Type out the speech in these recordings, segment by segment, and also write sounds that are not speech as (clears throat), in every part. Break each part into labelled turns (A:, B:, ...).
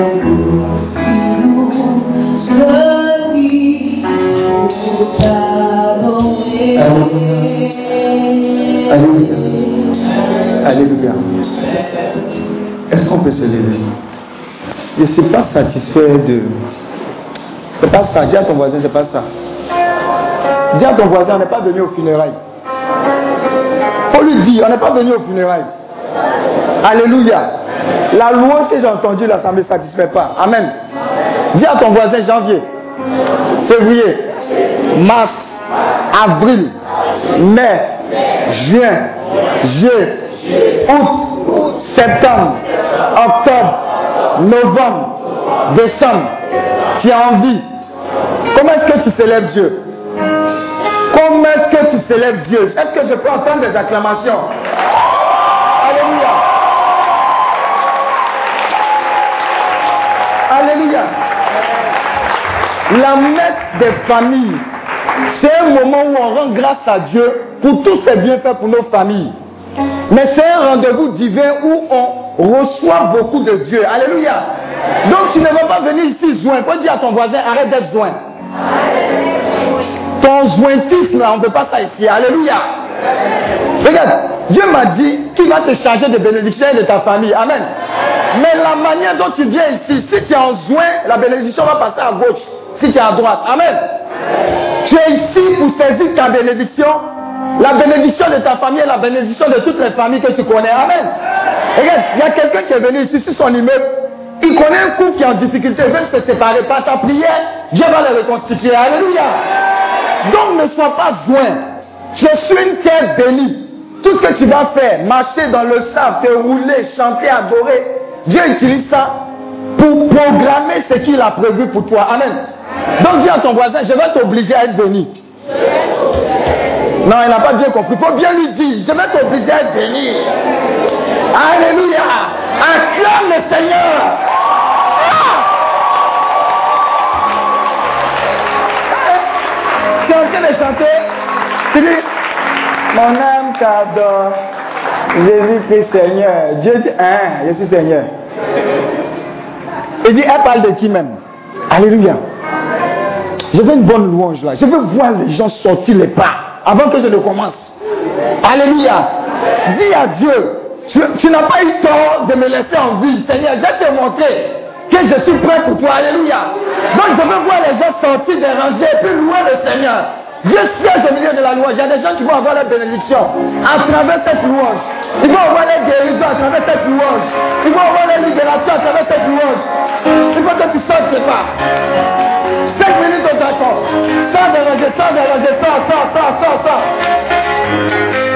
A: Alléluia. Alléluia. Est-ce qu'on peut se lever? Je ne suis pas satisfait de. C'est pas ça. Dis à ton voisin, c'est pas ça. Dis à ton voisin, on n'est pas venu au funérailles. Faut lui dire, on n'est pas venu au funérailles. Alléluia. La louange que j'ai entendue là, ça ne me satisfait pas. Amen. Dis à ton voisin janvier, février, mars, avril, mai, juin, juillet, août, septembre, octobre, novembre, décembre. Tu as envie. Comment est-ce que tu célèbres Dieu? Comment est-ce que tu célèbres Dieu? Est-ce que je peux entendre des acclamations? La messe des familles, c'est un moment où on rend grâce à Dieu pour tous ses bienfaits pour nos familles. Mais c'est un rendez-vous divin où on reçoit beaucoup de Dieu. Alléluia. Donc tu ne vas pas venir ici joint. Faut dire à ton voisin, arrête d'être joint? Ton jointisme, on ne veut pas ça ici. Alléluia. Regarde, Dieu m'a dit qu'il va te charger de bénédictions de ta famille. Amen. Mais la manière dont tu viens ici, si tu es en joint, la bénédiction va passer à gauche. Si tu es à droite. Amen. Tu es ici pour saisir ta bénédiction. La bénédiction de ta famille est la bénédiction de toutes les familles que tu connais. Amen. Regarde, il y a quelqu'un qui est venu ici sur son immeuble. Il connaît un couple qui est en difficulté, veut se séparer par ta prière. Dieu va les reconstituer. Alléluia. Donc ne sois pas joint. Je suis une terre bénie. Tout ce que tu vas faire, marcher dans le sable, te rouler, chanter, adorer, Dieu utilise ça pour programmer ce qu'il a prévu pour toi. Amen. Donc dis à ton voisin, je vais t'obliger à être béni. Non, il n'a pas bien compris. Il faut bien lui dire, je vais t'obliger à être béni. Alléluia. Acclame le Seigneur. Ah! Tu es en train de chanter. Tu dis, mon âme t'adore. Jésus-Christ Seigneur. Dieu dit, hein, je suis Seigneur. Il dit, elle parle de qui même? Alléluia. Je veux une bonne louange là. Je veux voir les gens sortir les pas avant que je ne commence. Alléluia. Dis à Dieu, tu, n'as pas eu tort de me laisser en vie. Seigneur, je vais te montrer que je suis prêt pour toi. Alléluia. Donc je veux voir les gens sortir des rangées et puis louer le Seigneur. Dieu siège au milieu de la louange. Il y a des gens qui vont avoir la bénédiction à travers cette louange. Ils vont avoir les guérisons à travers cette louange. Ils vont avoir les libérations à travers cette louange. Il faut que tu sortes pas. 5 minutes au d'accord. Sors de rangée, sors de rangée, sors, sors,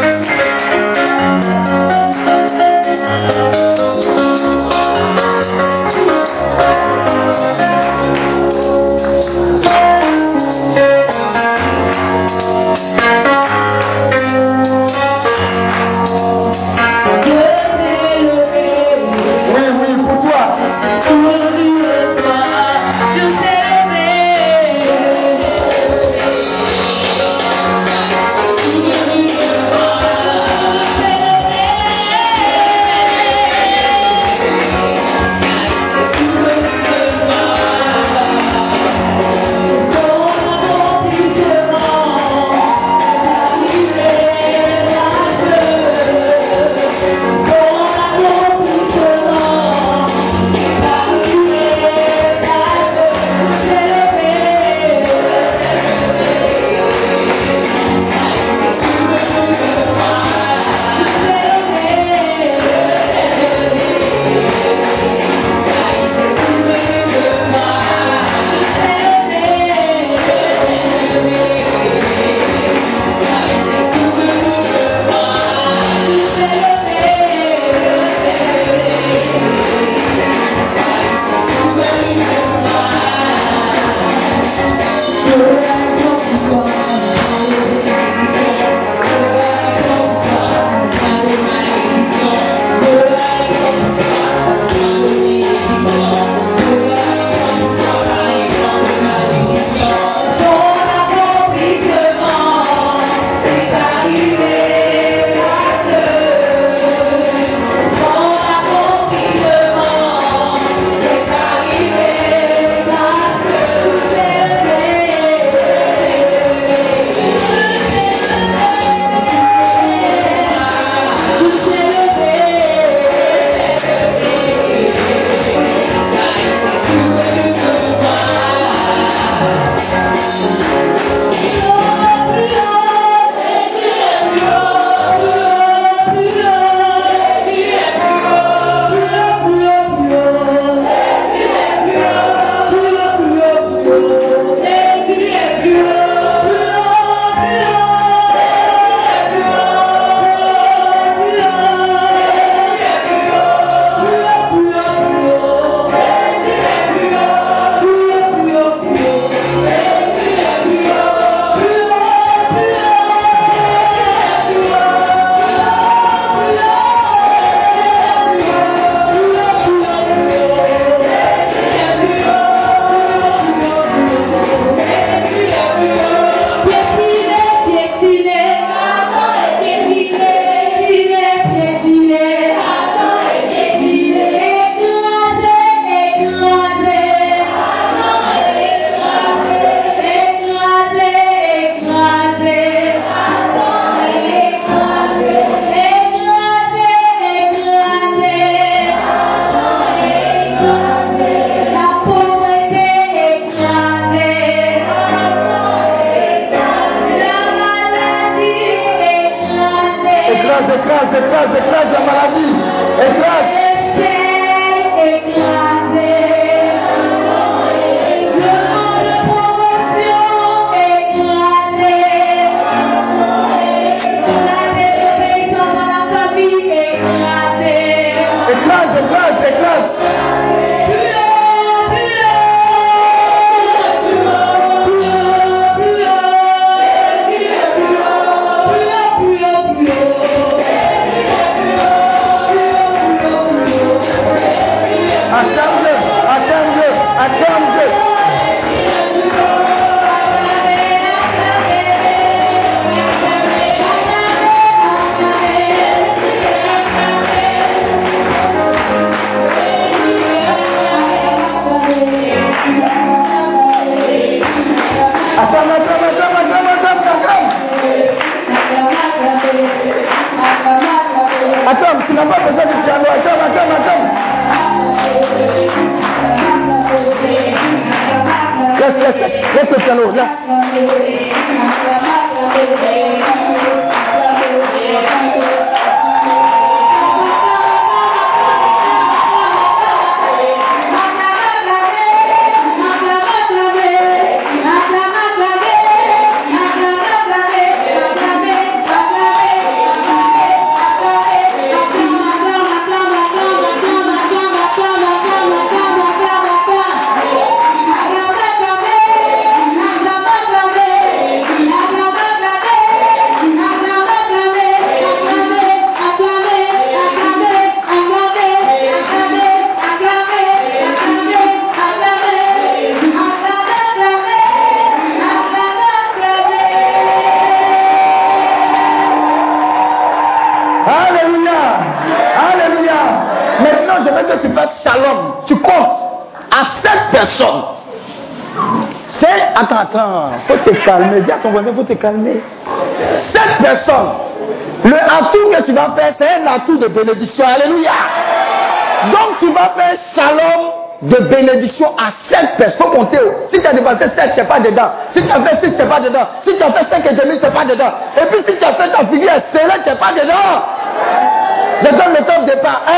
A: calmer. Dis à ton voisin, te calmer. Cette personne, le atout que tu vas faire, c'est un atout de bénédiction. Alléluia. Donc tu vas faire shalom de bénédiction à cette personne. Faut. Si tu as dépassé 7, c'est pas dedans. Si tu as fait 6, c'est pas dedans. Si tu as fait 5 et demi, c'est pas dedans. Et puis si tu as fait ta figure, c'est là, c'est pas dedans. Je donne le top départ. 1,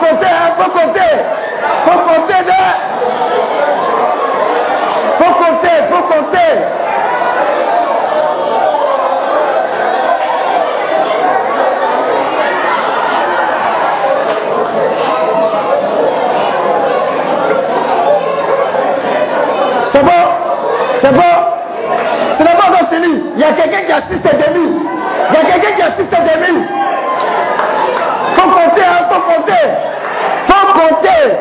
A: compter, hein? Faut compter. Faut compter de. Faut compter, faut compter. C'est bon C'est bon Ce n'est pas encore fini. Il y a quelqu'un qui assiste et demi. Il y a quelqu'un qui assiste et demi. Faut compter, hein, faut compter. Faut compter.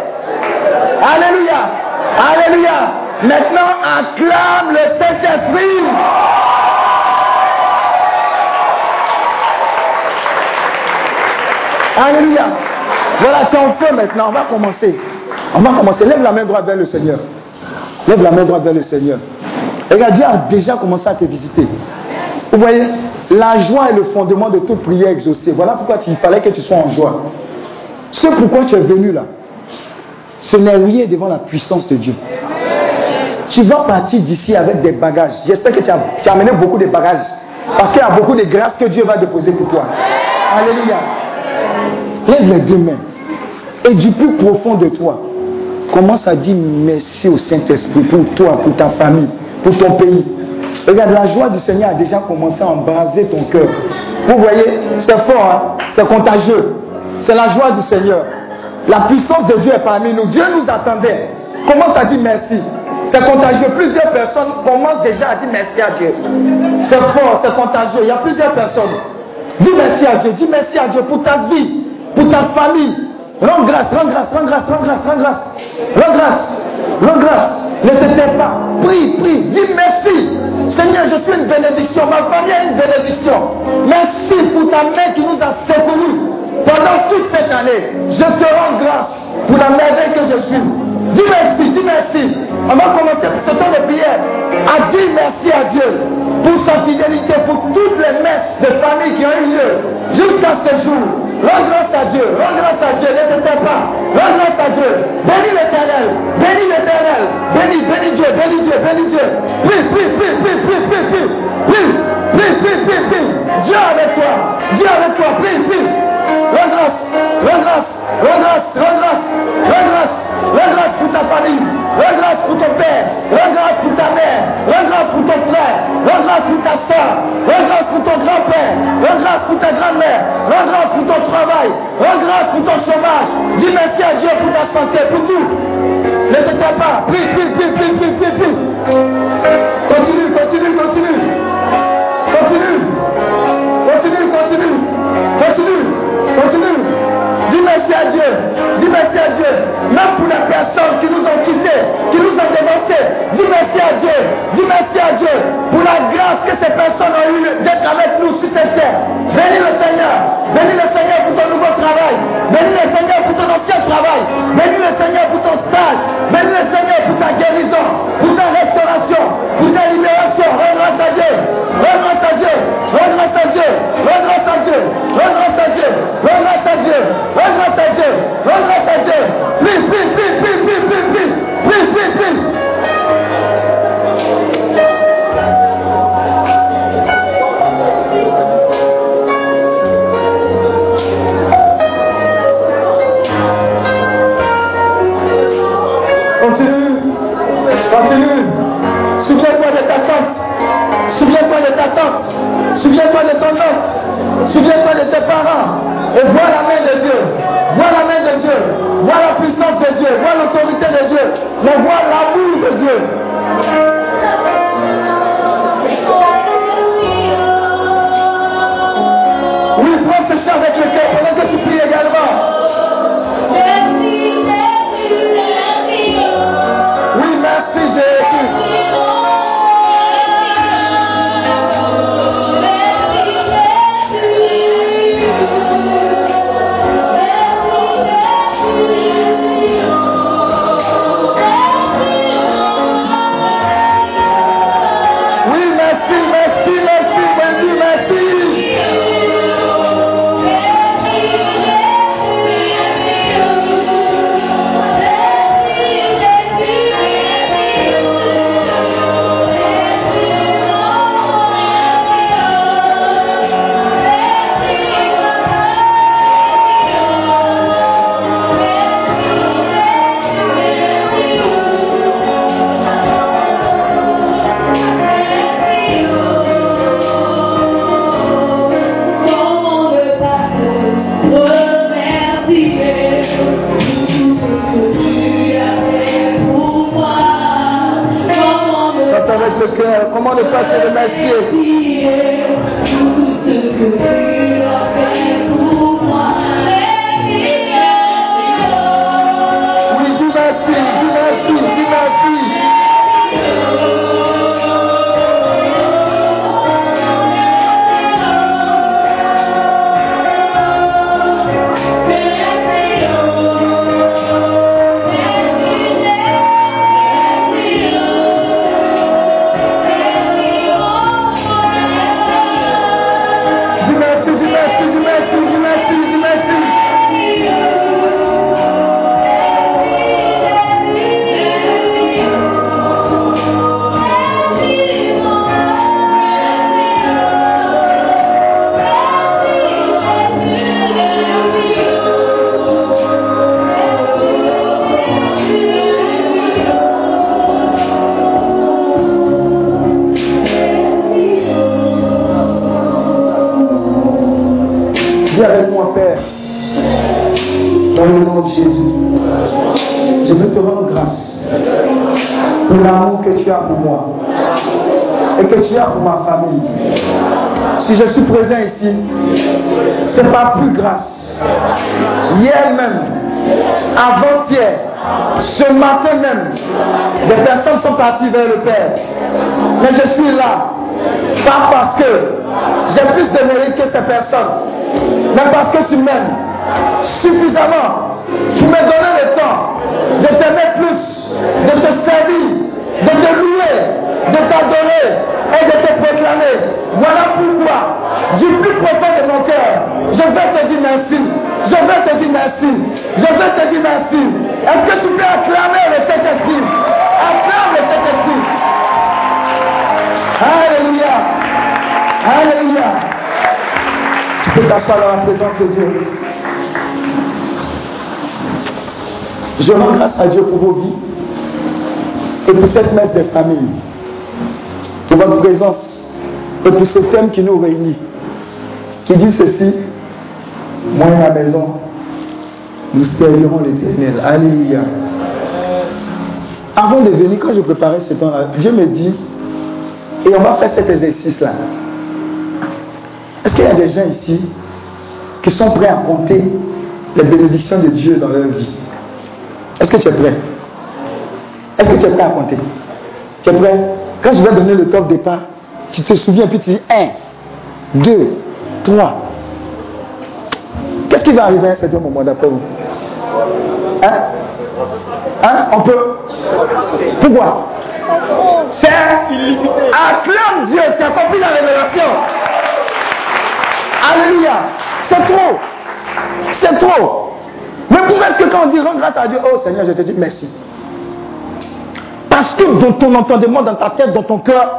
A: Alléluia. Alléluia. Maintenant, acclame le Saint-Esprit. Alléluia. Voilà, en feu maintenant. On va commencer. On va commencer. Lève la main droite vers le Seigneur. Lève la main droite vers le Seigneur. Regarde, Dieu a déjà commencé à te visiter. Vous voyez, la joie est le fondement de toute prière exaucée. Voilà pourquoi il fallait que tu sois en joie. Ce pourquoi tu es venu là, ce n'est rien devant la puissance de Dieu. Tu vas partir d'ici avec des bagages. J'espère que tu as, amené beaucoup de bagages. Parce qu'il y a beaucoup de grâces que Dieu va déposer pour toi. Alléluia. Lève les deux mains. Et du plus profond de toi, commence à dire merci au Saint-Esprit pour toi, pour ta famille, pour ton pays. Regarde, la joie du Seigneur a déjà commencé à embraser ton cœur. Vous voyez, c'est fort, hein? c'est contagieux. C'est la joie du Seigneur. La puissance de Dieu est parmi nous. Dieu nous attendait. Commence à dire merci. C'est contagieux. Plusieurs personnes commencent déjà à dire merci à Dieu. C'est fort, c'est contagieux. Il y a plusieurs personnes. Dis merci à Dieu. Dis merci à Dieu pour ta vie, pour ta famille. Rends grâce, rends grâce, rends grâce, rends grâce, rends grâce. Rends grâce, rends grâce. Ne te tais pas. Prie, prie. Dis merci. Seigneur, je suis une bénédiction. Ma famille est une bénédiction. Merci pour ta main qui nous a secourus pendant toute cette année. Je te rends grâce pour la merveille que je suis. Dis merci, dis merci. On va commencer ce temps de prière à dire merci à Dieu pour sa fidélité, pour toutes les messes de famille qui ont eu lieu jusqu'à ce jour. Rends grâce à Dieu, rends grâce à Dieu, ne te tais pas. Rends grâce à Dieu. Bénis l'éternel, bénis l'éternel. Bénis, bénis Dieu, bénis Dieu, bénis Dieu. Prie, prie, prie, prie, prie, prie, prie. Prie, prie, prie, prie, prie. Dieu avec toi, Dieu avec toi, prie, prie la grâce, la grâce, la grâce, pour ta famille, la pour ton père, la pour ta mère, la pour ton frère, la pour ta soeur, la pour ton grand-père, la pour ta grand-mère, la pour ton travail, la pour ton chômage. Dis merci à Dieu pour ta santé, pour tout. Ne t'étais pas. Prie, prie, prie, prie, prie, prie, prie. Continue, continue, continue. Continue. Continue, continue. Continue. What you mean? Dis merci à Dieu. Dis merci à Dieu. Même pour les personnes qui nous ont quittés, qui nous ont dénoncés. Dis merci à Dieu. Dis merci à Dieu pour la grâce que ces personnes ont eue d'être avec nous sur cette terre. Bénis le Seigneur. Bénis le Seigneur pour ton nouveau travail. Bénis le Seigneur pour ton ancien travail. Bénis le Seigneur pour ton stage. Bénis le Seigneur pour ta guérison, pour ta restauration, pour ta libération. Regrette à Dieu. Regrette à Dieu. Regrette à Dieu. Regrette à Dieu. Regrette à Dieu. Regrette à Dieu. Grâce à Dieu. À Dieu. Please, please, please, please. Please, please, please. Continue. Continue. Souviens-toi de ta tante. Souviens-toi de ta tante. Souviens-toi de ton oncle. Souviens-toi de tes parents. Et vois la main de Dieu. Vois la main de Dieu. Vois la puissance de Dieu. Vois l'autorité de Dieu. Mais vois l'amour de Dieu. Sont parties vers le Père. Mais je suis là, pas parce que j'ai plus de mérite que ces personnes, mais parce que tu m'aimes suffisamment. Tu m'as donné le temps de t'aimer plus, de te servir, de te louer, de t'adorer et de te proclamer. Voilà pourquoi, du plus profond de mon cœur, je vais te dire merci. Je vais te dire merci. Je vais te dire merci. Est-ce que tu peux acclamer le Saint-Esprit? Acclame le Saint-Esprit. Alléluia. Alléluia. Tu peux t'asseoir dans la présence de Dieu. Je rends grâce à Dieu pour vos vies et pour cette messe des familles, pour votre présence et pour ce thème qui nous réunit, qui dit ceci, moi et ma maison, nous servirons l'éternel. Alléluia. Avant de venir, quand je préparais ce temps-là, Dieu me dit, et on va faire cet exercice-là. Est-ce qu'il y a des gens ici qui sont prêts à compter les bénédictions de Dieu dans leur vie? Est-ce que tu es prêt? Est-ce que tu es prêt à compter? Tu es prêt? Quand je vais donner le top départ, tu te souviens, puis tu dis 1, 2, 3. Qu'est-ce qui va arriver à un certain moment d'après vous? Hein? Hein On peut Pourquoi? C'est acclame Dieu, tu as compris la révélation. Alléluia. C'est trop. C'est trop. Mais pourquoi est-ce que quand on dit rends grâce à Dieu, oh Seigneur, je te dis merci Parce que dans ton entendement, dans ta tête, dans ton cœur,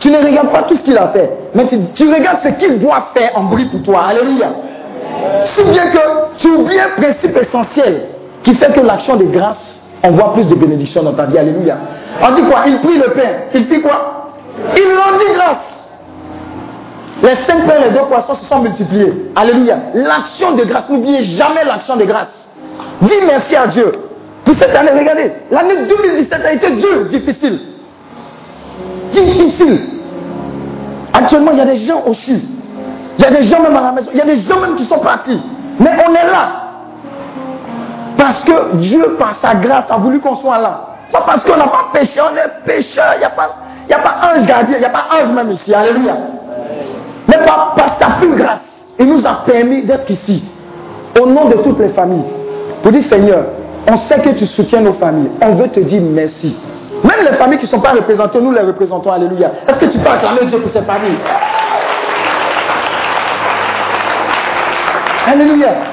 A: tu ne regardes pas tout ce qu'il a fait, mais tu, tu regardes ce qu'il doit faire en bruit pour toi. Alléluia. Si bien que tu oublies un principe essentiel qui fait que l'action de grâce envoie plus de bénédictions dans ta vie. Alléluia. On dit quoi? Il prie le Père. Il prie quoi? Il rendit grâce. Les cinq pains et les deux poissons se sont multipliés. Alléluia. L'action de grâce. N'oubliez jamais l'action de grâce. Dis merci à Dieu. Pour cette année, regardez, l'année 2017 a été dure, difficile. Difficile. Actuellement, il y a des gens au. Il y a des gens même à la maison. Il y a des gens même qui sont partis. Mais on est là. Parce que Dieu, par sa grâce, a voulu qu'on soit là. Pas parce qu'on n'a pas péché, on est pécheur. Il n'y a, pas, y a pas ange gardien, il n'y a pas ange même ici. Alléluia. Mais par, par sa plus grâce, il nous a permis d'être ici. Au nom de toutes les familles. Pour dire, Seigneur, on sait que tu soutiens nos familles. On veut te dire merci. Même les familles qui ne sont pas représentées, nous les représentons. Alléluia. Est-ce que tu peux acclamer Dieu pour ces familles? Alléluia.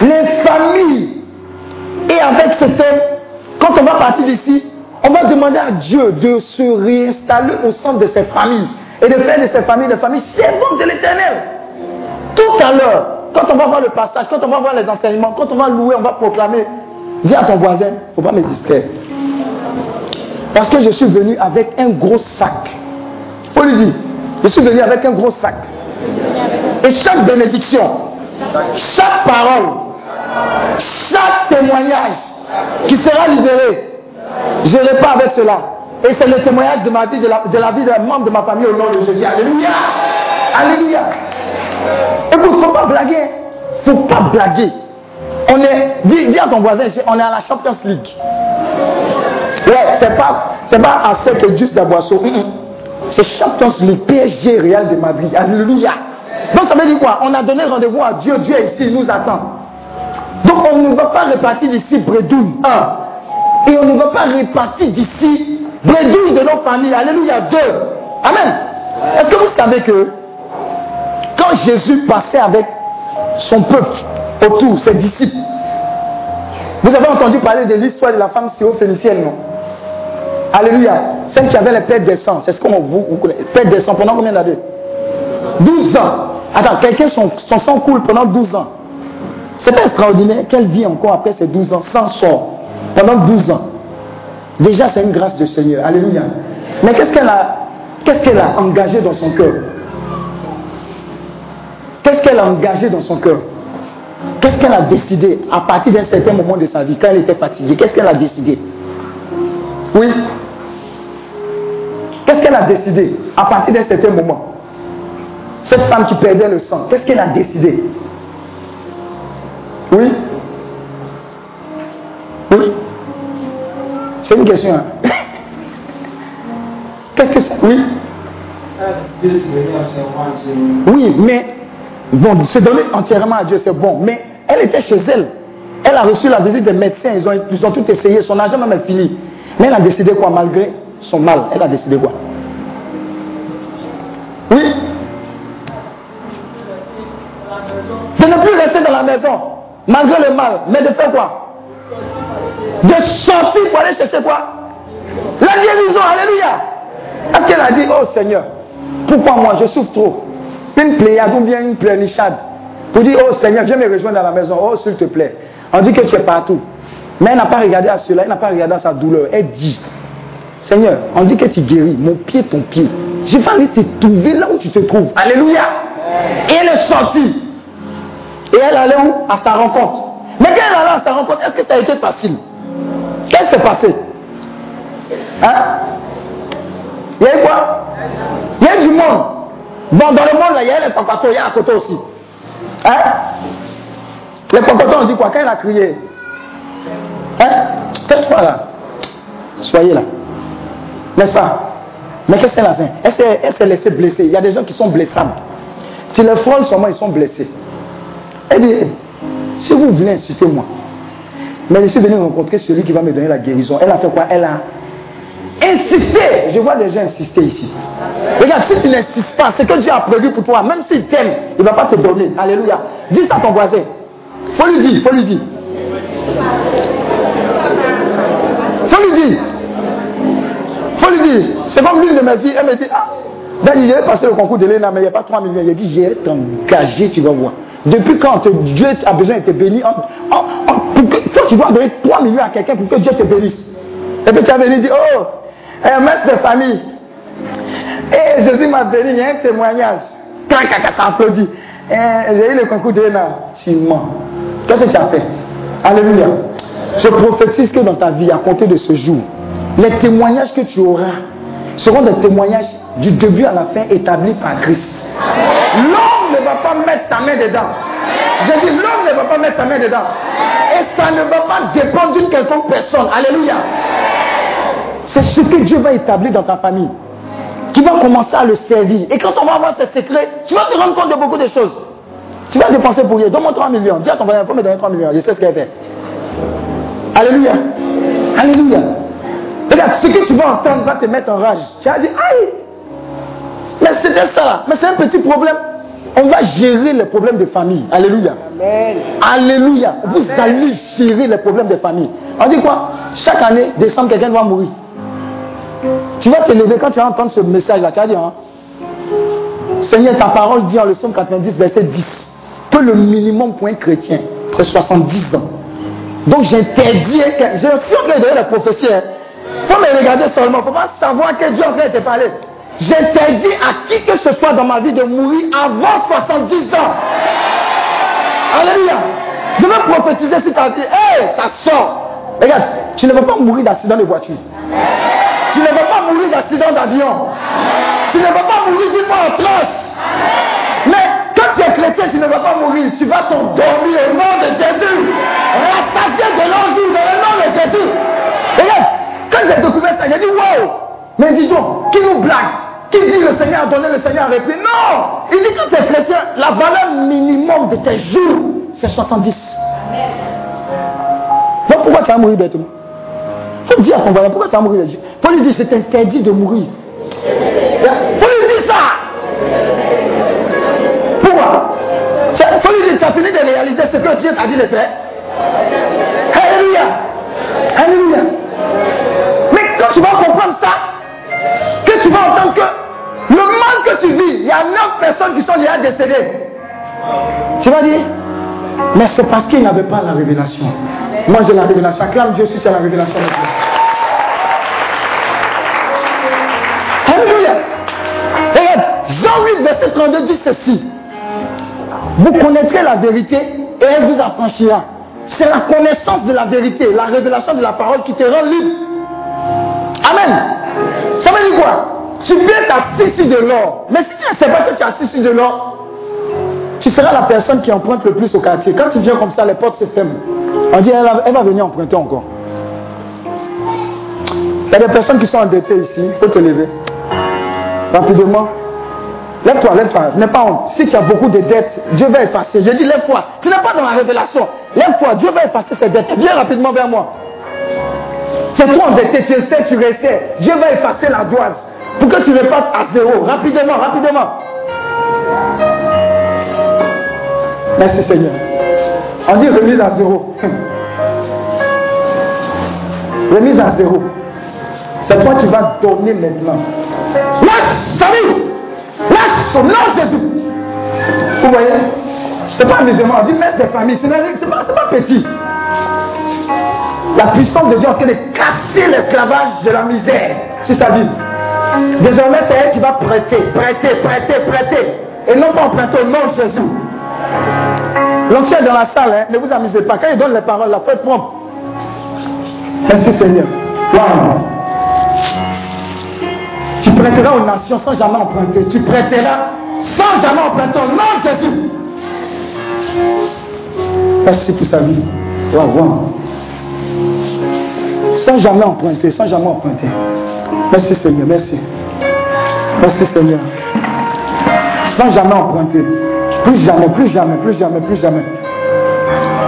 A: Les familles. Et avec ce thème, quand on va partir d'ici, on va demander à Dieu de se réinstaller au centre de ces familles et de faire de ces familles des familles servantes de l'éternel. Tout à l'heure, quand on va voir le passage, quand on va voir les enseignements, quand on va louer, on va proclamer, dis à ton voisin, il ne faut pas me distraire. Parce que je suis venu avec un gros sac. Il faut lui dire, je suis venu avec un gros sac. Et chaque bénédiction, chaque parole, chaque témoignage qui sera libéré, je ne pas avec cela. Et c'est le témoignage de ma vie, de la, de la vie des membres de ma famille au nom de Jésus. Alléluia. Alléluia. Écoute, il ne faut pas blaguer. Il ne faut pas blaguer. On est, dis, dis, à ton voisin, on est à la Champions League. Ouais, c'est pas, c'est pas ce que juste boisson. C'est Champions League, PSG Real de Madrid. Alléluia. Donc ça veut dire quoi? On a donné rendez-vous à Dieu, Dieu est ici, il nous attend. Donc on ne va pas repartir d'ici Bredoun 1. Et on ne va pas repartir d'ici Bredoun de nos familles. Alléluia 2. Amen. Est-ce que vous savez que quand Jésus passait avec son peuple autour, ses disciples, vous avez entendu parler de l'histoire de la femme syro-phénicienne, non? Alléluia. Celle qui avait les pères des sangs. C'est ce qu'on vous, vous connaissez? Pères des sangs pendant combien d'années? 12 ans. Attends, quelqu'un, son, sang coule pendant 12 ans. C'est pas extraordinaire qu'elle vit encore après ces 12 ans sans sort. Pendant 12 ans. Déjà, c'est une grâce du Seigneur. Alléluia. Mais qu'est-ce qu'elle a, qu'est-ce qu'elle a engagé dans son cœur? Qu'est-ce qu'elle a engagé dans son cœur? Qu'est-ce qu'elle a décidé à partir d'un certain moment de sa vie, quand elle était fatiguée? Qu'est-ce qu'elle a décidé? Oui Qu'est-ce qu'elle a décidé à partir d'un certain moment? Cette femme qui perdait le sang, qu'est-ce qu'elle a décidé? Oui Oui C'est une question. Hein? (laughs) Qu'est-ce que c'est? Oui Oui, mais bon, se donner entièrement à Dieu, c'est bon. Mais elle était chez elle. Elle a reçu la visite des médecins, ils ont, ils ont tout essayé, son argent même est fini. Mais elle a décidé quoi, malgré son mal Elle a décidé quoi? Oui De ne plus rester dans la maison, malgré le mal, mais de faire quoi? De sortir pour aller chercher quoi? La guérison, alléluia Est-ce qu'elle a dit, oh Seigneur, pourquoi moi je souffre trop? Une pléiade ou bien une pleurnichade pour dire, oh Seigneur, viens me rejoindre dans la maison, oh s'il te plaît. On dit que tu es partout. Mais elle n'a pas regardé à cela, elle n'a pas regardé à sa douleur. Elle dit, Seigneur, on dit que tu guéris mon pied, ton pied. Je vais aller te trouver là où tu te trouves. Alléluia. Et elle est sortie. Et elle allait où? À sa rencontre. Mais quand elle allait à sa rencontre, est-ce que ça a été facile? Qu'est-ce qui s'est passé? Hein? Il y a eu quoi? Il y a du monde. Bon, dans le monde, là, il y a les papatos, il y a à côté aussi. Hein? Les papatos, on dit quoi? Quand elle a crié, Hein? Tais-toi là? Soyez là. N'est-ce pas? Mais qu'est-ce qu'elle a fait? Elle s'est, laissée blesser. Il y a des gens qui sont blessables. Si les frôles seulement, ils sont blessés. Elle dit, si vous venez insulter moi, mais je suis venu rencontrer celui qui va me donner la guérison. Elle a fait quoi? Elle a insisté. Je vois des gens insister ici. Regarde, si tu n'insistes pas, c'est que Dieu a prévu pour toi, même s'il t'aime, il ne va pas te donner. Alléluia. Dis ça à ton voisin. Faut lui dire, faut lui dire. Faut lui dire. Faut lui dire. C'est comme l'une de mes filles, elle me dit, ah, ben, j'ai passé le concours de l'ENA, mais il n'y a pas 3 millions. Il dit, j'ai engagé, tu vas voir. Depuis quand Dieu a besoin de te bénir? Toi, tu dois donner 3 millions à quelqu'un pour que Dieu te bénisse. Et puis tu as venu dire, oh, un maître de famille. Et Jésus m'a béni, il y a un témoignage. Ça applaudit. J'ai eu le concours de l'ENA. Tu mens. Qu'est-ce que tu as fait? Alléluia. Je prophétise que dans ta vie, à compter de ce jour, les témoignages que tu auras seront des témoignages du début à la fin établis par Christ. L'homme ne va pas mettre sa main dedans. Je dis, l'homme ne va pas mettre sa main dedans. Et ça ne va pas dépendre d'une quelconque personne. Alléluia. C'est ce que Dieu va établir dans ta famille. Tu vas commencer à le servir. Et quand on va avoir ces secrets, tu vas te rendre compte de beaucoup de choses. Tu vas dépenser pour rien. Donne-moi 3 millions. Dis à ton voisin, il faut me donner 3 millions. Je sais ce qu'elle fait. Alléluia. Alléluia. Regarde, ce que tu vas entendre va te mettre en rage. Tu vas dire, aïe, mais c'était ça là. Mais c'est un petit problème. On va gérer les problèmes de famille. Alléluia. Amen. Alléluia. Vous allez gérer les problèmes de famille. On dit quoi? Chaque année, décembre, quelqu'un va mourir. Tu vas te lever quand tu vas entendre ce message-là. Tu vas dire, hein, Seigneur, ta parole dit en le psaume 90, verset 10, que le minimum pour un chrétien, c'est 70 ans. Donc j'interdis, je suis en train de donner la prophétie. Il hein. faut me regarder seulement, il faut pas savoir que Dieu en train de te parler. J'interdis à qui que ce soit dans ma vie de mourir avant 70 ans. Alléluia. Je veux prophétiser si tu as dit, hé, ça sort. Regarde, tu ne veux pas mourir d'accident de voiture. Tu ne veux pas mourir d'accident d'avion. Tu ne veux pas mourir d'une mort atroce. Mais quand tu es chrétien, tu ne vas pas mourir. Tu vas t'endormir au nom de Jésus. Rassasié de l'enjeu dans le nom de Jésus. Regarde, quand j'ai découvert ça, j'ai dit, wow. Mais disons, qui nous blague? Qui dit le Seigneur a donné, le Seigneur a repris Non Il dit que tu es chrétien, la valeur minimum de tes jours, c'est 70. Donc pourquoi tu vas mourir bêtement faut dire à ton voisin, pourquoi tu vas mourir Faut lui dire, c'est interdit de mourir. Faut lui dire ça. Pourquoi? Faut lui dire, tu as fini de réaliser ce que Dieu t'a dit de faire. Alléluia. Alléluia. Mais quand tu vas comprendre ça, que tu vas entendre que tu vis, il y a neuf personnes qui sont déjà décédées. Tu vas dire, mais c'est parce qu'il n'avait pas la révélation. Moi j'ai la révélation. Acclame Dieu si tu as la révélation. Alléluia. Regarde, Jean 8, verset 32 dit ceci. Vous connaîtrez la vérité et elle vous affranchira. C'est la connaissance de la vérité, la révélation de la parole qui te rend libre. Amen. Ça veut dire quoi? Tu viens t'assister de l'or. Mais si tu ne sais pas que tu as assisté de l'or, tu seras la personne qui emprunte le plus au quartier. Quand tu viens comme ça, les portes se ferment. On dit, elle, va venir emprunter encore. Il y a des personnes qui sont endettées ici. Il faut te lever. Rapidement. Lève-toi, lève-toi. N'aie pas honte. Si tu as beaucoup de dettes, Dieu va effacer. Je dis, lève-toi. Tu n'es pas dans la révélation. Lève-toi. Dieu va effacer ces dettes. Viens rapidement vers moi. Tu es trop endetté. Tu essaies, tu restais. Dieu va effacer la doise. Pour que tu repartes à zéro. Rapidement, rapidement. Merci Seigneur. On dit remise à zéro. (laughs) remise à zéro. C'est toi qui vas donner maintenant. Lâche, salut Lâche, lâche Jésus. Vous voyez? C'est pas musulman. On dit maître des familles. Ce n'est pas, petit. La puissance de Dieu en train de casser l'esclavage de la misère sur sa vie. Désormais, c'est elle qui va prêter, prêter, prêter, prêter. Et non pas emprunter au nom de Jésus. L'ancien dans la salle, hein, ne vous amusez pas. Quand il donne les paroles, la faites propre. Merci Seigneur. Tu prêteras aux nations sans jamais emprunter. Tu prêteras sans jamais emprunter au nom de Jésus. Merci pour sa vie. Sans jamais emprunter, sans jamais emprunter. Merci Seigneur, merci. Merci Seigneur. Sans jamais emprunter. Plus jamais, plus jamais, plus jamais, plus jamais.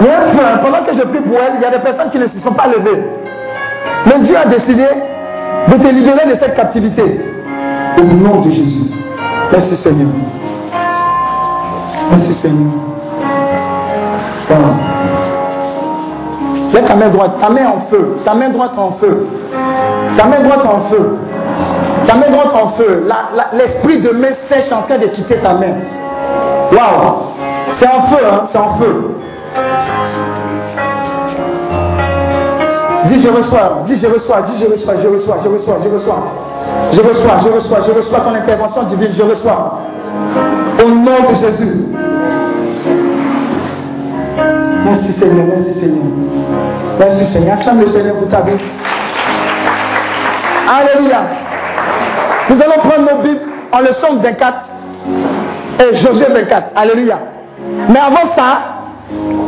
A: Il hein. pendant que je prie pour elle, il y a des personnes qui ne se sont pas levées. Mais Dieu a décidé de te libérer de cette captivité. Au nom de Jésus. Merci Seigneur. Merci Seigneur. Ta main droite, ta main en feu, ta main droite en feu, ta main droite en feu, ta main droite en feu. L'esprit de main sèche en train de quitter ta main. Waouh! C'est en feu, hein? c'est en feu. Dis je reçois, dis je reçois, dis je reçois, je reçois, je reçois, je reçois. Je reçois, je reçois, je reçois ton intervention divine, je reçois. Au nom de Jésus. Merci Seigneur, merci Seigneur. Merci Seigneur. Acclame le Seigneur pour ta vie. Alléluia. Nous allons prendre nos Bibles en leçon 24 et Josué 24. Alléluia. Mais avant ça,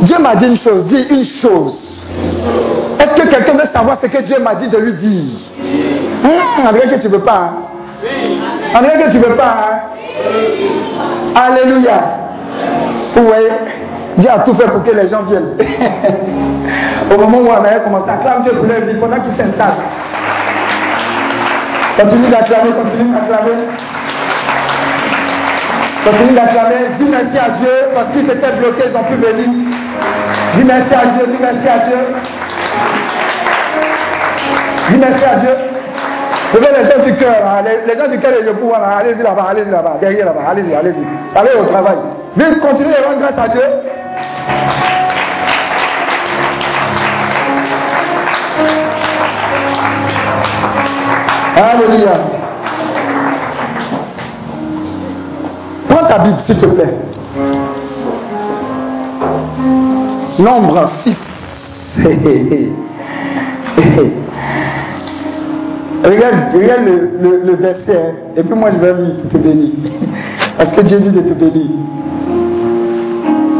A: Dieu m'a dit une chose. Dis une chose. Est-ce que quelqu'un veut savoir ce que Dieu m'a dit de lui dire? Hum, En que tu ne veux pas. Hein? En que tu ne veux pas. Hein? Alléluia. Oui. Dieu a tout fait pour que les gens viennent. (laughs) Au moment où on avait commencé à acclamer Dieu pour leur vie, pendant qu'ils s'installent. Continue d'acclamer, continue d'acclamer. Continue d'acclamer. Dis merci à Dieu parce qu'ils étaient bloqués, ils n'ont pu venir. Dis merci à Dieu, dis merci à Dieu. Dis merci à Dieu. Vous les gens du cœur, hein. les, gens du cœur et le pouvoir, allez-y là-bas, allez-y là-bas, derrière là-bas, allez-y, allez-y. Allez au travail. Vite, continuez de rendre grâce à Dieu. Alléluia. Prends ta Bible, s'il te plaît. Nombre 6. (laughs) regarde, regarde le, le, verset, hein. et puis moi je vais te bénir. Parce que Dieu dit de te bénir.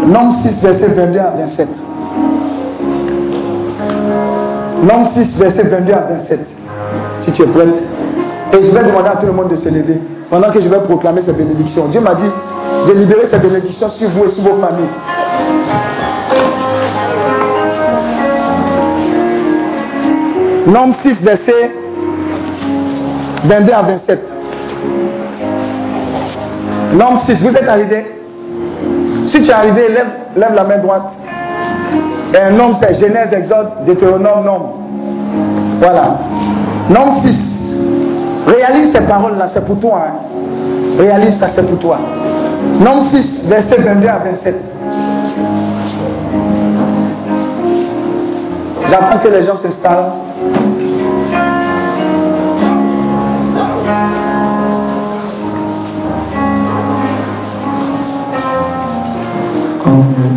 A: Nombre 6, verset 22 à 27. Nombre 6, verset 22 à 27. Si tu es prête. Et je vais demander à tout le monde de se lever pendant que je vais proclamer cette bénédiction. Dieu m'a dit de libérer cette bénédiction sur vous et sur vos familles. Nombre 6, verset 22 à 27. Nombre 6, vous êtes arrivé Si tu es arrivé, lève, la main droite. Et un nombre, c'est Genèse, Exode, Deutéronome, Nombre. Voilà. Nombre 6. Réalise ces paroles-là, c'est pour toi. Hein. Réalise ça, c'est pour toi. Nombre 6, verset 22 à 27. J'attends que les gens s'installent.
B: Personne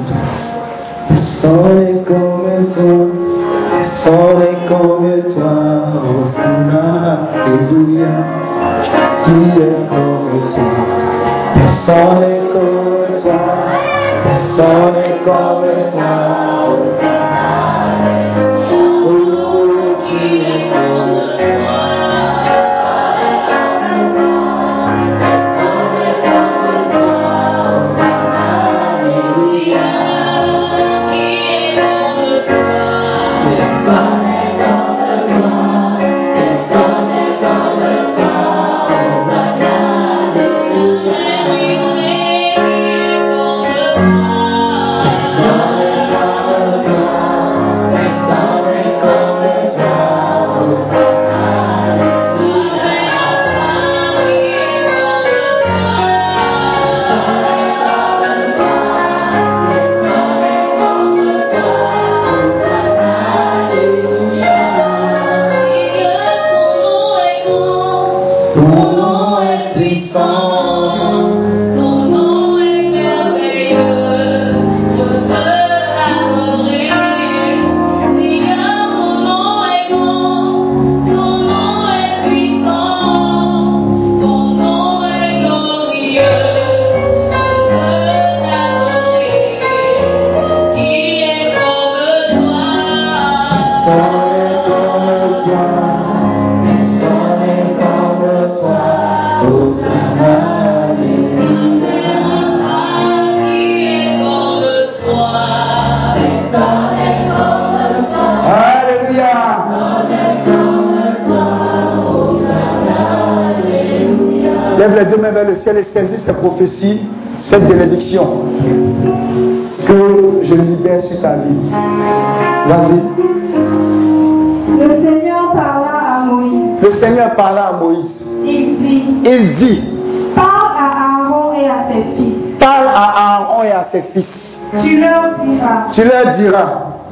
C: Tu leur diras,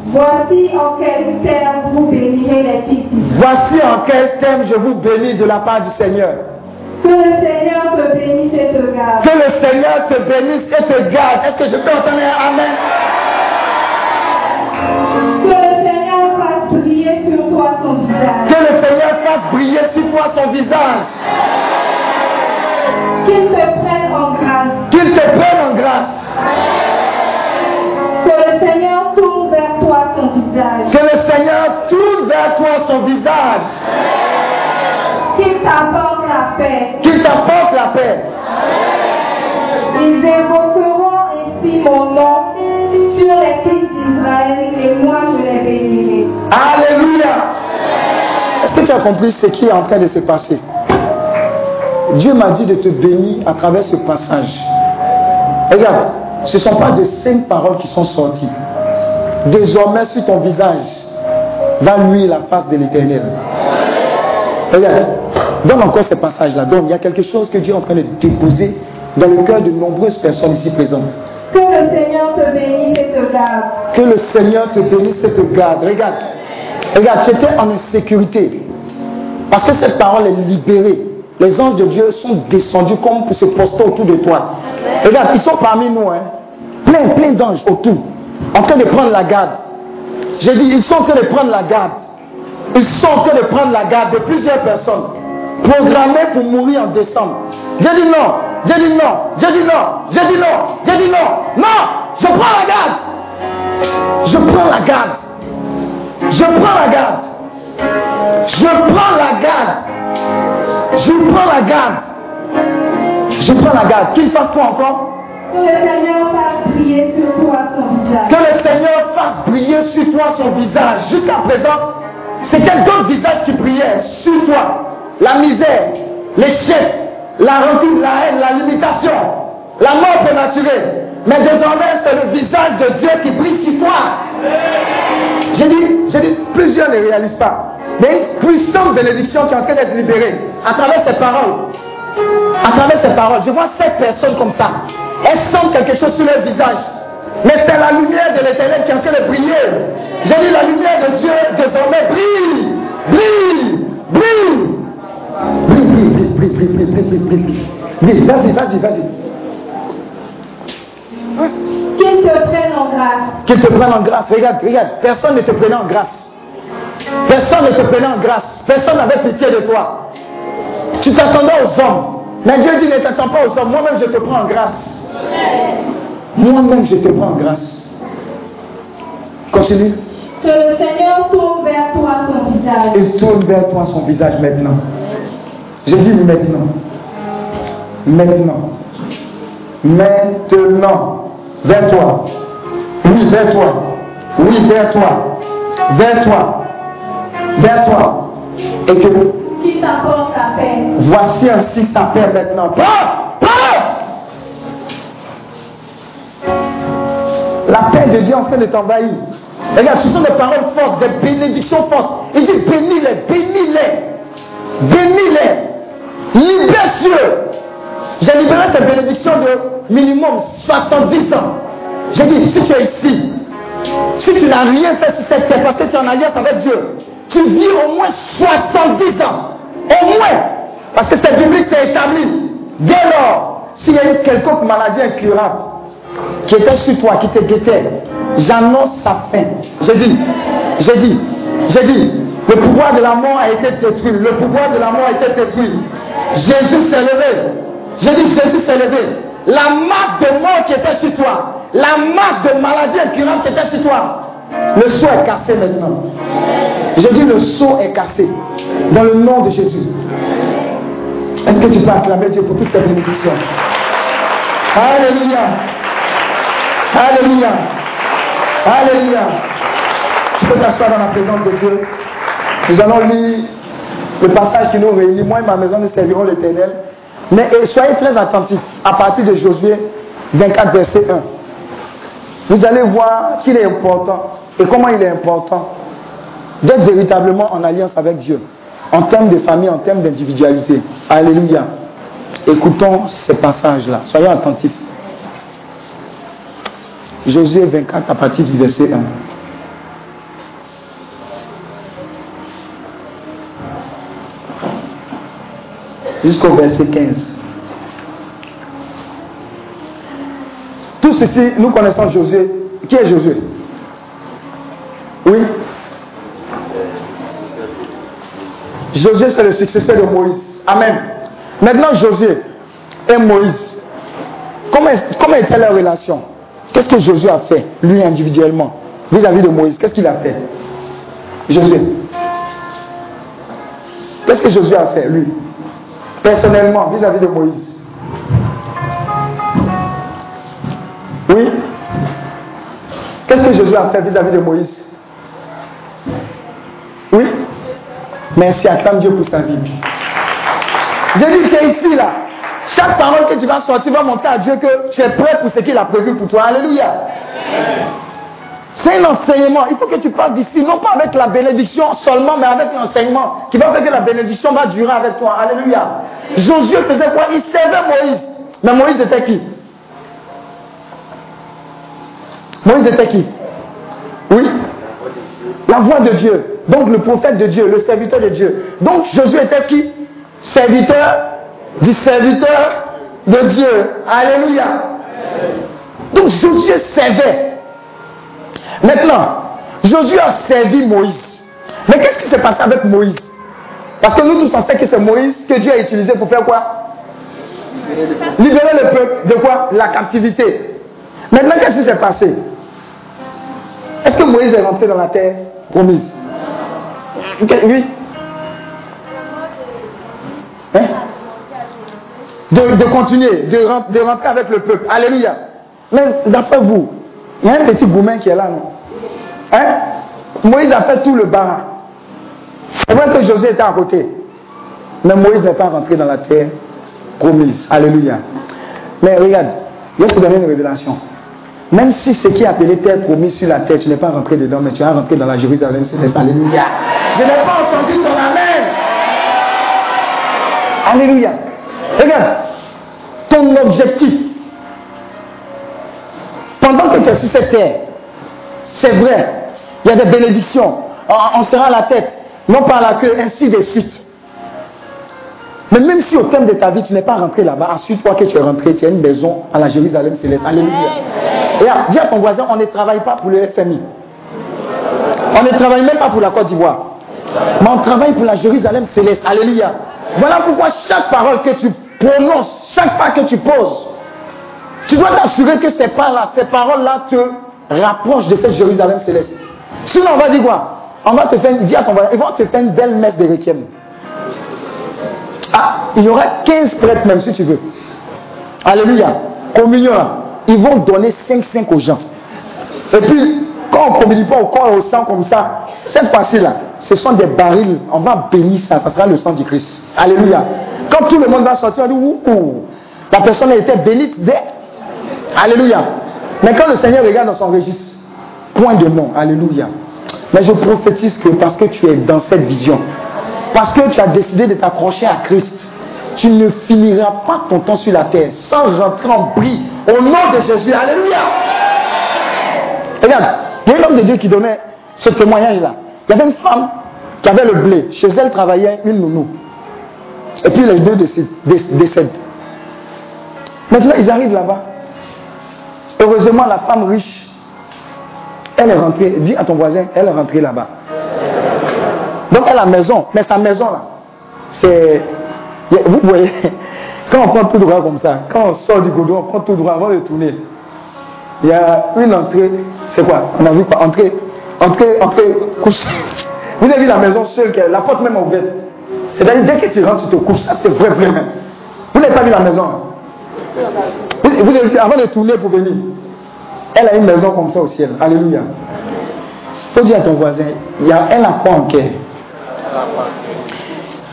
C: voici en quels termes vous bénirez les d'Israël.
A: voici en quel thème je vous bénis de la part du Seigneur.
C: Que le Seigneur te bénisse et te garde.
A: Que le Seigneur te bénisse et te garde. Est-ce que je peux entendre un Amen?
C: Que le Seigneur fasse briller sur toi son visage.
A: Que le Seigneur fasse briller sur toi son visage.
C: Qu'il te prenne tourne vers toi son visage. Qu'il t'apporte la paix.
A: Qu'il t'apporte la paix.
C: Ils évoqueront ainsi mon nom sur les fils d'Israël et moi je les bénirai.
A: Alléluia. Est-ce que tu as compris ce qui est en train de se passer? Dieu m'a dit de te bénir à travers ce passage. Regarde, ce ne sont pas de cinq paroles qui sont sorties. Désormais, sur ton visage, va lui la face de l'éternel. Regarde, donne encore ce passage-là. Donc, il y a quelque chose que Dieu est en train de déposer dans le cœur de nombreuses personnes ici présentes.
C: Que le Seigneur te bénisse et te garde.
A: Que le Seigneur te bénisse et te garde. Regarde, regarde, tu étais en insécurité. Parce que cette parole est libérée. Les anges de Dieu sont descendus comme pour se poster autour de toi. Regarde, ils sont parmi nous, hein. Plein, plein d'anges autour. En train de prendre la garde. J'ai dit, ils sont train de prendre la garde. Ils sont train de prendre la garde de plusieurs personnes. Programmées pour mourir en décembre. J'ai dit non. J'ai dit non. J'ai dit non. J'ai dit non. J'ai dit non. Non. Je prends la garde. Je prends la garde. Je prends la garde. Je prends la garde. Je prends la garde. Je prends la garde. Qu'il fasse quoi encore?
C: Que le Seigneur fasse briller sur toi son visage.
A: Que le Seigneur fasse briller sur toi son visage. Jusqu'à présent, c'était d'autres visages qui brillaient sur toi. La misère, l'échec, la rancune, la haine, la limitation, la mort prématurée. Mais désormais, c'est le visage de Dieu qui brille sur toi. J'ai dit, j'ai dit, plusieurs ne réalisent pas. Mais une puissante bénédiction qui est en train d'être libérée à travers ces paroles. À travers ces paroles, je vois sept personnes comme ça. Elles sentent quelque chose sur leur visage. Mais c'est la lumière de l'éternel qui est en train de briller. J'ai dit la lumière de Dieu désormais brille, brille, brille. Brille, brille, brille, brille, brille, brille, brille, brille, brille. Brille, vas-y, vas-y, vas-y.
C: Qu'il te prenne en grâce.
A: Qu'il te prenne en grâce. Regarde, regarde, personne ne te prenait en grâce. Personne ne te prenait en grâce. Personne n'avait pitié de toi. Tu t'attendais aux hommes. Mais Dieu dit ne t'attends pas aux hommes. Moi-même, je te prends en grâce. Moi-même, je te prends en grâce. Continue.
C: Que le Seigneur tourne vers toi son visage.
A: Il tourne vers toi son visage maintenant. Je dis maintenant. Maintenant. Maintenant. Vers toi. Oui, vers toi. Oui, vers toi. Vers toi. Vers toi. Et que
C: Qu'il t'apporte la paix.
A: voici ainsi sa paix maintenant. La paix de Dieu en train de t'envahir. Regarde, ce sont des paroles fortes, des bénédictions fortes. Il dit bénis-les, bénis-les, bénis-les, libère-les. J'ai libéré ces bénédictions de minimum 70 ans. J'ai dit, si tu es ici, si tu n'as rien fait sur cette terre parce que tu es en alliance avec Dieu, tu vis au moins 70 ans. Au moins. Parce que c'est biblique, c'est établi. Dès lors, s'il y a eu quelconque maladie incurable qui était sur toi, qui te guettait, j'annonce sa fin. J'ai dit, j'ai dit, j'ai dit, le pouvoir de la mort a été détruit. Le pouvoir de la mort a été détruit. Jésus s'est levé. J'ai dit, Jésus s'est levé. La marque de mort qui était sur toi, la marque de maladie incurable qui était sur toi, le sceau est cassé maintenant. Je dis le sceau est cassé. Dans le nom de Jésus. Est-ce que tu peux acclamer Dieu pour toutes ces bénédictions? Alléluia. Alléluia. Alléluia. Tu peux t'asseoir dans la présence de Dieu. Nous allons lire le passage qui nous réunit. Moi et ma maison, nous servirons l'éternel. Mais soyez très attentifs à partir de Josué 24, verset 1. Vous allez voir qu'il est important et comment il est important d'être véritablement en alliance avec Dieu, en termes de famille, en termes d'individualité. Alléluia. Écoutons ces passages-là. Soyez attentifs. Josué 24 à partir du verset 1. Jusqu'au verset 15. Tout ceci, nous connaissons Josué. Qui est Josué? Oui Josué, c'est le successeur de Moïse. Amen. Maintenant, Josué et Moïse, comment, comment était leur relation? Qu'est-ce que Josué a fait, lui individuellement, vis-à-vis de Moïse? Qu'est-ce qu'il a fait? Josué. Qu'est-ce que Josué a fait, lui Personnellement, vis-à-vis de Moïse? Oui Qu'est-ce que Josué a fait vis-à-vis de Moïse? Oui Merci, acclame Dieu pour sa vie. J'ai dit, c'est ici, là. Chaque parole que tu vas sortir va montrer à Dieu que tu es prêt pour ce qu'il a prévu pour toi. Alléluia. C'est un enseignement. Il faut que tu parles d'ici, non pas avec la bénédiction seulement, mais avec l'enseignement qui va faire que la bénédiction va durer avec toi. Alléluia. Josué faisait quoi? Il servait Moïse. Mais Moïse était qui? Moïse était qui? Oui La voix de Dieu. Donc le prophète de Dieu, le serviteur de Dieu. Donc Josué était qui? Serviteur du serviteur de Dieu. Alléluia. Donc Josué servait. Maintenant, Josué a servi Moïse. Mais qu'est-ce qui s'est passé avec Moïse? Parce que nous tous on sait que c'est Moïse que Dieu a utilisé pour faire quoi? Libérer le peuple de quoi? La captivité. Maintenant, qu'est-ce qui s'est passé? Est-ce que Moïse est rentré dans la terre promise? Oui. Hein? De, continuer, de, rentrer avec le peuple. Alléluia. Mais d'après vous, il y a un petit boumin qui est là, non? Hein? Moïse a fait tout le bar. C'est vrai que Josué était à côté. Mais Moïse n'est pas rentré dans la terre promise. Alléluia. Mais regarde, je vais te donner une révélation. Même si ce qui est appelé terre promise sur la terre, tu n'es pas rentré dedans, mais tu es rentré dans la Jérusalem. Alléluia. Je n'ai pas entendu ton Amen. Alléluia. Regarde, ton objectif, pendant que tu es sur cette terre, c'est vrai, il y a des bénédictions, on, sera à la tête, non pas à la queue, ainsi de suite. Mais même si au terme de ta vie, tu n'es pas rentré là-bas, ensuite, toi que tu es rentré, tu as une maison à la Jérusalem céleste. Alléluia. Et dis à ton voisin, on ne travaille pas pour le FMI. On ne travaille même pas pour la Côte d'Ivoire. Mais on travaille pour la Jérusalem céleste. Alléluia. Voilà pourquoi chaque parole que tu prononces, chaque pas que tu poses, tu dois t'assurer que ces, pas ces paroles-là te rapprochent de cette Jérusalem céleste. Sinon, on va dire quoi? On va te faire, à ton voisin, ils vont te faire une belle messe de requiem. Ah, il y aura 15 prêtres même si tu veux. Alléluia. Communion là. Ils vont donner 5-5 aux gens. Et puis, quand on ne communie pas au corps et au sang comme ça, cette fois-ci là, ce sont des barils. On va bénir ça. Ça sera le sang du Christ. Alléluia. Quand tout le monde va sortir, on dit ouh, la personne a été bénite Alléluia. Mais quand le Seigneur regarde dans son registre, point de nom. Alléluia. Mais je prophétise que parce que tu es dans cette vision, parce que tu as décidé de t'accrocher à Christ, tu ne finiras pas ton temps sur la terre sans rentrer en bris au nom de Jésus. Alléluia. Regarde, il y a un homme de Dieu qui donnait ce témoignage-là. Il y avait une femme qui avait le blé. Chez elle travaillait une nounou. Et puis les deux décèdent. Maintenant, ils arrivent là-bas. Heureusement, la femme riche, elle est rentrée. Dis à ton voisin, elle est rentrée là-bas. Donc, elle a maison. Mais sa maison, là, c'est. Vous voyez, (laughs) quand on prend tout droit comme ça, quand on sort du goudron, on prend tout droit avant de tourner. Il y a une entrée. C'est quoi? On a vu quoi? Entrée, entrée, couche. Vous avez vu la maison seule, la porte même ouverte. C'est-à-dire, dès que tu rentres, tu te couches. Ça, c'est vrai, vrai. Vous n'avez pas vu la maison. Hein? Vous, avez vu, avant de tourner pour venir, elle a une maison comme ça au ciel. Alléluia. Faut dire à ton voisin, il y a, elle n'a pas en cœur.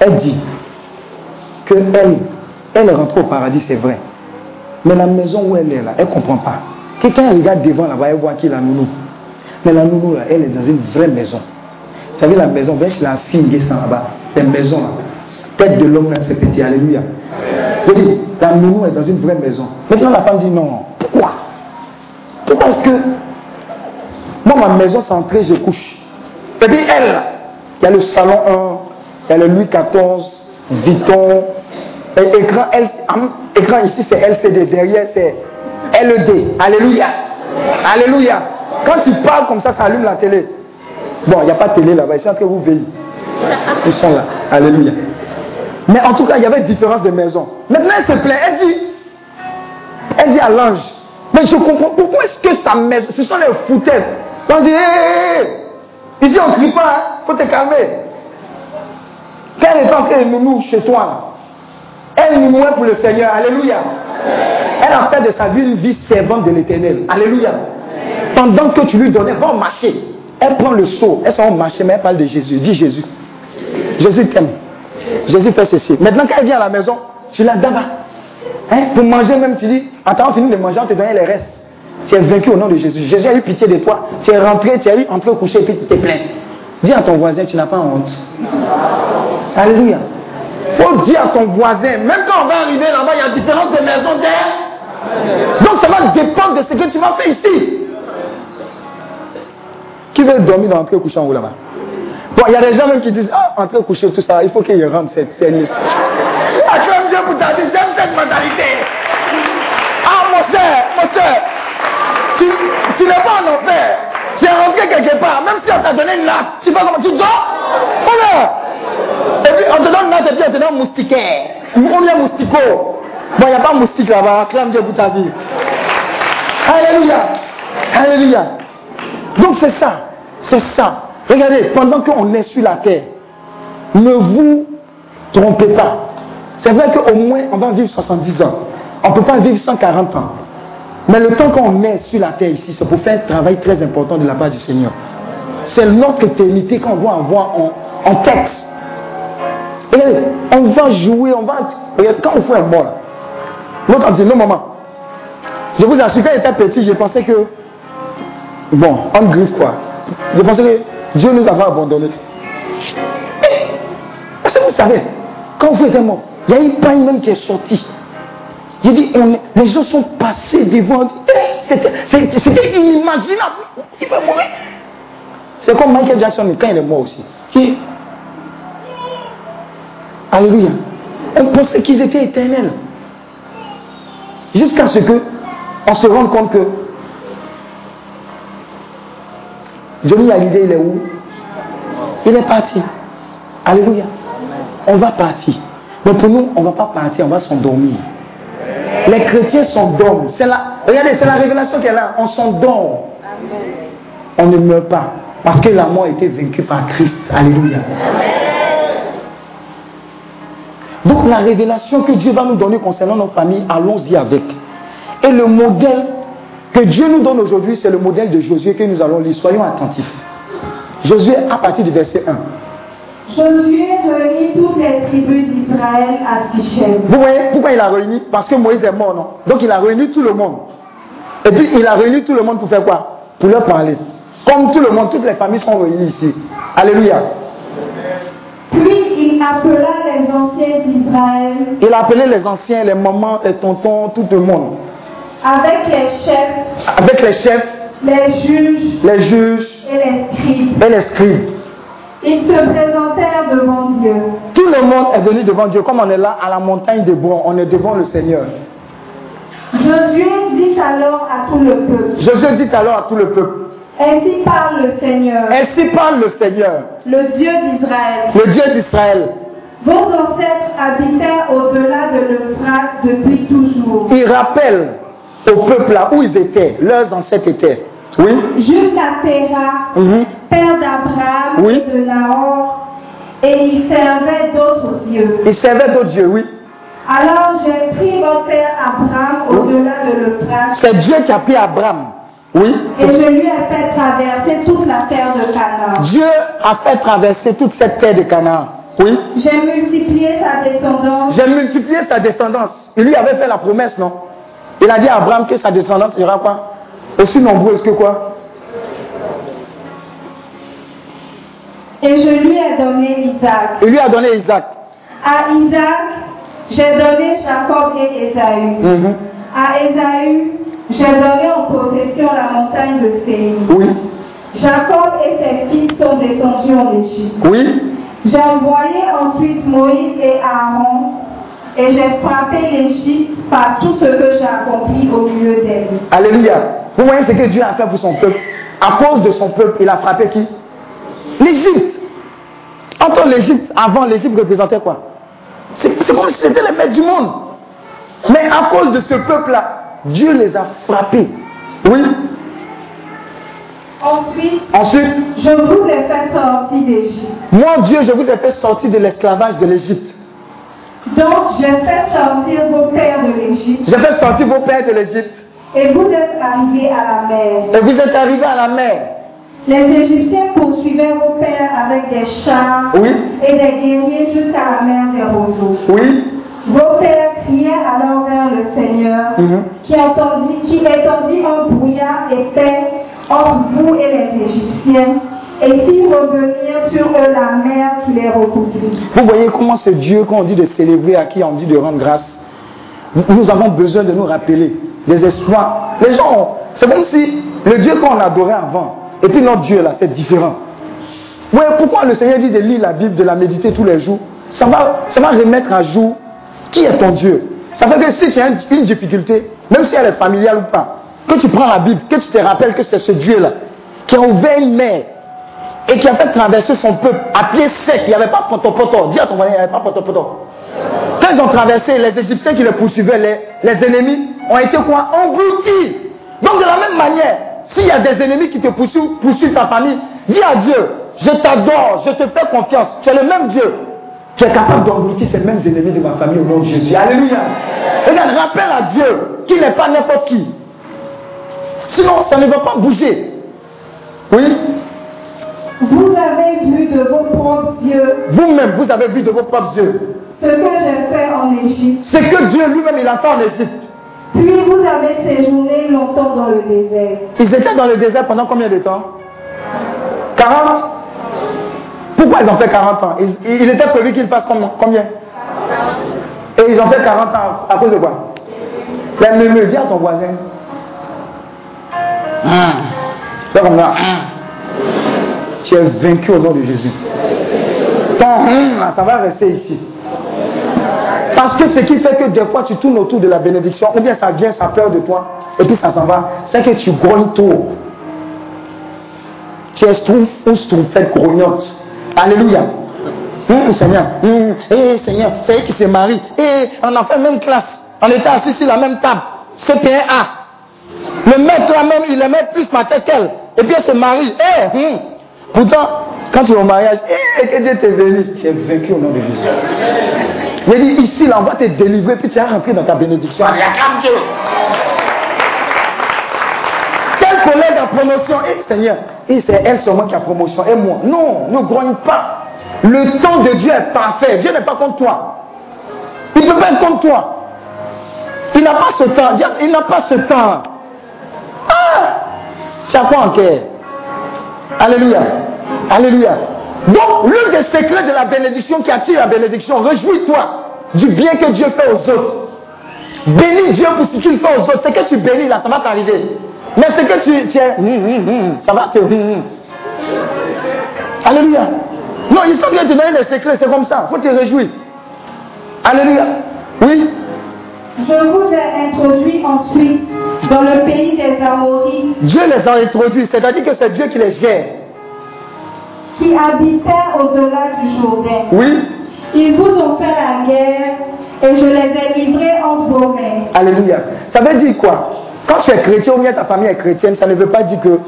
A: Elle dit que elle Elle est rentrée au paradis, c'est vrai. Mais la maison où elle est là, elle ne comprend pas. Quelqu'un regarde devant là-bas, elle voit qui est la nounou. Mais la nounou là, elle est dans une vraie maison. Vous savez, la maison, vers la fille qui est là-bas, la maison là. Tête de l'homme c'est petit, alléluia. Je dis, la nounou est dans une vraie maison. Maintenant, la femme dit non. Pourquoi? Pourquoi est-ce que moi, ma maison, c'est entrée, je couche? Et puis elle, il y a le salon 1, il y a le Louis XIV, Vuitton, et écran, L- écran ici c'est LCD, derrière c'est LED. Alléluia. Alléluia. Quand tu parles comme ça, ça allume la télé. Bon, il n'y a pas de télé là-bas, ils sont de vous veiller. Ils sont là. Alléluia. Mais en tout cas, il y avait différence de maison. Maintenant, elle se plaint. Elle dit, elle dit à l'ange, mais je comprends, pourquoi est-ce que sa maison, ce sont les foutaises? On dit, hé, hé. Ici, on ne crie pas, hein. faut te calmer. Quand elle est train de nounou chez toi, elle nounouait pour le Seigneur. Alléluia. Elle a fait de sa vie une vie servante de l'éternel. Alléluia. Pendant que tu lui donnais, va marcher. Elle prend le seau, elle s'en marcher, mais elle parle de Jésus. Dis Jésus. Jésus t'aime. Jésus fait ceci. Maintenant, quand elle vient à la maison, tu la d'abord. Hein, pour manger même, tu dis, attends, on finit de manger, on te donne les restes. Tu es vaincu au nom de Jésus. Jésus a eu pitié de toi. Tu es rentré, tu es eu entré au coucher puis tu t'es plaint. Dis à ton voisin, tu n'as pas honte. Alléluia. faut dire à ton voisin, même quand on va arriver là-bas, il y a différence de maisons d'air. Donc ça va dépendre de ce que tu vas faire ici. Qui veut dormir dans l'entrée en haut là-bas Bon, il y a des gens même qui disent, ah, entrer coucher, tout ça, il faut qu'il rentre cette scène. Acclame Dieu pour ta vie, j'aime cette mentalité. Ah, mon cher, mon cher, tu, tu n'es pas en enfer. Tu es rentré quelque part, même si on t'a donné une latte, tu vas comment tu dors? Voilà. Et puis on te donne une latte et puis on te donne moustiquaire. On est moustico. Bon, il n'y a pas moustique là-bas, acclame Dieu pour ta vie. Alléluia. Alléluia. Donc c'est ça. C'est ça. Regardez, pendant qu'on est sur la terre, ne vous trompez pas. C'est vrai qu'au moins on va vivre 70 ans. On ne peut pas vivre 140 ans. Mais le temps qu'on est sur la terre ici, c'est pour faire un travail très important de la part du Seigneur. C'est notre éternité qu'on va avoir en, en tête. On va jouer, on va. Regardez, quand on fait un là, l'autre a dit non, maman. Je vous assure, quand j'étais petit, je pensais que. Bon, en griffe quoi. Je pensais que Dieu nous avait abandonnés? Eh, Parce que vous savez, quand vous êtes mort, il y a une paille même qui est sortie. J'ai dit, les gens sont passés devant. Eh, C'était inimaginable. Il va mourir. C'est comme Michael Jackson, quand il est mort aussi. Alléluia. On pensait qu'ils étaient éternels. Jusqu'à ce que on se rende compte que Johnny Hallyday, il est où? Il est parti. Alléluia. On va partir. Mais pour nous, on ne va pas partir, on va s'endormir. Les chrétiens s'endorment. C'est la, regardez, c'est la révélation qu'elle a. On s'endort. On ne meurt pas. Parce que la mort a été vaincue par Christ. Alléluia. Donc la révélation que Dieu va nous donner concernant nos familles, allons-y avec. Et le modèle que Dieu nous donne aujourd'hui, c'est le modèle de Josué que nous allons lire. Soyons attentifs. Josué à partir du verset 1.
C: Josué réunit toutes les tribus d'Israël à Sichem.
A: Vous voyez pourquoi il a réuni? Parce que Moïse est mort, non? Donc il a réuni tout le monde. Et puis il a réuni tout le monde pour faire quoi? Pour leur parler. Comme tout le monde, toutes les familles sont réunies ici. Alléluia.
C: Puis il appela les anciens d'Israël
A: Il a appelé les anciens, les mamans, les tontons, tout le monde.
C: Avec les chefs,
A: Avec les chefs,
C: les juges
A: les juges
C: et les scribes.
A: et les scribes.
C: Ils se présentèrent devant Dieu.
A: Tout le monde est venu devant Dieu. Comme on est là à la montagne de Bron, on est devant le Seigneur.
C: Josué dit alors à tout le peuple,
A: Josué dit alors à tout le peuple,
C: Ainsi parle le Seigneur,
A: ainsi parle le Seigneur,
C: le Dieu d'Israël.
A: le Dieu d'Israël.
C: Vos ancêtres habitaient au-delà de l'Euphrate depuis toujours,
A: Il rappelle au peuple là où ils étaient, leurs ancêtres étaient. Oui
C: jusqu'à Terah,
A: Mhm.
C: père d'Abraham
A: Oui.
C: et de Nahor, et ils servaient d'autres dieux.
A: Ils servaient d'autres dieux, oui.
C: Alors j'ai pris votre père Abraham au-delà de l'Euphrate,
A: C'est Dieu qui a pris Abraham. Oui.
C: et je lui ai fait traverser toute la terre de Canaan.
A: Dieu a fait traverser toute cette terre de Canaan. Oui.
C: J'ai multiplié sa descendance
A: J'ai multiplié sa descendance. Il lui avait fait la promesse, non? Il a dit à Abraham que sa descendance ira quoi? Aussi nombreuse que quoi?
C: Et je lui ai donné Isaac.
A: Il lui a donné Isaac.
C: À Isaac, j'ai donné Jacob et Ésaü.
A: Mhm.
C: À Ésaü, j'ai donné en possession la montagne de Séir.
A: Oui.
C: Jacob et ses fils sont descendus en Égypte.
A: Oui.
C: J'ai envoyé ensuite Moïse et Aaron, et j'ai frappé l'Égypte par tout ce que j'ai accompli au milieu d'elle.
A: Alléluia. Vous voyez ce que Dieu a fait pour son peuple? À cause de son peuple, il a frappé qui? L'Égypte. Entre l'Égypte, avant, l'Égypte représentait quoi? C'est comme si c'était les maîtres du monde. Mais à cause de ce peuple-là, Dieu les a frappés. Oui.
C: Ensuite,
A: Ensuite,
C: je vous ai fait sortir d'Égypte.
A: moi, Dieu, je vous ai fait sortir de l'esclavage de l'Égypte.
C: Donc, j'ai fait sortir vos pères de l'Égypte,
A: J'ai fait sortir vos pères de l'Égypte.
C: et vous êtes arrivés à la mer.
A: Et vous êtes arrivés à la mer.
C: Les Égyptiens poursuivaient vos pères avec des chars
A: Oui.
C: et des guerriers jusqu'à la mer des roseaux.
A: Oui.
C: Vos pères criaient alors vers le Seigneur,
A: Mhm.
C: qui, entendit, qui étendit un brouillard épais entre vous et les Égyptiens, et fit revenir sur la mer qui les recouvrit.
A: Vous voyez comment ce Dieu, quand on dit de célébrer, à qui on dit de rendre grâce, nous avons besoin de nous rappeler des espoirs. Les gens, c'est comme si le Dieu qu'on adorait avant, et puis notre Dieu là, c'est différent. Ouais, pourquoi le Seigneur dit de lire la Bible, de la méditer tous les jours? Ça va, ça va remettre à jour qui est ton Dieu. Ça fait que si tu as une, une difficulté, même si elle est familiale ou pas, que tu prends la Bible, que tu te rappelles que c'est ce Dieu-là qui a ouvert une mer et qui a fait traverser son peuple à pied sec. Il n'y avait pas potopoto. Dis à ton voisin, il n'y avait pas potopoto. Quand ils ont traversé, les Égyptiens qui les poursuivaient, les, ennemis, ont été quoi? Engloutis. Donc de la même manière, s'il y a des ennemis qui te poursuivent, poursuivent ta famille, dis à Dieu, je t'adore, je te fais confiance, tu es le même Dieu. Tu es capable d'engloutir ces mêmes ennemis de ma famille au nom de Jésus. Alléluia. Regarde, rappelle à Dieu qu'il n'est pas n'importe qui. Sinon, ça ne va pas bouger. Oui?
C: Avez vu de vos propres yeux
A: Vous-même, vous avez vu de vos propres yeux.
C: ce que j'ai fait en Égypte.
A: C'est que Dieu lui-même, il a fait en Égypte.
C: Puis vous avez séjourné longtemps dans le désert.
A: Ils étaient dans le désert pendant combien de temps? 40 Pourquoi ils ont fait 40 ans? Il, il était prévu qu'ils fassent com- combien? Et ils ont fait 40 ans à cause de quoi? Ben, me, dis à ton voisin. Hein? Comme ça. Hein? Tu es vaincu au nom de Jésus. Ton hum, là, ça va rester ici. Parce que ce qui fait que des fois tu tournes autour de la bénédiction, ou bien ça vient, ça peur de toi, et puis ça s'en va, c'est que tu grognes trop. Tu es schtroumpf ou schtroumpfette grognotte. Alléluia. Hum, Seigneur, hum, eh, Seigneur, c'est qui se marient. Eh, on a fait même classe. On était assis sur la même table. C'était un A. Le maître là même, il aimait plus ma tête qu'elle. Et puis elle se marie. Eh, hum. Pourtant, quand tu es au mariage, eh, que Dieu te bénisse, tu es vaincu au nom de Jésus. Il dit, ici, là, on va te délivrer, puis tu vas rentrer dans ta bénédiction. Quel collègue a promotion Eh Seigneur, et c'est elle seulement qui a promotion, et moi. Non, ne grogne pas. Le temps de Dieu est parfait. Dieu n'est pas contre toi. Il ne peut pas être contre toi. Il n'a pas ce temps. Dieu- Il n'a pas ce temps. Ah Tu as quoi en cœur? Alléluia. Alléluia. Donc, l'un des secrets de la bénédiction qui attire la bénédiction, réjouis-toi du bien que Dieu fait aux autres. Bénis Dieu pour ce qu'il fait aux autres. Ce que tu bénis là, ça va t'arriver. Mais ce que tu, es, hum, hum, hum, ça va te. Alléluia. Non, il faut bien te donner les secrets, c'est comme ça. Il faut te réjouir. Alléluia. Oui?
C: Je vous ai introduit ensuite dans le pays des Amorites
A: Dieu les a introduits, c'est-à-dire que c'est Dieu qui les gère.
C: Qui habitaient au-delà du Jourdain.
A: Oui.
C: Ils vous ont fait la guerre et je les ai livrés entre vos mains.
A: Alléluia. Ça veut dire quoi? Quand tu es chrétien ou bien ta famille est chrétienne, ça ne veut pas dire que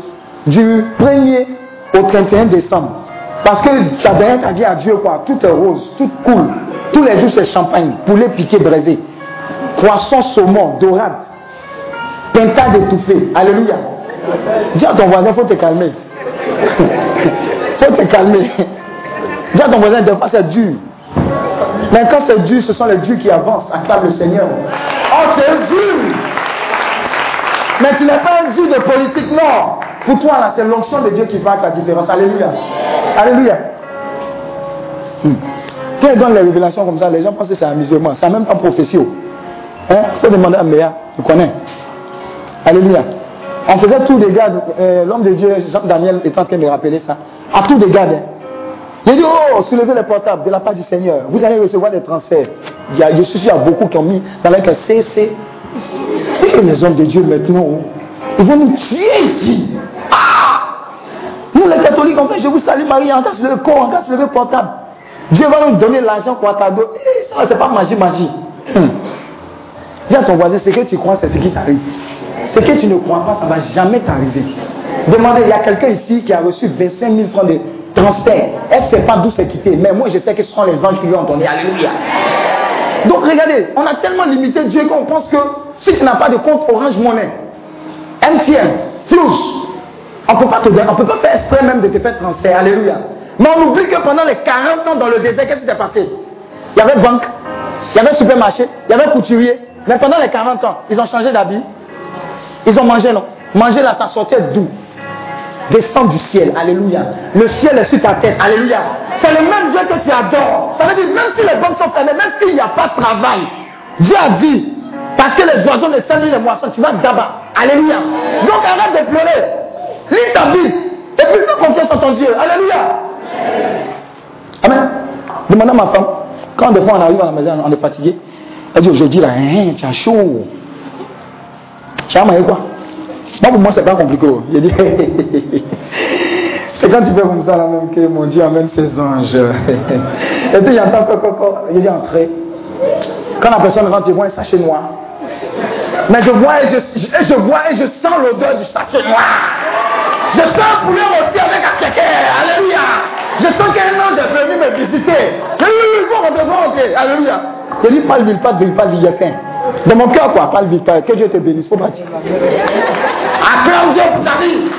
A: du 1er au 31 décembre, parce que tu as donné ta vie à Dieu, quoi, tout est rose, tout cool. Tous les jours c'est champagne, poulet piqué braisé, poisson saumon, dorade, pintade étouffée. Alléluia. Dis à ton voisin, faut te calmer. (laughs) faut te calmer. Dis à ton voisin, des fois c'est dur. Mais quand c'est dur, ce sont les durs qui avancent. Acclame le Seigneur. Oh, c'est dur. Mais tu n'es pas un dur de politique, non. Pour toi, là, c'est l'onction de Dieu qui fait la différence. Alléluia. Alléluia. Quand il donne les révélations comme ça, les gens pensent que c'est musulman. C'est même pas prophétie. Hein? Il faut demander à Méa. Tu connais. Alléluia. On faisait tout des gardes. Euh, L'homme de Dieu, Daniel, est en train de me rappeler ça. À tout des gardes. J'ai dit, oh, soulevez les portables de la part du Seigneur. Vous allez recevoir des transferts. Il y a, je suis sûr, il y a beaucoup qui ont mis dans les CC. Et les hommes de Dieu maintenant, ils vont nous tuer ici. Ah Nous les catholiques, en fait, je vous salue Marie, en casse le corps, en casse le portable. Dieu va nous donner l'argent pour cadeau. Eh, c'est pas magie, magie. Hum. Dis à ton voisin, ce que tu crois, c'est ce qui t'arrive. Ce que tu ne crois pas, ça ne va jamais t'arriver. Demandez, il y a quelqu'un ici qui a reçu 25 000 francs de transfert. Elle ne sait pas d'où c'est quitté, mais moi je sais que ce sont les anges qui lui ont donné. Alléluia. Donc regardez, on a tellement limité Dieu qu'on pense que si tu n'as pas de compte Orange Monnaie, MTN, Flush, on ne peut pas te on peut pas faire exprès même de te faire transfert. Alléluia. Mais on oublie que pendant les 40 ans dans le désert, qu'est-ce qui s'est passé? Il y avait banque, il y avait supermarché, il y avait couturier. Mais pendant les 40 ans, ils ont changé d'habit. Ils ont mangé, non? Manger là, ça sortait d'où Descend du ciel. Alléluia. Le ciel est sur ta tête. Alléluia. C'est le même Dieu que tu adores. Ça veut dire, même si les banques sont fermées, même s'il n'y a pas de travail, Dieu a dit, parce que les oiseaux ne sèment les moissons, tu vas d'abord. Alléluia. Donc arrête de pleurer. Lis ta vie. Et puis fais confiance en ton Dieu. Alléluia. Amen. Demande à ma femme, quand des fois on arrive à la maison, on est fatigué, elle dit aujourd'hui là, hein, tu chaud. Tu as quoi? Moi pour moi c'est pas compliqué. Il dit, (laughs) c'est quand tu fais comme ça là même que mon Dieu amène ses anges. (laughs) Et puis j'entends coco, il dit entrez. Quand la personne rentre, je vois un sachet noir. Mais je vois et je, je vois et je sens l'odeur du sachet noir. Je sens poulet rôti avec un kéké. Alléluia. Je sens qu'un ange est venu me visiter. Oui, oui, il faut rentrer. Alléluia. Je dis pas le pas de pas ville, faim. Dans mon cœur, quoi, pas le ville, que Dieu te bénisse. Faut pas dire. Acclame Dieu pour ta vie.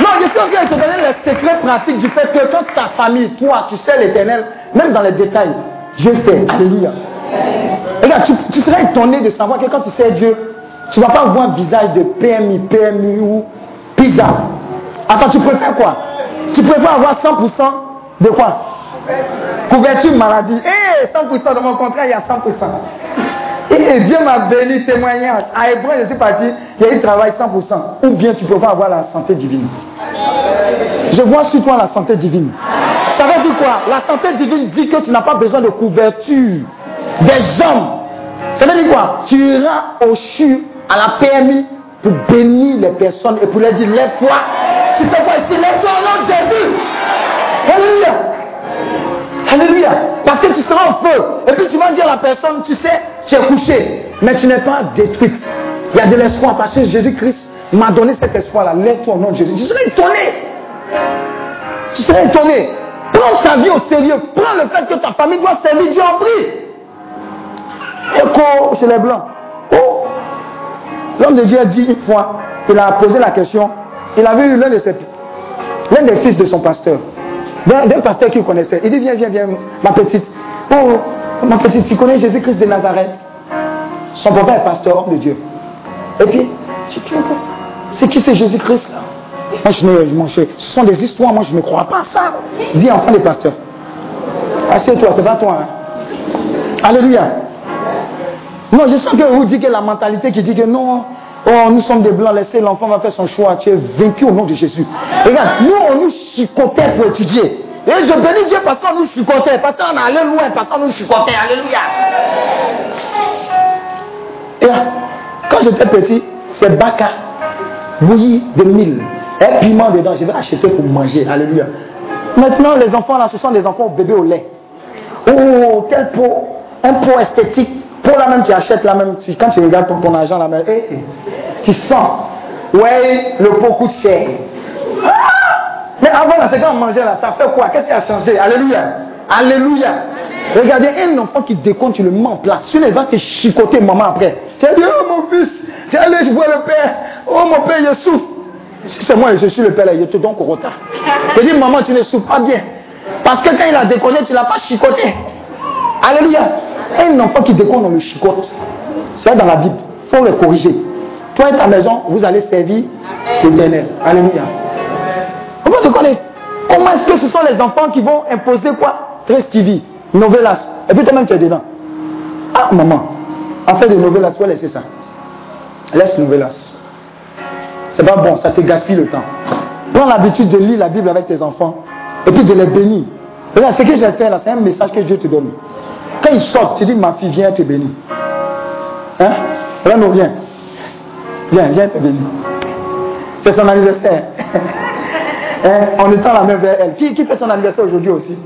A: Non, je suis en train de te donner les secrets pratiques du fait que quand ta famille, toi, tu sais l'éternel, même dans les détails, Dieu fait. Alléluia. Regarde, tu, tu serais étonné de savoir que quand tu sais Dieu, tu ne vas pas voir un visage de PMI, PMI ou pizza. Attends, tu préfères quoi? Tu préfères avoir 100% de quoi? Couverture maladie. Eh, 100% de mon contrat, il y a 100%. Et Dieu m'a béni, témoignage. À Hébreu, je suis parti, il y a eu travail 100%. Ou bien tu peux pas avoir la santé divine. Je vois sur toi la santé divine. Ça veut dire quoi? La santé divine dit que tu n'as pas besoin de couverture des hommes. Ça veut dire quoi? Tu iras au CHU, à la PMI, pour bénir les personnes et pour leur dire lève-toi. Tu fais quoi ici Lève-toi au nom de Jésus. Alléluia. Alléluia. Parce que tu seras en feu. Et puis tu vas dire à la personne, tu sais, tu es couché, mais tu n'es pas détruite. Il y a de l'espoir parce que Jésus-Christ m'a donné cet espoir-là. Lève-toi au nom de Jésus. Tu serais étonné. Tu serais étonné. Prends ta vie au sérieux. Prends le fait que ta famille doit servir Dieu en prie. Écho chez les blancs. Oh. L'homme de Dieu a dit une fois, il a posé la question, il avait eu l'un de ses, l'un des fils de son pasteur, d'un pasteur qu'il connaissait. Il dit, viens, viens, viens, ma petite. Oh, ma petite, tu connais Jésus-Christ de Nazareth? Son papa est pasteur, homme de Dieu. Et puis, c'est qui c'est Jésus-Christ là? Moi, je ne, moi, ce sont des histoires, moi je ne crois pas à ça. Dis enfant des pasteurs. Assieds-toi, c'est pas toi. Hein. Alléluia. Non, je sens que vous dites que la mentalité qui dit que non, oh, nous sommes des blancs, laissez l'enfant va faire son choix. Tu es vaincu au nom de Jésus. Regarde, nous, on nous chicotait pour étudier. Et je bénis Dieu parce qu'on nous chicotait, parce qu'on allait loin, parce qu'on nous chicotait. Alléluia. Et quand j'étais petit, c'est Baka, bouilli de mille, un piment dedans, je vais acheter pour manger. Alléluia. Maintenant, les enfants là, ce sont des enfants bébés au lait. Oh, quel pot, un pot esthétique pour la même, tu achètes la même. Quand tu regardes ton, argent, la même, eh, eh, tu sens. Ouais, le pot coûte cher. Ah! Mais avant, c'est quand on mangeait là, ça fait quoi? Qu'est-ce qui a changé? Alléluia. Alléluia. Regardez, un enfant qui décompte, tu le mets en place. Tu ne vas te chicoter maman après. Tu as dit, oh mon fils, tu allé, je vois le père. Oh mon père, je souffre. si c'est moi je suis le père, là, je te donne au retard. Je dis, maman, tu ne souffres pas bien. Parce que quand il a déconné, tu ne l'as pas chicoté. Alléluia. Un enfant qui déconne, on le chicote. C'est dans la Bible. Il faut le corriger. Toi et ta maison, vous allez servir l'éternel. Alléluia. Connais Comment est-ce que ce sont les enfants qui vont imposer quoi? Très TV, novelas. Et puis toi-même tu es dedans. Ah maman, en fait de novelas, tu vas laisser ça. Laisse novelas. C'est pas bon, ça te gaspille le temps. Prends l'habitude de lire la Bible avec tes enfants et puis de les bénir. Regarde, ce que j'ai fait là, c'est un message que Dieu te donne. Quand ils sortent, tu dis ma fille, viens te bénir. Hein? Nous, viens. Viens, viens te bénir. C'est son anniversaire. (laughs) hein? On étend la main vers elle. Qui, qui fait son anniversaire aujourd'hui aussi?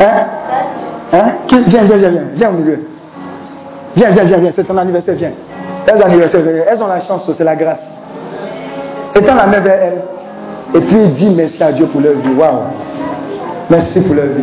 A: Hein? Hein? Qui, Viens, viens, viens, viens. Viens au milieu. Viens, viens, viens, viens. C'est ton anniversaire, viens. Elles, anniversaire, elles ont la chance, c'est la grâce. Étends la main vers elle. Et puis dis merci à Dieu pour leur vie. Waouh. Merci pour leur vie.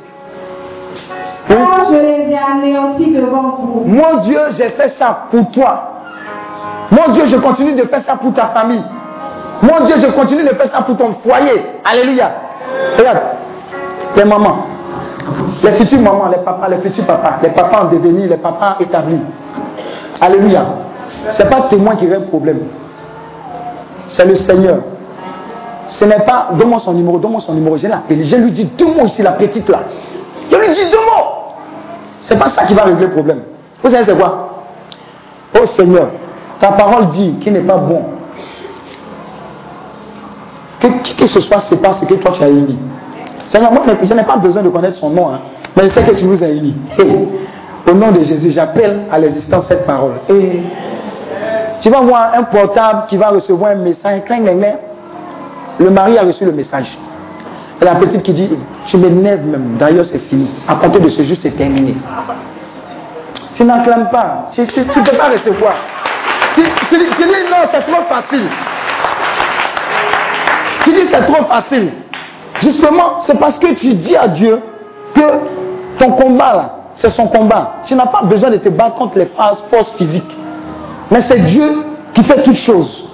C: Car je les ai anéantis devant vous.
A: Mon Dieu, j'ai fait ça pour toi. Mon Dieu, je continue de faire ça pour ta famille. Mon Dieu, je continue de faire ça pour ton foyer. Alléluia. Regarde, les mamans, les futures mamans, les papas, les futurs papas, les papas en devenir, les papas établis. Alléluia. Ce n'est pas témoin qui règle problème. C'est le Seigneur. Ce n'est pas, donne-moi son numéro, donne-moi son numéro. Je l'appelle. Je lui dis deux mots ici, la petite là. Je lui dis deux mots. C'est pas ça qui va régler le problème. Vous savez c'est quoi? Oh Seigneur, ta parole dit qu'il n'est pas bon. Que qui que ce soit, pas ce que toi tu as émis. Seigneur, moi je n'ai pas besoin de connaître son nom, hein, mais je sais que tu nous as. Hey, au nom de Jésus, j'appelle à l'existence cette parole. Tu vas voir un portable qui va recevoir un message. Le mari a reçu le message. La petite qui dit, je m'énerve même, d'ailleurs c'est fini. À compter de ce jour, c'est terminé. Tu n'acclames pas. Tu ne peux pas recevoir. Tu, tu dis, non, c'est trop facile. Tu dis c'est trop facile. Justement, c'est parce que tu dis à Dieu que ton combat là, c'est son combat. Tu n'as pas besoin de te battre contre les forces physiques. Mais c'est Dieu qui fait toutes choses.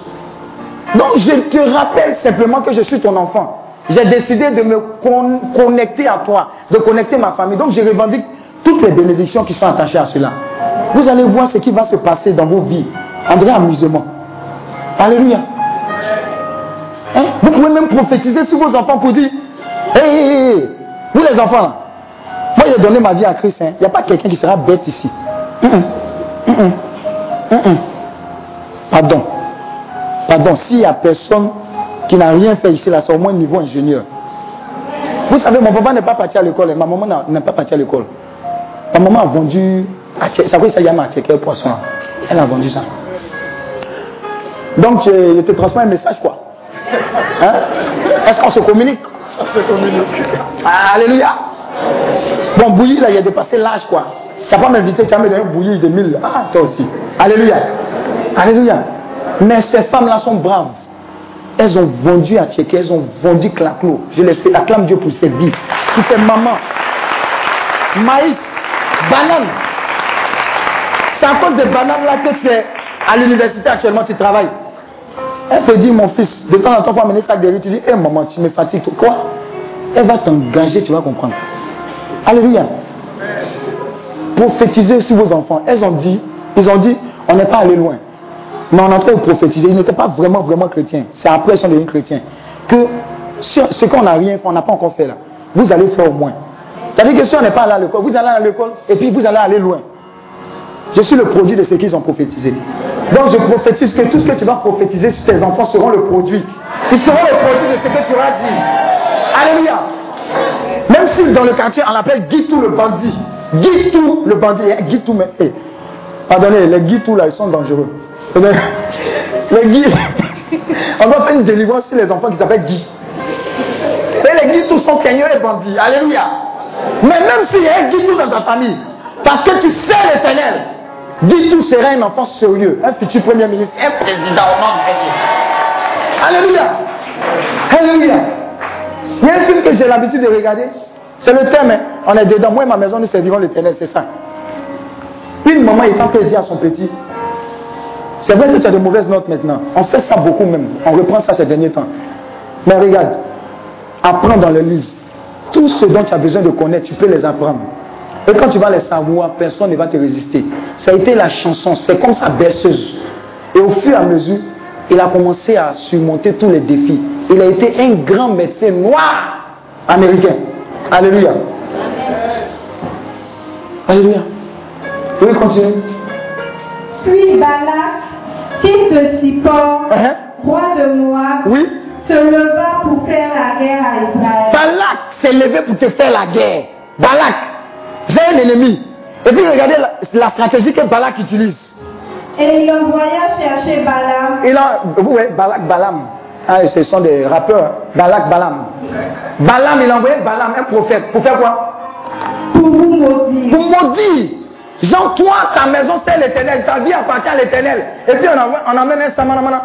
A: Donc je te rappelle simplement que je suis ton enfant. J'ai décidé de me con connecter à toi, de connecter ma famille. Donc je revendique toutes les bénédictions qui sont attachées à cela. Vous allez voir ce qui va se passer dans vos vies. En vrai amusement. Alléluia. Hein? Vous pouvez même prophétiser sur vos enfants pour dire, hé, hé, hé, vous les enfants, moi j'ai donné ma vie à Christ. hein. Il n'y a pas quelqu'un qui sera bête ici. Hum, hum, hum. Pardon. Pardon, s'il n'y a personne qui n'a rien fait ici, là, c'est au moins niveau ingénieur. Vous savez, mon papa n'est pas parti à l'école, et ma maman n'a- n'est pas partie à l'école. Ma maman a vendu, ça veut dire Yama quel poisson. Elle a vendu ça. Donc, je, je te transmets un message, quoi. Hein? Est-ce qu'on se communique? Ah, Alléluia. Bon, bouilli, là, il a dépassé l'âge, quoi. Tu n'as pas m'invité, tu as donné un bouilli de 1000. Ah, toi aussi. Alléluia. Alléluia. Mais ces femmes-là sont braves. Elles ont vendu à Tchéké, elles ont vendu Claclo. Je les fais, acclame Dieu pour ces vies, pour ces mamans. Maïs, banane. C'est à cause des bananes là que tu es à l'université actuellement, tu travailles. Elle te dit, mon fils, de temps en temps, il faut amener ça de riz. Tu dis, hé maman, tu me fatigues. Quoi? Elle va t'engager, tu vas comprendre. Alléluia. Prophétiser sur vos enfants. Elles ont dit, ils ont dit, on n'est pas allé loin. Mais en train de prophétiser. Ils n'étaient pas vraiment, vraiment chrétiens. C'est après qu'ils sont devenus chrétiens. Que ce, qu'on n'a rien fait, on n'a pas encore fait là, vous allez faire au moins. C'est-à-dire que si on n'est pas allé à l'école, vous allez à l'école et puis vous allez aller loin. Je suis le produit de ce qu'ils ont prophétisé. Donc je prophétise que tout ce que tu vas prophétiser sur tes enfants seront le produit. Ils seront le produit de ce que tu auras dit. Alléluia. Même si dans le quartier on l'appelle Guitou le bandit. Guitou le bandit. Guitou, mais. eh, pardonnez, les Guitou là, ils sont dangereux. Eh bien, Les Guitou. (laughs) On doit faire une délivrance sur les enfants qui s'appellent Guy. Et les Guy tous sont seigneurs et bandits. Alléluia. Mais même s'il y a un Guy tout dans ta famille, parce que tu sais l'éternel, Guy tout sera un enfant sérieux, un futur premier ministre, un président au nom de. Alléluia. Alléluia. Il y a un film que j'ai l'habitude de regarder. C'est le thème. hein. On est dedans. Moi et ma maison, nous servirons l'éternel. C'est ça. Une maman est en train de dire à son petit C'est vrai que tu as de mauvaises notes maintenant. On fait ça beaucoup même. On reprend ça ces derniers temps. Mais regarde. Apprends dans le livre. Tout ce dont tu as besoin de connaître, tu peux les apprendre. Et quand tu vas les savoir, personne ne va te résister. Ça a été la chanson. C'est comme ça berceuse. Et au fur et à mesure, il a commencé à surmonter tous les défis. Il a été un grand médecin noir américain. Alléluia. Alléluia. Oui, continue.
D: Puis Balak, fils de Sippor,
A: Hein?
D: roi de Moab,
A: Oui.
D: se leva pour faire la guerre à Israël.
A: Balak s'est levé pour te faire la guerre. Balak, j'ai un ennemi. Et puis regardez la, la stratégie que Balak utilise.
D: Et il envoya chercher Balaam
A: Il a, vous voyez, Balak, Balam. Ah, ce sont des rappeurs. Balak, Balam. Balam, il a envoyé Balam, un prophète. Pour faire quoi?
D: Pour vous maudire.
A: Pour maudire. Genre, toi, ta maison, c'est l'éternel. Ta vie appartient à l'éternel. Et puis, on, amène un samanamana.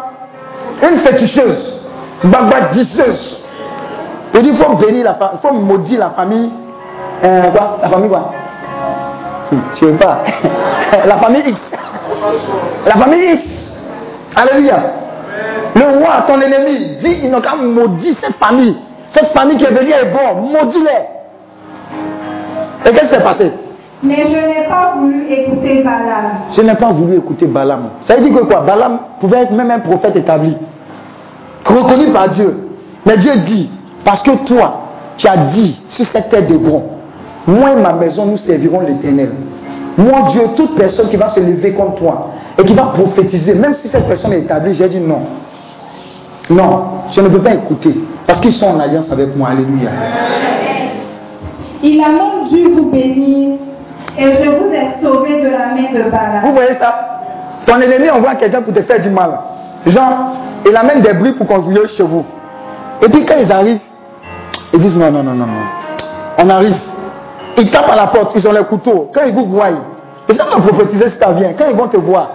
A: Une féticheuse. Babadisseuse. Il dit, il faut bénir la famille. Il faut maudire la famille. Euh, quoi? La famille quoi? Hum, Tu veux pas? (laughs) La famille X. La famille X. Alléluia. Le roi, ton ennemi, dit il n'a qu'à maudire cette famille. Cette famille qui est venue est bon. Maudis-les. Et qu'est-ce qui s'est passé?
D: Mais je n'ai pas voulu écouter Balaam.
A: Je n'ai pas voulu écouter Balaam. Ça veut dire que quoi? Balaam pouvait être même un prophète établi, reconnu par Dieu. Mais Dieu dit, parce que toi, tu as dit sur cette terre de bon, moi et ma maison, nous servirons l'éternel. Moi, Dieu, toute personne qui va se lever contre toi et qui va prophétiser, même si cette personne est établie, j'ai dit non. Non, je ne peux pas écouter. Parce qu'ils sont en alliance avec moi. Alléluia.
D: Il a même dû vous bénir, et je vous ai sauvé de la main de
A: Vous
D: Balaam.
A: voyez ça? Ton ennemi envoie quelqu'un pour te faire du mal. Genre, il amène des bruits pour conduire chez vous. Et puis quand ils arrivent, ils disent non, non, non, non, non. On arrive. Ils tapent à la porte, ils ont les couteaux. Quand ils vous voient, ils pas prophétiser si ça vient. Quand ils vont te voir,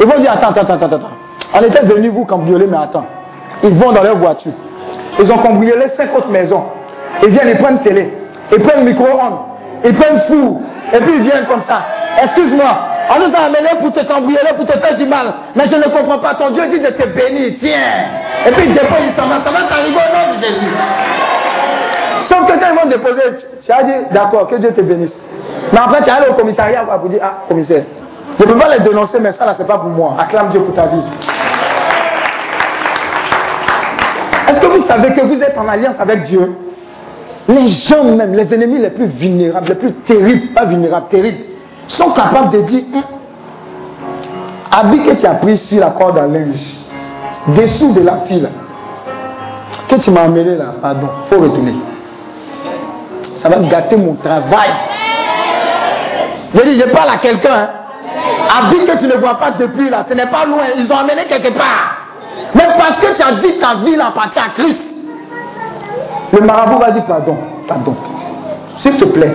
A: ils vont dire attends, attends, attends, attends. On était venus vous cambrioler, mais attends. Ils vont dans leur voiture. Ils ont cambriolé cinq autres maisons. Ils viennent, ils prennent télé. Ils prennent micro-ondes. Ils prennent four. Et puis ils viennent comme ça. Excuse-moi, on nous a amenés pour te cambrioler, pour te faire du mal. Mais je ne comprends pas. Ton Dieu dit de te bénir. Tiens. Et puis il dépose, il s'en. Ça va t'arriver au nom de Jésus. Sauf que quand ils vont déposer, tu as dit, d'accord, que Dieu te bénisse. Mais après, tu es allé au commissariat pour dire, ah, commissaire, je ne peux pas les dénoncer, mais ça, là, c'est pas pour moi. Acclame Dieu pour ta vie. Est-ce que vous savez que vous êtes en alliance avec Dieu? Les gens même, les ennemis les plus vulnérables, les plus terribles, pas vulnérables, terribles, sont capables de dire, Hum, habit que tu as pris ici la corde à linge, dessous de la file, que tu m'as amené là, pardon, faut retourner. Ça va gâter mon travail. Je dis, je parle à quelqu'un. Hein. Habit que tu ne vois pas depuis là, ce n'est pas loin, ils ont amené quelque part. Mais parce que tu as dit ta vie appartient à Christ. Le marabout va dire pardon, pardon. S'il te plaît,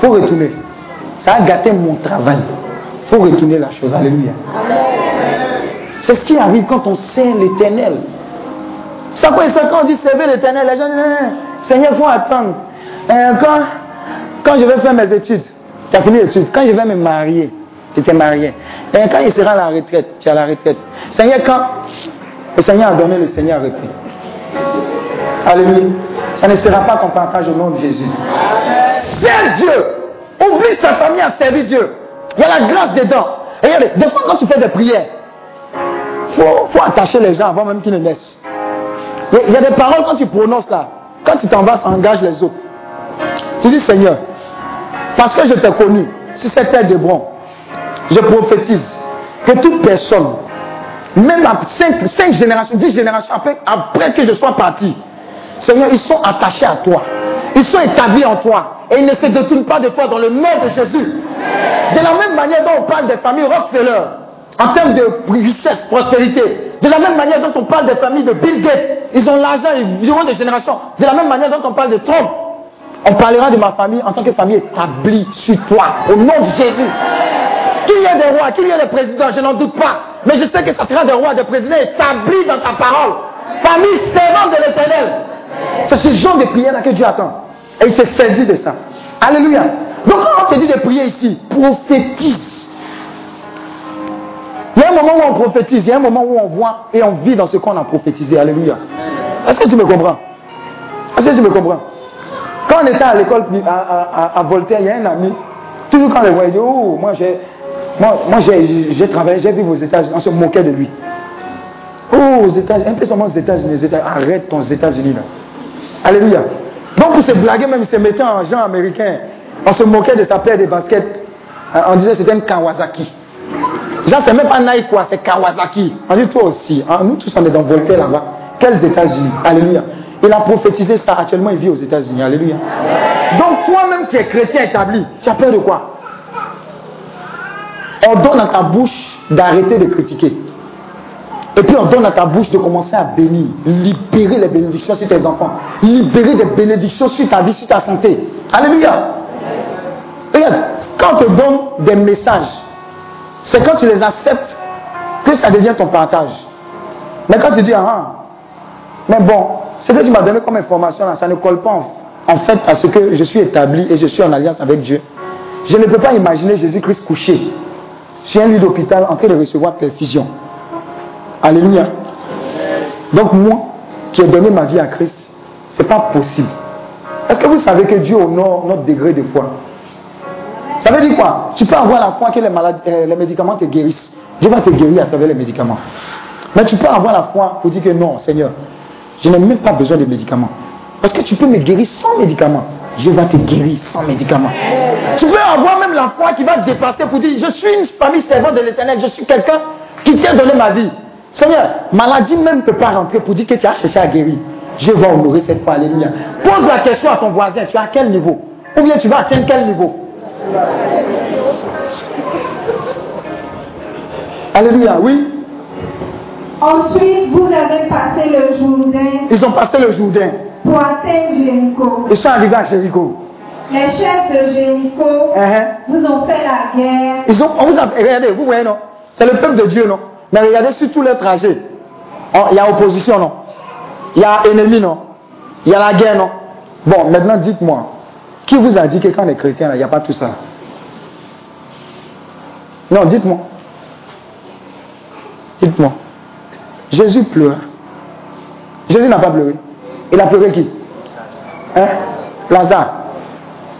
A: faut retourner. Ça a gâté mon travail. faut retourner la chose. Alléluia. C'est ce qui arrive quand on sert l'éternel. Ça quoi ça quand on dit servir l'éternel, les gens disent, Hein, Seigneur, il faut attendre. Euh, quand, quand je vais faire mes études, tu as fini les études, quand je vais me marier, tu t'es marié. Et quand il sera à la retraite, tu es à la retraite. Seigneur, quand le Seigneur a donné, le Seigneur a repris. Alléluia. Ça ne sera pas ton partage au nom de Jésus. Sers Dieu. Oublie sa famille à servir Dieu. Il y a la grâce dedans. Regardez, des fois quand tu fais des prières, il faut, attacher les gens avant même qu'ils ne naissent. Il y a- des paroles quand tu prononces là. Quand tu t'en vas, ça engage les autres. Tu dis Seigneur, parce que je t'ai connu, si terre de bon, je prophétise que toute personne, même à 5, générations, 10 générations après que je sois parti, Seigneur, ils sont attachés à toi. Ils sont établis en toi. Et ils ne se détournent pas de toi dans le nom de Jésus. De la même manière dont on parle des familles Rockefeller, en termes de richesse, prospérité, De la même manière dont on parle des familles de Bill Gates, ils ont l'argent, ils vivront des générations. De la même manière dont on parle de Trump, on parlera de ma famille en tant que famille établie sur toi, au nom de Jésus. Qu'il y ait des rois, qu'il y ait des présidents, je n'en doute pas. Mais je sais que ça sera des rois, des présidents établis dans ta parole. Famille servante de l'éternel. C'est ce genre de prière-là que Dieu attend. Et il s'est saisi de ça. Alléluia. Donc quand on te dit de prier ici, prophétise. Il y a un moment où on prophétise, il y a un moment où on voit et on vit dans ce qu'on a prophétisé. Alléluia. Est-ce que tu me comprends? Est-ce que tu me comprends? Quand on était à l'école à, à, Voltaire, il y a un ami, toujours quand on le voit, il dit Oh, moi j'ai moi, j'ai travaillé, j'ai vu aux États-Unis, on se moquait de lui. Oh, aux États-Unis, un peu seulement aux États-Unis, arrête ton États-Unis là. Alléluia. Donc pour se blaguer, même se mettait en genre américain. On se moquait de sa paire de baskets. Euh, on disait c'était un Kawasaki. Genre, c'est même pas Nike quoi, c'est Kawasaki. On dit toi aussi. Hein, nous tous on est dans Voltaire là-bas. Quels États-Unis? Alléluia. Il a prophétisé ça. Actuellement, il vit aux États-Unis. Alléluia. Donc toi-même qui es chrétien établi, tu as peur de quoi? On donne à ta bouche d'arrêter de critiquer. Et puis on donne à ta bouche de commencer à bénir, libérer les bénédictions sur tes enfants, libérer des bénédictions sur ta vie, sur ta santé. Alléluia. Regarde, quand on te donne des messages, c'est quand tu les acceptes que ça devient ton partage. Mais quand tu dis, ah, mais bon, ce que tu m'as donné comme information, ça ne colle pas en fait à ce que je suis établi et je suis en alliance avec Dieu. Je ne peux pas imaginer Jésus-Christ couché sur un lit d'hôpital en train de recevoir perfusion. Alléluia. Donc moi, qui ai donné ma vie à Christ, ce n'est pas possible. Est-ce que vous savez que Dieu honore notre degré de foi? Ça veut dire quoi? Tu peux avoir la foi que les, euh, les médicaments te guérissent. Dieu va te guérir à travers les médicaments. Mais tu peux avoir la foi pour dire que non, Seigneur, je n'ai même pas besoin de médicaments. Parce que tu peux me guérir sans médicaments. Dieu va te guérir sans médicaments. Tu peux avoir même la foi qui va te dépasser pour dire, je suis une famille servante de l'éternel, je suis quelqu'un qui t'a donné ma vie. Seigneur, maladie même ne peut pas rentrer pour dire que tu as cherché à guérir. Je vais honorer cette fois. Alléluia. Pose la question à ton voisin, tu es à quel niveau? Ou bien tu vas atteindre quel niveau? Alléluia, oui.
D: Ensuite, vous avez passé le Jourdain.
A: Ils ont passé le Jourdain.
D: Pour atteindre Jéricho.
A: Ils sont arrivés à Jéricho.
D: Les chefs de Jéricho
A: uh-huh.
D: vous ont fait la guerre.
A: Ils ont, on vous a, regardez, vous voyez, non? C'est le peuple de Dieu, non? Mais regardez sur tous les trajets. Oh, il y a opposition, non? Il y a ennemi, non? Il y a la guerre, non? Bon, maintenant dites-moi, qui vous a dit que quand on est il n'y a pas tout ça? Non, dites-moi. Dites-moi. Jésus pleure. Jésus n'a pas pleuré. Il a pleuré qui? Hein? Lazare.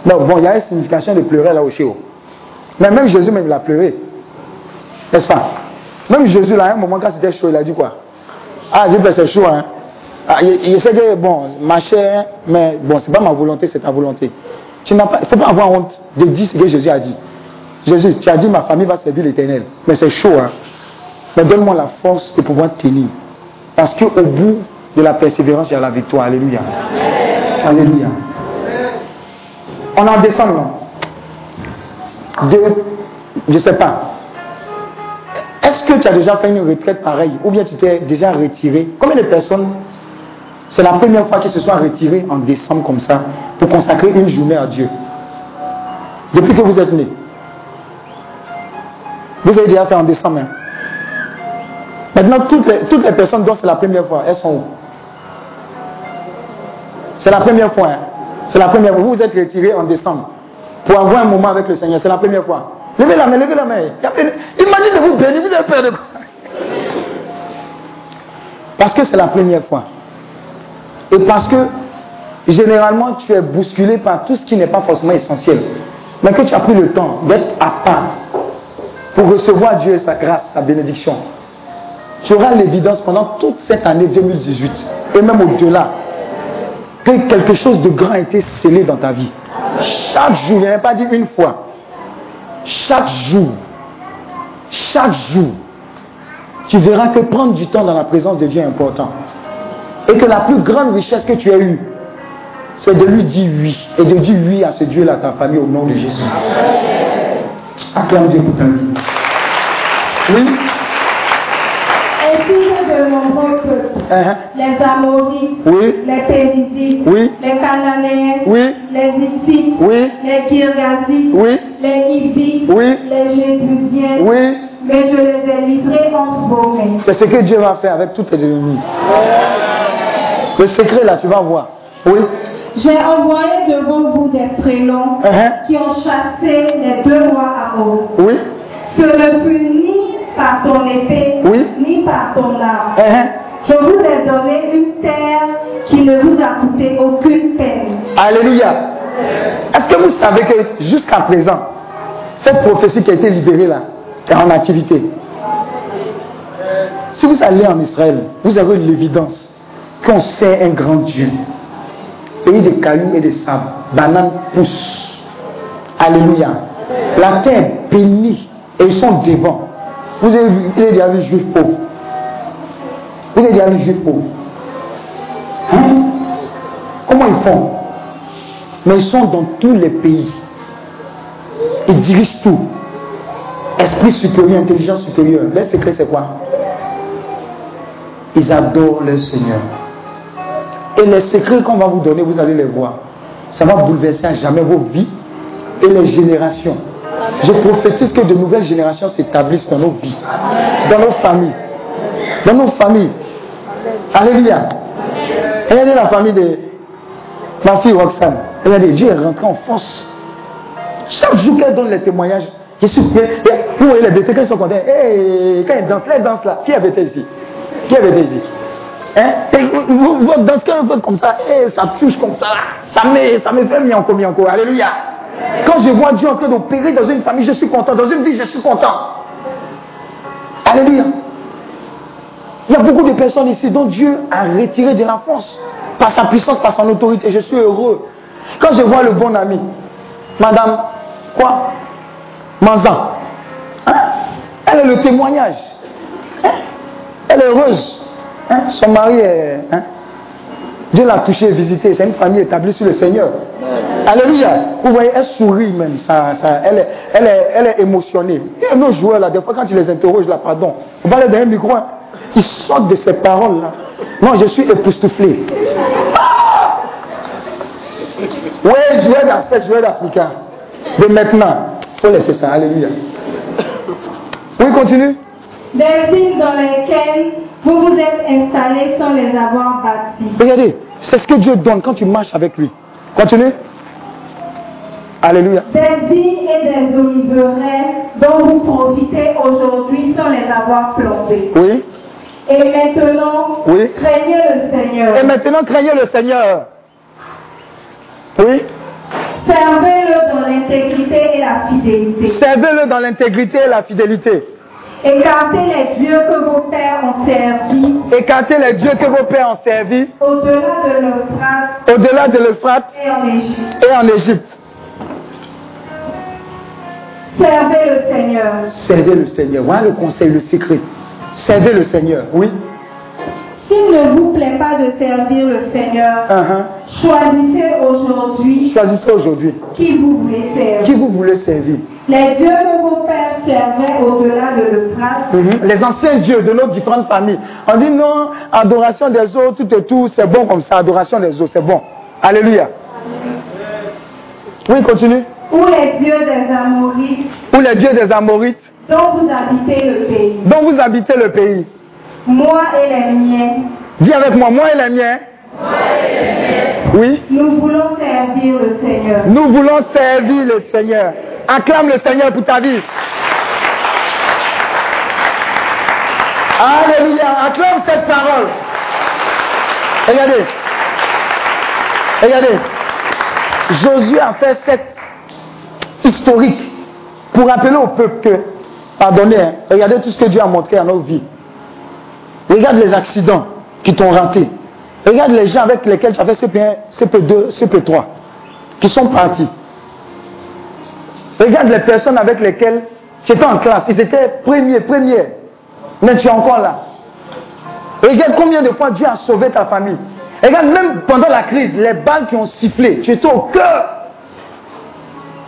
A: Non, bon, il y a une signification de pleurer là au Chéo. Mais même Jésus, même, il a pleuré. N'est-ce pas? Même Jésus, là, à un moment, quand c'était chaud, il a dit quoi? Ah, Dieu, c'est chaud, hein. Ah, il, sait que, bon, ma chair, mais bon, c'est pas ma volonté, c'est ta volonté. Tu n'as pas, il ne faut pas avoir honte de dire ce que Jésus a dit. Jésus, tu as dit ma famille va servir l'éternel. Mais c'est chaud, hein. Mais donne-moi la force de pouvoir tenir. Parce qu'au bout de la persévérance, il y a la victoire. Alléluia. Alléluia. On en descend, non De, je ne sais pas. Tu as déjà fait une retraite pareille Ou bien tu t'es déjà retiré Combien de personnes, c'est la première fois qu'ils se sont retirés en décembre comme ça, pour consacrer une journée à Dieu? Depuis que vous êtes né. Vous avez déjà fait en décembre. Hein? Maintenant, toutes les, toutes les personnes dont c'est la première fois, elles sont où? C'est la première fois. Hein? C'est la première fois. Vous vous êtes retiré en décembre pour avoir un moment avec le Seigneur. C'est la première fois. Levez la main, levez la main. Dit de vous bénir. Vous avez peur de quoi? Parce que c'est la première fois. Et parce que généralement tu es bousculé par tout ce qui n'est pas forcément essentiel. Mais que tu as pris le temps d'être à part pour recevoir Dieu et sa grâce, sa bénédiction tu auras l'évidence pendant toute cette année 2018 et même au-delà que quelque chose de grand a été scellé dans ta vie. Chaque jour, je n'ai pas dit une fois, chaque jour, chaque jour, tu verras que prendre du temps dans la présence de Dieu est important. Et que la plus grande richesse que tu as eue, c'est de lui dire oui. Et de dire oui à ce Dieu-là, ta famille, au nom de Jésus. Acclame Dieu pour ta vie. Oui
D: Ainsi que de
A: Uh-huh.
C: les Amorites,
A: Oui.
C: les Périsites,
A: Oui.
C: les Cananéens,
A: Oui.
C: les Hittites,
A: Oui.
C: les Girgasites,
A: Oui.
C: les Hivites,
A: Oui.
C: les Jébusiens, mais je les ai livrés entre vos mains.
A: C'est ce que Dieu va faire avec tous tes ennemis. Le secret là, tu vas voir. Oui.
C: J'ai envoyé devant vous des frélons
A: Uh-huh.
C: qui ont chassé les deux rois Amos.
A: Oui.
C: Ce ne fut ni par ton épée,
A: Oui.
C: ni par ton arme.
A: Uh-huh.
C: Je vous ai donné une terre qui ne vous a coûté aucune peine.
A: Alléluia. Est-ce que vous savez que jusqu'à présent, cette prophétie qui a été libérée là, est en activité? Si vous allez en Israël, vous avez l'évidence qu'on sait un grand Dieu. Pays de cailloux et de sable, bananes poussent. Alléluia. La terre bénie et ils sont devant. Vous avez vu, vous avez déjà vu juif pauvre. Vous avez déjà juif pauvre. Hein? Comment ils font? Mais ils sont dans tous les pays. Ils dirigent tout. Esprit supérieur, intelligence supérieure. Leur secret, c'est quoi? Ils adorent le Seigneur. Et les secrets qu'on va vous donner, vous allez les voir. Ça va bouleverser à jamais vos vies et les générations. Je prophétise que de nouvelles générations s'établissent dans nos vies, dans nos familles. Dans nos familles. Alléluia. Regardez la famille de ma fille Roxane. Regardez, Dieu est rentré en force. Chaque jour qu'elle donne les témoignages, je suis prêt. Vous voyez les bêtés, quand ils sont contents, hey, quand ils dansent, les dansent là. Qui avait été ici? Qui avait été ici? Hein? Et vous, vous, dansez comme ça, et ça touche comme ça, ça me, ça me fait mi encore, mi encore. Alléluia. Quand je vois Dieu en train d'opérer dans une famille, je suis content. Dans une vie, je suis content. Alléluia. Il y a beaucoup de personnes ici dont Dieu a retiré de la force par sa puissance, par son autorité. Je suis heureux. Quand je vois le bon ami, Madame, quoi? Manzan. Hein? Elle est le témoignage. Hein? Elle est heureuse. Hein? Son mari est. hein? Dieu l'a touché, visité. C'est une famille établie sur le Seigneur. Alléluia. Vous voyez, elle sourit même. Ça, ça, elle, est, elle, est, elle est émotionnée. Et nos joueurs, là, des fois, quand tu les interroges, là, pardon, on va aller dans un micro, ils sortent de ces paroles-là. Non, je suis époustouflé. Ah! Ouais, joueur d'Afrique, joueur d'Africain. De maintenant, il faut laisser ça. Alléluia. Oui, continue.
C: Des villes dans lesquelles vous vous êtes installés sans les avoir bâties.
A: Regardez, c'est ce que Dieu donne quand tu marches avec lui. Continue. Alléluia.
C: Des vignes et des oliveraies dont vous profitez aujourd'hui sans les avoir plantées.
A: Oui.
C: Et maintenant,
A: Oui.
C: craignez le Seigneur.
A: Et maintenant, craignez le Seigneur. Oui.
C: Servez-le dans l'intégrité et la fidélité.
A: Servez-le dans l'intégrité et la fidélité.
C: Écartez les dieux que vos pères ont servis
A: Écartez les dieux que vos pères ont servis
C: au-delà de l'Euphrate
A: au-delà de l'Euphrate
C: et en Égypte.
A: et en Égypte.
C: Servez le Seigneur.
A: Servez le Seigneur. Voilà le conseil, le secret. Servez le Seigneur. Oui.
C: S'il ne vous plaît pas de servir le Seigneur,
A: Uh-huh.
C: choisissez aujourd'hui
A: Choisissez aujourd'hui
C: qui vous voulez servir.
A: qui vous voulez servir.
C: Les dieux que vos pères servaient au-delà de l'Euphrate
A: Mhm. Les anciens dieux de nos différentes familles. On dit non, adoration des eaux, tout et tout, c'est bon comme ça, adoration des eaux, c'est bon. Alléluia. Oui, continue.
C: ou les dieux des Amorites
A: Ou les dieux des Amorites,
C: dont vous habitez le pays.
A: dont vous habitez le pays.
C: Moi et les miens,
A: Dis avec moi, moi et les miens. Oui.
C: nous voulons servir le Seigneur.
A: Nous voulons servir le Seigneur. Acclame le Seigneur pour ta vie. Alléluia. Acclame cette parole. Regardez. Regardez. Josué a fait cette historique pour rappeler au peuple que, pardonnez, hein, regardez tout ce que Dieu a montré à nos vies. Regarde les accidents qui t'ont raté. Regarde les gens avec lesquels tu as fait CP1, CP2, CP3, qui sont partis. Regarde les personnes avec lesquelles tu étais en classe. Ils étaient premiers, premiers. Mais tu es encore là. Regarde combien de fois Dieu a sauvé ta famille. Regarde même pendant la crise, les balles qui ont sifflé. Tu étais au cœur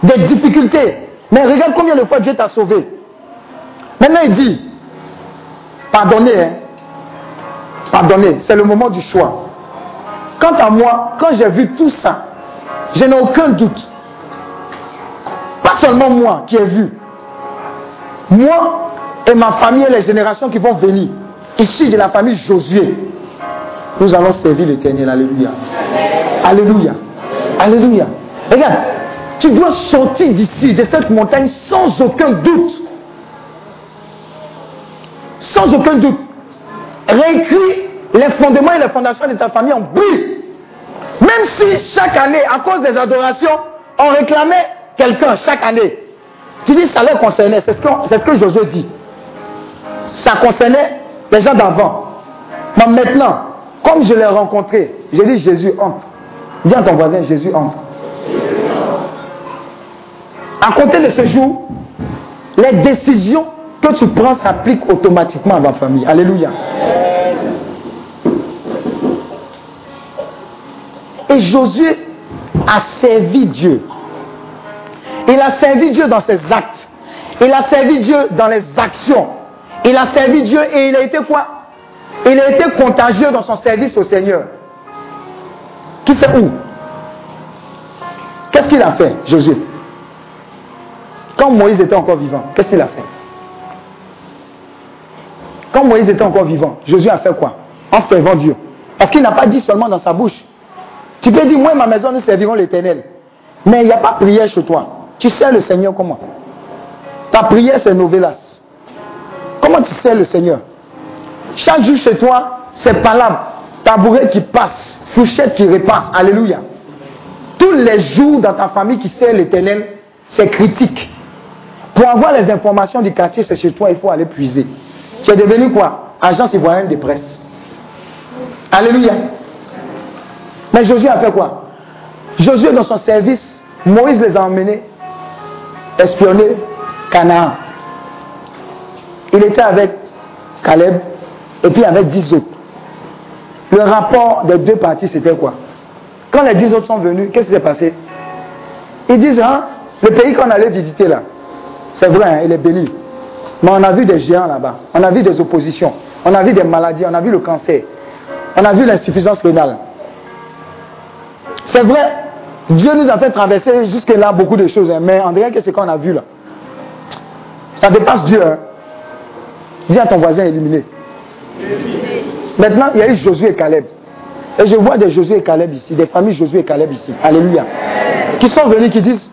A: des difficultés. Mais regarde combien de fois Dieu t'a sauvé. Maintenant il dit, pardonnez, hein. pardonner. C'est le moment du choix. Quant à moi, quand j'ai vu tout ça, je n'ai aucun doute. Pas seulement moi qui ai vu. Moi et ma famille et les générations qui vont venir, ici de la famille Josué, nous allons servir l'éternel. Alléluia. Alléluia. Alléluia. Regarde, tu dois sortir d'ici, de cette montagne, sans aucun doute. Sans aucun doute. Réécris les fondements et les fondations de ta famille en brise. Même si chaque année, à cause des adorations, on réclamait quelqu'un chaque année. Tu dis ça leur concernait, c'est ce que, c'est Josué dit. Ça concernait les gens d'avant. Mais maintenant, comme je l'ai rencontré, j'ai dit Jésus entre. Dis à ton voisin, Jésus entre. À compter de ce jour, les décisions que tu prends s'appliquent automatiquement à ma famille. Alléluia. Et Josué a servi Dieu. Il a servi Dieu dans ses actes. Il a servi Dieu dans les actions. Il a servi Dieu et il a été quoi? Il a été contagieux dans son service au Seigneur. Qui sait où? Qu'est-ce qu'il a fait, Josué? Quand Moïse était encore vivant, qu'est-ce qu'il a fait? Quand Moïse était encore vivant, Josué a fait quoi? En servant Dieu. Parce qu'il n'a pas dit seulement dans sa bouche. Tu peux dire, moi et ma maison, nous servirons l'éternel. Mais il n'y a pas prière chez toi. Tu sais le Seigneur comment? Ta prière, c'est novelas. Comment tu sais le Seigneur? Chaque jour chez toi, c'est palable. Tabouret qui passe, fourchette qui repasse. Alléluia. Tous les jours dans ta famille qui sert l'éternel, c'est critique. Pour avoir les informations du quartier, c'est chez toi, il faut aller puiser. Tu es devenu quoi? Agent citoyen de presse. Alléluia. Mais Josué a fait quoi? Josué, dans son service, Moïse les a emmenés espionner Canaan. Il était avec Caleb et puis avec dix autres. Le rapport des deux parties, c'était quoi? Quand les dix autres sont venus, qu'est-ce qui s'est passé? Ils disent, hein, le pays qu'on allait visiter là, c'est vrai, hein, il est béni. Mais on a vu des géants là-bas, on a vu des oppositions, on a vu des maladies, on a vu le cancer, on a vu l'insuffisance rénale. C'est vrai, Dieu nous a fait traverser jusque-là beaucoup de choses, hein, mais en dirait que ce qu'on a vu là, ça dépasse Dieu. Hein. Dis à ton voisin éliminé. Maintenant, il y a eu Josué et Caleb. Et je vois des Josué et Caleb ici, des familles Josué et Caleb ici. Alléluia. Qui sont venus, qui disent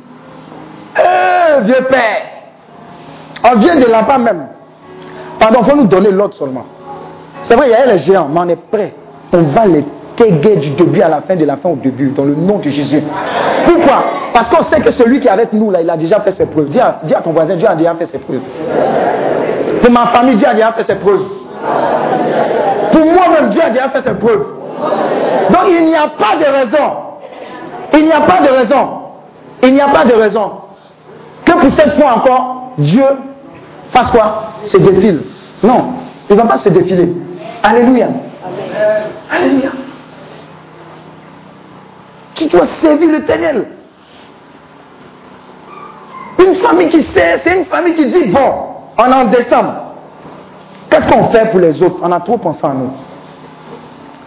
A: Eh, vieux père, on vient de là-bas même. Pardon, il faut nous donner l'ordre seulement. C'est vrai, il y a les géants, mais on est prêt. On va les taguer du début à la fin, de la fin au début, dans le nom de Jésus. Pourquoi? Parce qu'on sait que celui qui est avec nous, là, il a déjà fait ses preuves. Dis à, dis à ton voisin, Dieu a déjà fait ses preuves. Pour ma famille, Dieu a déjà fait ses preuves. Pour moi-même, Dieu a déjà fait ses preuves. Donc il n'y a pas de raison. Il n'y a pas de raison. Il n'y a pas de raison. Que pour cette fois encore, Dieu fasse quoi? Se défile. Non, il ne va pas se défiler. Alléluia. Alléluia. Tu dois servir l'éternel? Une famille qui sert, c'est une famille qui dit, bon, on est en décembre. Qu'est-ce qu'on fait pour les autres? On a trop pensé à nous.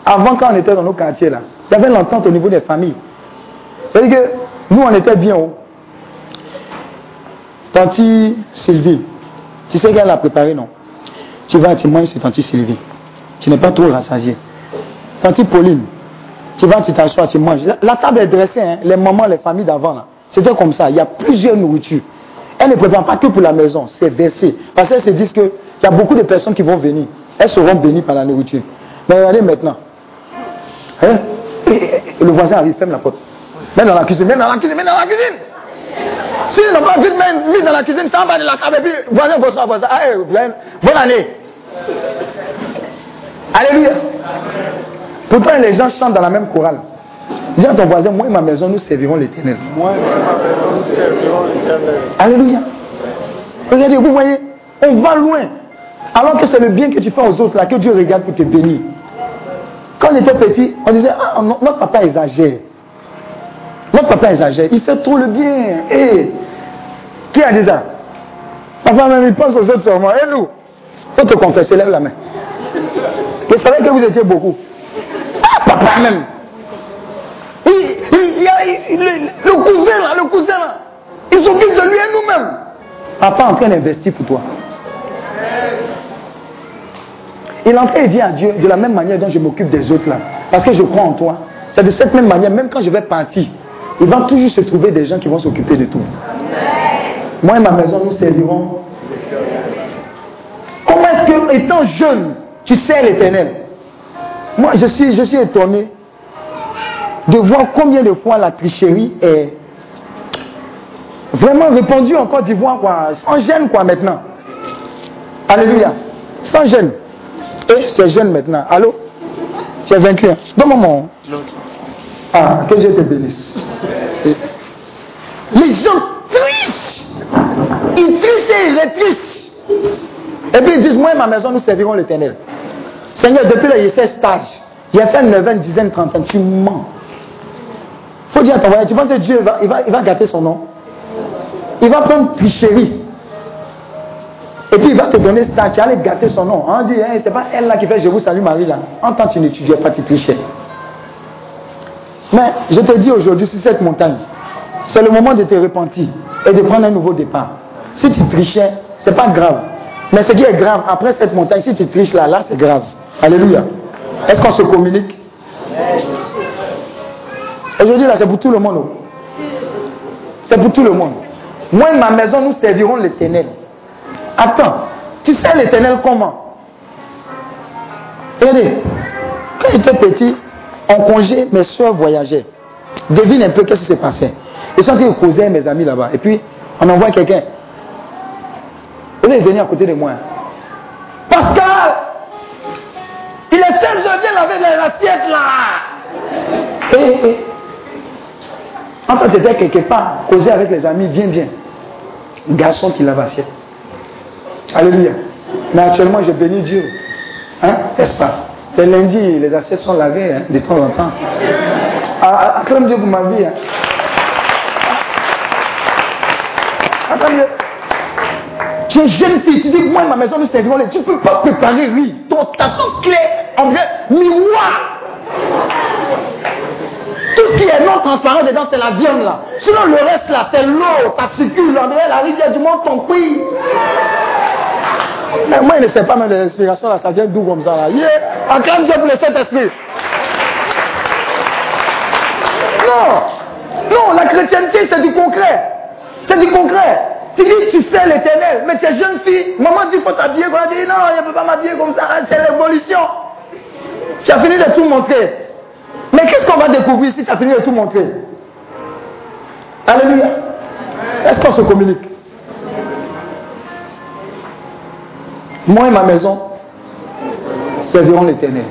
A: Avant, quand on était dans nos quartiers, là, il y avait l'entente au niveau des familles. C'est-à-dire que nous, on était bien haut. Tanti Sylvie, tu sais qu'elle a préparé, non Tu vas, tu manges, c'est Tanti Sylvie. Tu n'es pas trop rassasié. Tanti Pauline, tu vas, tu t'assois, tu manges. La, table est dressée, hein, les mamans, les familles d'avant, là. C'était comme ça. Il y a plusieurs nourritures. Elle ne prépare pas que pour la maison, c'est versé. Parce qu'elles se disent qu'il y a beaucoup de personnes qui vont venir. Elles seront bénies par la nourriture. Mais regardez maintenant. Hein? Le voisin arrive, ferme la porte. Mets dans la cuisine, mets dans la cuisine, mets dans la cuisine. Si ils n'ont pas vite mis mis dans la cuisine, ça va de la table et puis voisin, bonsoir, bonsoir. Ah, eh, bonne année. Alléluia. Pourtant, les gens chantent dans la même chorale. Dis à ton voisin, moi et ma maison, nous servirons l'éternel.
B: Moi et ma maison, nous servirons l'éternel.
A: Alléluia. Regardez, vous voyez, on va loin. Alors que c'est le bien que tu fais aux autres, là, que Dieu regarde pour te bénir. Quand on était petit, on disait, ah, no- notre papa exagère. Notre papa exagère. Il fait trop le bien. Et qui a dit ça? Papa même, il pense aux autres seulement. Et nous? Faut te confesser, lève la main. Je savais que vous étiez beaucoup. Ah, papa même. Le, cousin là, le cousin là, il s'occupe de lui et nous-mêmes. Papa en train d'investir pour toi. Il est en train de dire à Dieu de la même manière dont je m'occupe des autres là. Parce que je crois en toi. C'est de cette même manière, même quand je vais partir, il va toujours se trouver des gens qui vont s'occuper de tout. Moi et ma maison, nous servirons. Comment est-ce que, étant jeune, tu sais l'éternel? Moi, je suis, je suis étonné de voir combien de fois la tricherie est vraiment répandue en Côte d'Ivoire, quoi. Sans gêne, quoi, maintenant. Alléluia. Sans gêne. Et c'est jeune maintenant. Allô? Tu es vaincu. hein? Donne-moi mon. Ah, que Dieu te bénisse. Les gens trichent. Ils trichent et ils rétrichent. Et puis ils disent, moi et ma maison, nous servirons l'éternel. Seigneur, depuis le 16 stage, j'ai fait 9 ans, dizaine, 30 ans, tu mens. faut dire à ton voyage, tu penses que Dieu va, il va, il va gâter son nom? Il va prendre tricherie. Et puis il va te donner ça, tu vas aller gâter son nom. On dit, hein, c'est pas elle là qui fait Je vous salue Marie là. En tant que tu n'étudiais pas, tu trichais. Mais je te dis aujourd'hui, sur cette montagne, c'est le moment de te repentir et de prendre un nouveau départ. Si tu trichais, c'est pas grave. Mais ce qui est grave, après cette montagne, si tu triches là, là, c'est grave. Alléluia. Est-ce qu'on se communique? Aujourd'hui, là, c'est pour tout le monde. C'est pour tout le monde. Moi et ma maison, nous servirons l'éternel. Attends, tu sais l'éternel comment? Regardez, quand j'étais petit, en congé, mes soeurs voyageaient. Devine un peu qu'est-ce qui s'est passé. Ils sont causer avec mes amis là-bas. Et puis, on envoie quelqu'un. Au lieu de venir à côté de moi. Pascal Il est 16 heures, viens laver les assiettes là Et, et, en fait, j'étais quelque part, causer avec les amis, viens, viens. Garçon qui lave assiette. Alléluia. Mais actuellement, je bénis Dieu. Hein? N'est-ce pas? C'est lundi, les assiettes sont lavées hein, de temps en temps. Acclame Dieu pour ma vie. Tu es jeune fille, tu dis que moi et ma maison nous servirons les. Tu ne peux pas préparer riz. Ton tasse clé, en vrai, miroir. Tout ce qui est non transparent dedans, c'est la viande là. Sinon, le reste là, c'est l'eau, ça circule. On dirait la rivière du monde, ton pays. Mais moi, il ne sait pas de l'inspiration là, ça vient d'où comme ça là? Yeah. Acclame Dieu pour le Saint-Esprit. Non. Non, la chrétienté, c'est du concret. C'est du concret. Tu dis, tu sais l'éternel, mais tu es jeune fille. Maman dit, il faut t'habiller. On dit, non, je ne peux pas m'habiller comme ça. hein, C'est l'évolution. Tu as fini de tout montrer. Mais qu'est-ce qu'on va découvrir si tu as fini de tout montrer? Alléluia. Est-ce qu'on se communique? Moi et ma maison serviront l'éternel.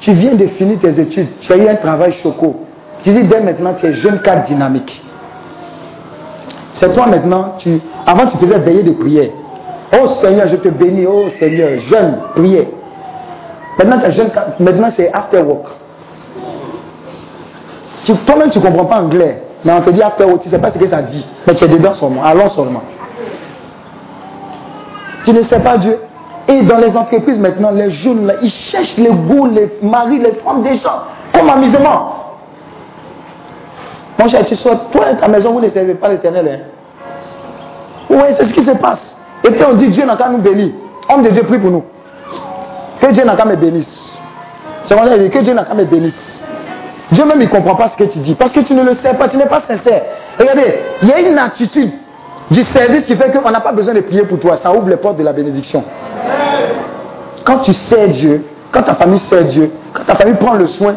A: Tu viens de finir tes études, tu as eu un travail choco. Tu dis dès maintenant tu es jeune cadre dynamique. C'est toi maintenant, tu, avant tu faisais veiller de prière. Oh Seigneur, je te bénis, oh Seigneur, jeune, prière. Maintenant, tu jeune, maintenant c'est after work. Toi-même tu ne comprends pas anglais, mais on te dit after work, tu ne sais pas ce que ça dit, mais tu es dedans seulement, allons seulement. Tu ne sais pas Dieu. Et dans les entreprises maintenant, les jeunes, ils cherchent les goûts, les maris, les femmes des gens, comme amusement. Mon cher, tu sois, toi et ta maison, vous ne servez pas l'éternel. Hein? Oui, c'est ce qui se passe. Et puis on dit Dieu n'a qu'à nous bénir. Homme de Dieu, prie pour nous. Que Dieu n'a qu'à me bénisse. C'est a dit que Dieu n'a qu'à me bénisse. Dieu même, il ne comprend pas ce que tu dis. Parce que tu ne le sais pas, tu n'es pas sincère. Regardez, il y a une attitude du service qui fait qu'on n'a pas besoin de prier pour toi. Ça ouvre les portes de la bénédiction. Quand tu sais Dieu, quand ta famille sait Dieu, quand ta famille prend le soin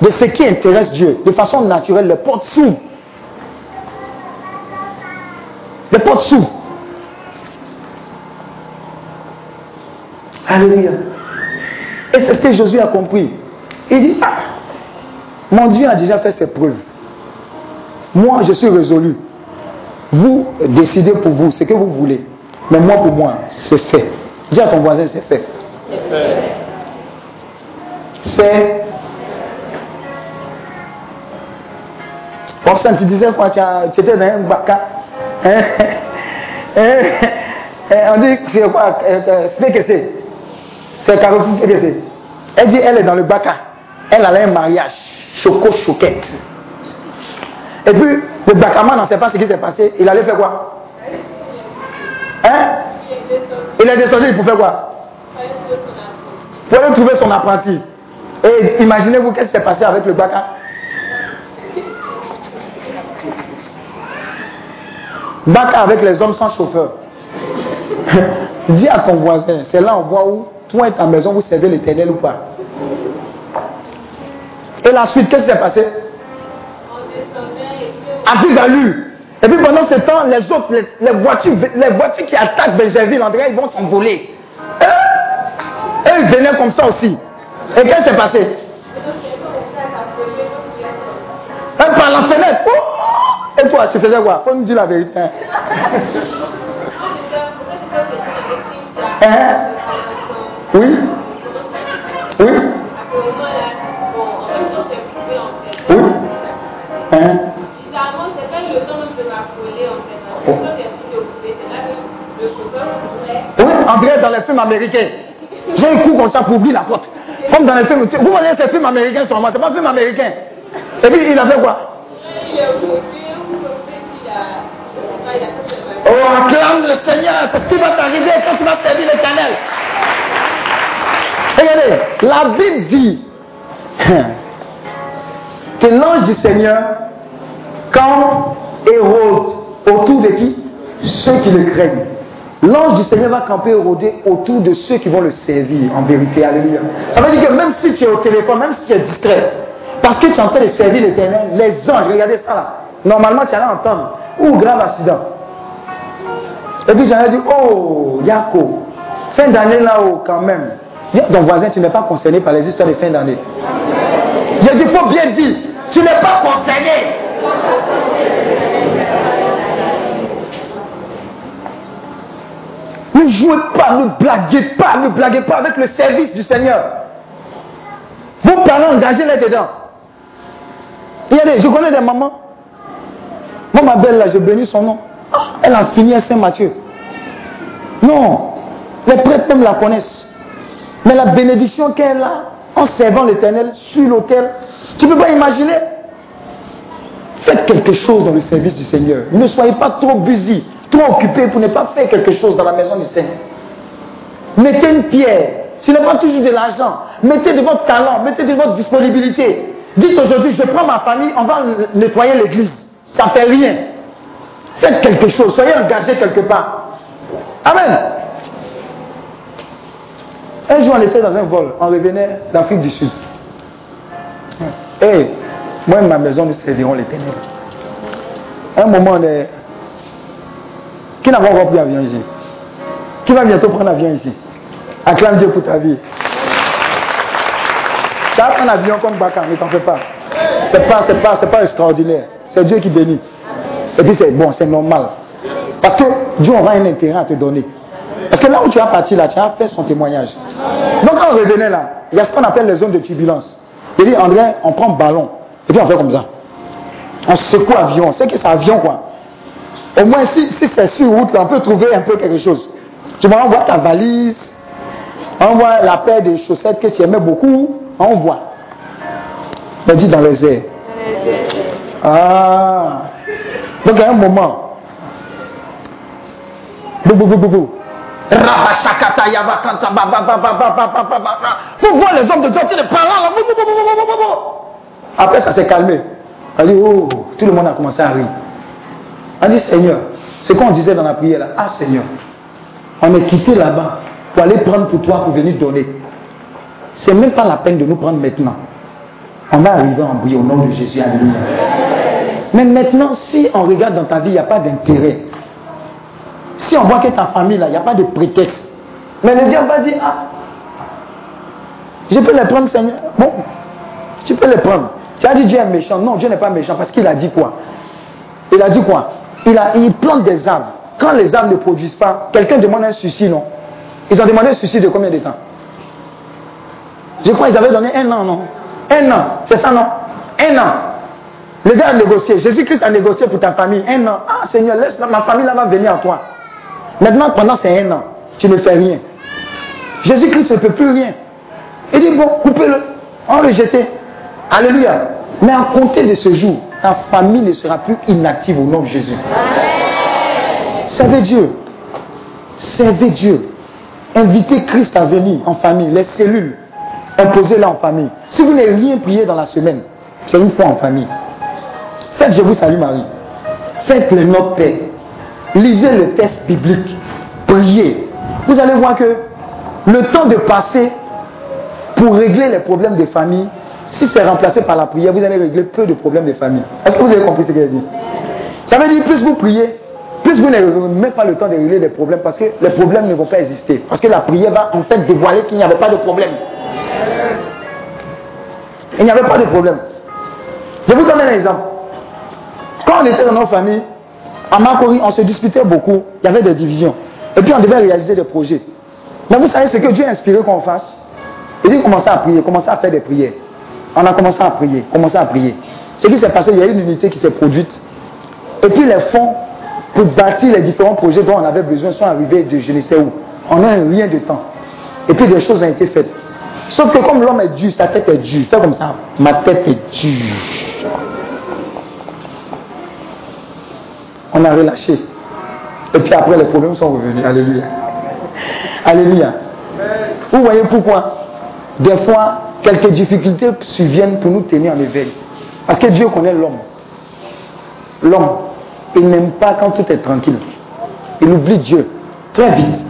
A: de ce qui intéresse Dieu, de façon naturelle, les portes s'ouvrent. Les portes s'ouvrent. Alléluia. Et c'est ce que Jésus a compris. Il dit, ah, mon Dieu a déjà fait ses preuves. Moi, je suis résolu. Vous décidez pour vous ce que vous voulez. Mais moi, pour moi, c'est fait. Dis à ton voisin, c'est fait. C'est. Roxane, tu disais quoi? Tu étais dans un baka. Hein? Hein? Eh, on dit c'est quoi? C'est que c'est. C'est Carrefour que. Elle dit elle est dans le Baka. Elle a un mariage. Choco choquette. Et puis, le Bakaman on ne sait pas ce qui s'est passé. Il allait faire quoi Hein Il est descendu pour faire quoi Pour aller trouver son apprenti. Et imaginez-vous qu'est-ce qui s'est passé avec le Baka Baka avec les hommes sans chauffeur. (laughs) Dis à ton voisin, c'est là on voit où toi et ta maison vous servez l'éternel ou pas. Et la suite, qu'est-ce qui s'est passé À plus lu. Et puis pendant ce temps, les autres, les, les voitures, les voitures qui attaquent Benjerville, André, ils vont s'envoler. Et, et ils venaient comme ça aussi. Et qu'est-ce qui s'est passé? Un par la fenêtre. Oh! Et toi, tu faisais quoi? Faut me dire la vérité. hein. Hein? Oui Oui Oui Hein?
E: Bizarrement, j'ai pas eu le temps de m'affoler en fait.
A: Oh. Oui, André dans les films américains. J'ai un coup comme ça pour ouvrir la porte. Comme dans les films. Vous voyez ces films américains sur moi, c'est pas un film américain. Et puis il a fait quoi? Oh, acclame le Seigneur, c'est ce qui va t'arriver quand tu vas servir l'éternel. Regardez, la Bible dit (clears throat) que l'ange du Seigneur, quand Hérode autour de qui? Ceux qui le craignent. L'ange du Seigneur va camper rôder autour de ceux qui vont le servir, en vérité. Alléluia. Ça veut dire que même si tu es au téléphone, même si tu es distrait, parce que tu es en train de servir l'éternel, les anges, regardez ça là. Normalement, tu allais entendre. Ou grave accident. Et puis ai dit, oh, Yako, fin d'année là-haut quand même. Ton voisin, tu n'es pas concerné par les histoires de fin d'année. J'ai dit, il faut bien dire, tu n'es pas concerné. Ne jouez pas, ne blaguez pas, ne blaguez pas avec le service du Seigneur. Vos parents, engagez-les dedans. Il je connais des mamans. Moi, ma belle là, je bénis son nom. Ah, Elle a fini à Saint-Mathieu. Non, les prêtres même la connaissent. Mais la bénédiction qu'elle a en servant l'éternel sur l'autel, tu ne peux pas imaginer? Faites quelque chose dans le service du Seigneur. Ne soyez pas trop busy, trop occupé pour ne pas faire quelque chose dans la maison du Seigneur. Mettez une pierre. Ce n'est pas toujours de l'argent. Mettez de votre talent, mettez de votre disponibilité. Dites aujourd'hui, je prends ma famille, on va nettoyer l'église. Ça ne fait rien. Faites quelque chose, soyez engagés quelque part. Amen. Un jour, on était dans un vol, on revenait d'Afrique du Sud. Et moi et ma maison, nous servirons l'éternel. Un moment, on est... Qui n'a pas encore pris l'avion ici? Qui va bientôt prendre l'avion ici? Acclame Dieu pour ta vie. Tu as un avion comme Bakar, ne t'en fais pas. C'est pas, c'est pas, c'est pas extraordinaire. C'est Dieu qui bénit. Et puis c'est bon, c'est normal. Parce que Dieu aura un intérêt à te donner. Parce que là où tu as parti, là, tu as fait son témoignage. Donc quand on revenait là, il y a ce qu'on appelle les zones de turbulence. Il dit, André, on prend ballon. Et puis on fait comme ça. On secoue avion. On sait que c'est avion, quoi. Au moins, si, si c'est sur route, on peut trouver un peu quelque chose. Tu vois, on voit ta valise. On voit la paire de chaussettes que tu aimais beaucoup. On voit. On dit dans les airs. Ah. Donc, à un moment, bou, bou, bou, Faut voir les hommes de Dieu les parlent là. Après, ça s'est calmé. On dit, oh, tout le monde a commencé à rire. On dit, Seigneur, c'est qu'on disait dans la prière là. Ah, Seigneur, on est quitté là-bas pour aller prendre pour toi, pour venir donner. C'est même pas la peine de nous prendre maintenant. On va arriver en bruit au nom de Jésus. Alléluia. Mais maintenant, si on regarde dans ta vie, il n'y a pas d'intérêt. Si on voit que ta famille, là, il n'y a pas de prétexte. Mais le diable va dire, ah, je peux les prendre, Seigneur. Bon, tu peux les prendre. Tu as dit Dieu est méchant. Non, Dieu n'est pas méchant parce qu'il a dit quoi? Il a dit quoi? Il plante des arbres. Quand les arbres ne produisent pas, quelqu'un demande un suicide, non? Ils ont demandé un suicide de combien de temps? Je crois qu'ils avaient donné un an, non? Un an, c'est ça, non? Un an. Le gars a négocié. Jésus-Christ a négocié pour ta famille. Un an. Ah, Seigneur, laisse ma famille là va venir à toi. Maintenant, pendant ces un an, tu ne fais rien. Jésus-Christ ne peut plus rien. Il dit, bon, coupez-le, on le. Alléluia. Mais à compter de ce jour, ta famille ne sera plus inactive au nom de Jésus. Servez Dieu. Servez Dieu. Invitez Christ à venir en famille, les cellules. Imposez-la en famille. Si vous n'avez rien prié dans la semaine, c'est une fois en famille. Faites Je vous salue Marie. Faites le Notre Père. Lisez le texte biblique. Priez. Vous allez voir que le temps de passer pour régler les problèmes des familles, si c'est remplacé par la prière, vous allez régler peu de problèmes des familles. Est-ce que vous avez compris ce qu'elle dit? Ça veut dire plus vous priez, plus vous n'avez même pas le temps de régler les problèmes parce que les problèmes ne vont pas exister. Parce que la prière va en fait dévoiler qu'il n'y avait pas de problème. Il n'y avait pas de problème. Je vous donne un exemple. Quand on était dans nos familles, à Macori, on se disputait beaucoup, il y avait des divisions. Et puis on devait réaliser des projets. Mais vous savez ce que Dieu a inspiré qu'on fasse? Il dit commencer à prier, commencer à faire des prières. On a commencé à prier, commencé à prier. Ce qui s'est passé, il y a une unité qui s'est produite. Et puis les fonds pour bâtir les différents projets dont on avait besoin sont arrivés de je ne sais où. On a un rien de temps. Et puis des choses ont été faites. Sauf que comme l'homme est dur, sa tête est dure. Fais comme ça. Ma tête est dure. On a relâché. Et puis après, les problèmes sont revenus. Alléluia. Alléluia. Vous voyez pourquoi? Des fois, quelques difficultés surviennent pour nous tenir en éveil. Parce que Dieu connaît l'homme. L'homme, il n'aime pas quand tout est tranquille. Il oublie Dieu très vite.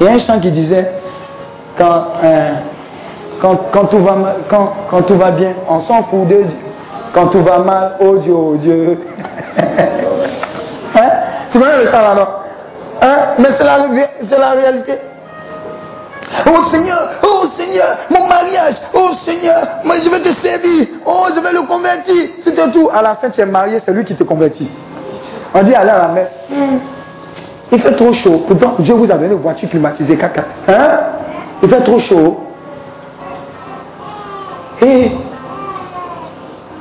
A: A un chant qui disait, quand, euh, quand, tout, va quand tout va bien, on s'en fout de Dieu. Quand tout va mal, oh Dieu, oh Dieu. (laughs) hein? Mais c'est la, c'est la réalité. Oh Seigneur, oh Seigneur, mon mariage, oh Seigneur, moi je vais te servir, oh je vais le convertir, c'était tout. À la fin, tu es marié, c'est lui qui te convertit. On dit aller à la messe. Il fait trop chaud. Pourtant, Dieu vous a donné une voiture climatisée, caca. Hein? Il fait trop chaud. Et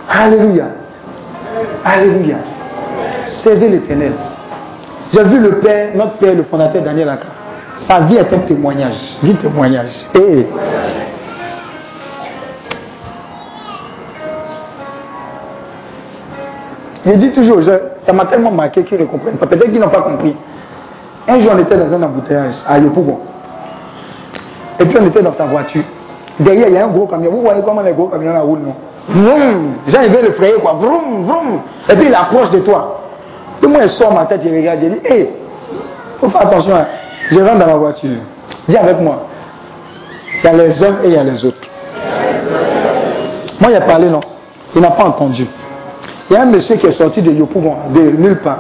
A: Alléluia. Alléluia. Servez l'éternel. J'ai vu le père, notre père, le fondateur Daniel Aka. Sa vie est un témoignage. Dis témoignage. Et je dis toujours, ça m'a tellement marqué qu'ils ne comprennent pas. Peut-être qu'ils n'ont pas compris. Un jour, on était dans un embouteillage à Yopougon. Et puis, on était dans sa voiture. Derrière, il y a un gros camion. Vous voyez comment les gros camions là roulent, non? Vroom veut le frayer, quoi. Vroom, vroom. Et puis, il approche de toi. Et moi, il sort ma tête, il regarde, il dit, hé, hey, faut faire attention. Hein. Je rentre dans ma voiture. Dis avec moi. Il y a les uns et il y a les autres. Moi, il a parlé, non Il n'a pas entendu. Il y a un monsieur qui est sorti de Yopougon, de nulle part.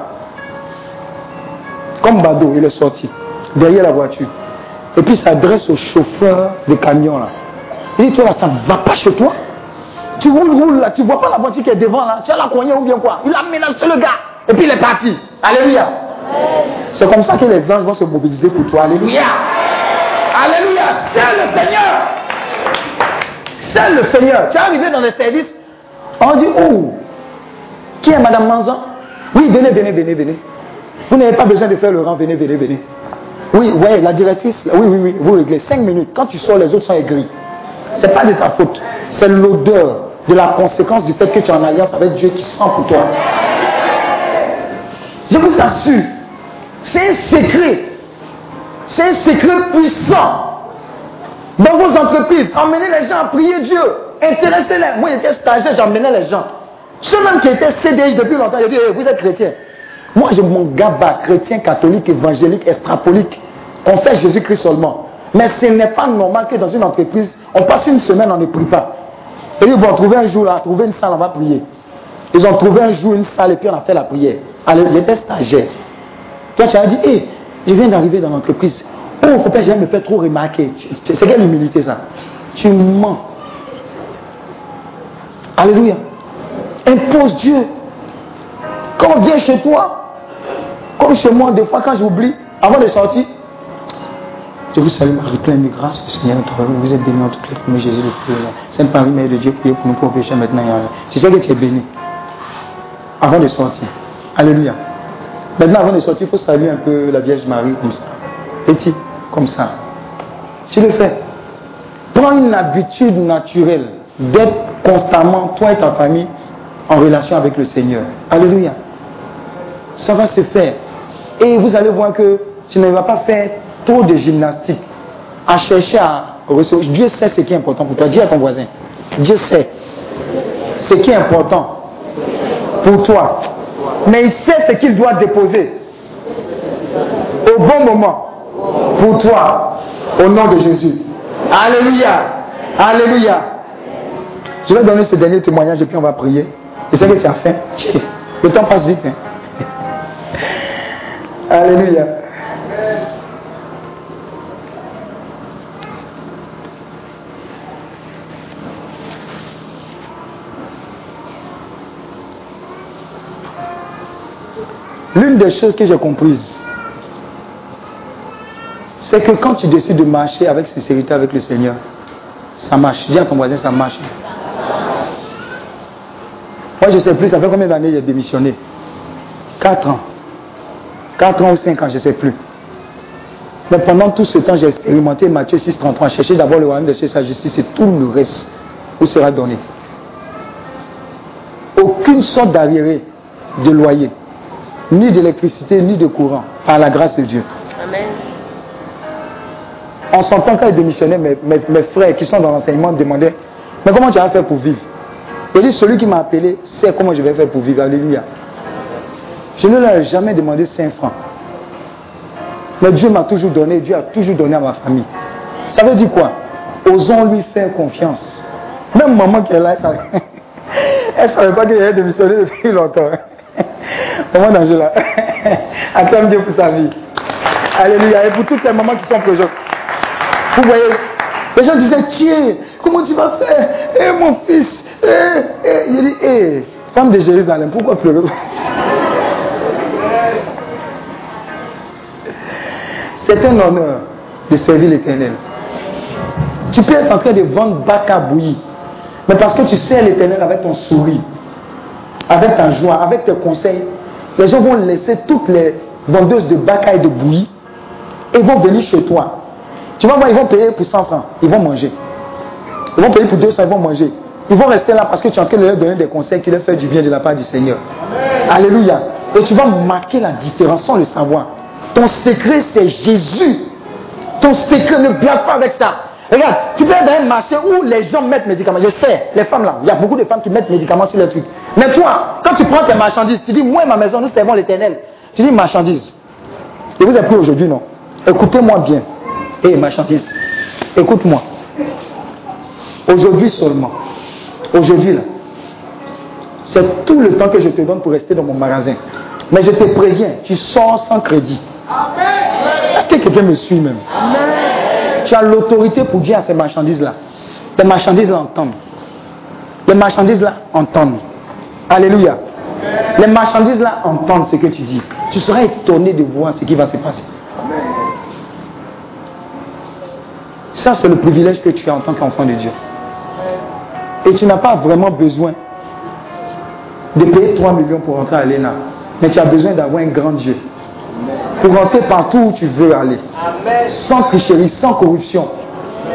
A: Comme Bado, il est sorti. Derrière la voiture. Et puis il s'adresse au chauffeur de camion là. Il dit, toi là, ça ne va pas chez toi Tu roules, roules là, tu vois pas la voiture qui est devant là Tu as la cognée ou bien quoi Il a menacé le gars. Et puis il est parti. Alléluia. C'est comme ça que les anges vont se mobiliser pour toi. Alléluia. Alléluia. C'est le Seigneur. C'est le Seigneur. Tu es arrivé dans les services. On dit, oh, qui est Madame Manzan Oui, venez, venez, venez, venez. Vous n'avez pas besoin de faire le rang, venez, venez, venez. Oui, ouais, la directrice, oui, oui, oui, vous réglez. Cinq minutes. Quand tu sors, les autres sont aigris. Ce n'est pas de ta faute. C'est l'odeur de la conséquence du fait que tu es en alliance avec Dieu qui sent pour toi. Je vous assure, c'est un secret. C'est un secret puissant. Dans vos entreprises, emmenez les gens à prier Dieu. Intéressez-les. Moi, j'étais stagiaire, j'emmenais les gens. Ceux même qui étaient CDI depuis longtemps, je dis, vous êtes chrétien. Moi, je mon gaba, chrétien, catholique, évangélique, extrapolique. On fait Jésus-Christ seulement. Mais ce n'est pas normal que dans une entreprise, on passe une semaine, on ne prie pas. Et ils vont trouver un jour, là, trouver une salle, on va prier. Ils ont trouvé un jour une salle et puis on a fait la prière. J'étais stagiaire. Toi, tu as dit, hé, je viens d'arriber dans l'entreprise. Oh, faut pas jamais me faire trop remarquer. C'est quelle humilité ça? Tu mens. Alléluia. Impose Dieu. Quand on vient chez toi, comme chez moi, des fois quand j'oublie, avant de sortir, je vous salue Marie, pleine de grâce, le Seigneur vous êtes béni en toutes les femmes, Jésus le Christ. Sainte Marie, Mère de Dieu, priez pour nous pour pécher maintenant. Tu sais que tu es béni. Avant de sortir. Alléluia. Maintenant, avant de sortir, il faut saluer un peu la Vierge Marie comme ça. Petit, comme ça. Tu le fais. Prends une habitude naturelle d'être constamment, toi et ta famille, en relation avec le Seigneur. Alléluia. Ça va se faire. Et vous allez voir que tu ne vas pas faire trop de gymnastique à chercher à recevoir. Dieu sait ce qui est important pour toi. Dis à ton voisin. Dieu sait ce qui est important pour toi. Mais il sait ce qu'il doit déposer au bon moment pour toi au nom de Jésus. Alléluia. Alléluia. Je vais donner ce dernier témoignage et puis on va prier. Et c'est que tu as fait. (laughs) Le temps passe vite. hein. (laughs) Alléluia. L'une des choses que j'ai comprises, c'est que quand tu décides de marcher avec sincérité avec le Seigneur, ça marche. Dis à ton voisin, ça marche. Moi, je ne sais plus, ça fait combien d'années j'ai démissionné? 4 ans. 4 ans ou 5 ans, je ne sais plus. Mais pendant tout ce temps, j'ai expérimenté Matthieu 6, 33. Cherchez d'abord le royaume de Dieu, sa justice et tout le reste vous sera donné. Aucune sorte d'arriéré de loyer, ni d'électricité, ni de courant, par la grâce de Dieu.
E: Amen.
A: En temps, quand il démissionnait, mes, mes- mes frères qui sont dans l'enseignement me demandaient Mais comment tu vas faire pour vivre? Il dit Celui qui m'a appelé sait comment je vais faire pour vivre. Alléluia. Je ne leur ai jamais demandé 5 francs. Mais Dieu m'a toujours donné, Dieu a toujours donné à ma famille. Ça veut dire quoi? Osons lui faire confiance. Même maman qui est là, elle ne (laughs) savait pas qu'il avait démissionné depuis longtemps. Maman d'Angela, (laughs) acclame Dieu pour sa vie. Alléluia. Et pour toutes les mamans qui sont présentes. Vous voyez, les gens disaient, tiens, comment tu vas faire? Eh mon fils, eh, eh. Il dit, eh, femme de Jérusalem, pourquoi pleurer? (laughs) C'est un honneur de servir l'éternel. Tu peux être en train de vendre bac à bouillir, mais parce que tu sers l'éternel avec ton sourire, avec ta joie, avec tes conseils, les gens vont laisser toutes les vendeuses de bac à et de bouillie et vont venir chez toi. Tu vas voir, ils vont payer pour 100 francs, ils vont manger. Ils vont payer pour 200, ils vont manger. Ils vont rester là parce que tu es en train de leur donner des conseils qui leur font du bien de la part du Seigneur. Alléluia. Et tu vas marquer la différence sans le savoir. Ton secret, c'est Jésus. Ton secret, ne blague pas avec ça. Regarde, tu peux être dans un marché où les gens mettent médicaments. Je sais, les femmes là, il y a beaucoup de femmes qui mettent médicaments sur les trucs. Mais toi, quand tu prends tes marchandises, tu dis, moi et ma maison, nous servons l'éternel. Tu dis marchandises. Je vous ai pris aujourd'hui, non Écoutez-moi bien. Hé, marchandise, écoute-moi. Aujourd'hui seulement, aujourd'hui là, c'est tout le temps que je te donne pour rester dans mon magasin. Mais je te préviens, tu sors sans crédit. Est-ce que quelqu'un me suit même? Tu as l'autorité pour dire à ces marchandises-là. Les marchandises-là entendent. Les marchandises-là entendent. Alléluia. Les marchandises-là entendent ce que tu dis. Tu seras étonné de voir ce qui va se passer. Ça, c'est le privilège que tu as en tant qu'enfant de Dieu. Et tu n'as pas vraiment besoin de payer 3 millions pour rentrer à l'ENA. Mais tu as besoin d'avoir un grand Dieu. Pour rentrer partout où tu veux aller. Sans tricherie, sans corruption.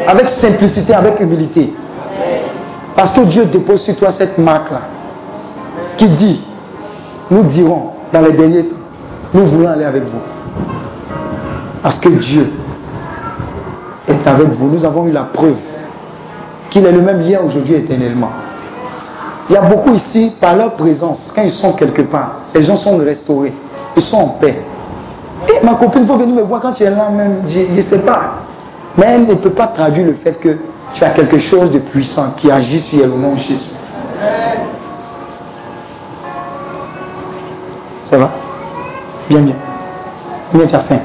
A: Avec simplicité, avec humilité. Parce que Dieu dépose sur toi cette marque-là. Qui dit, nous dirons dans les derniers temps, nous voulons aller avec vous. Parce que Dieu est avec vous. Nous avons eu la preuve qu'il est le même hier, aujourd'hui, éternellement. Il y a beaucoup ici, par leur présence, quand ils sont quelque part, les gens sont restaurés, ils sont en paix. Et ma copine peut venir me voir quand tu es là même, je ne sais pas. Mais elle ne peut pas traduire le fait que tu as quelque chose de puissant qui agit sur le nom de Jésus. Ça va? Bien, bien. Bien, tu as faim.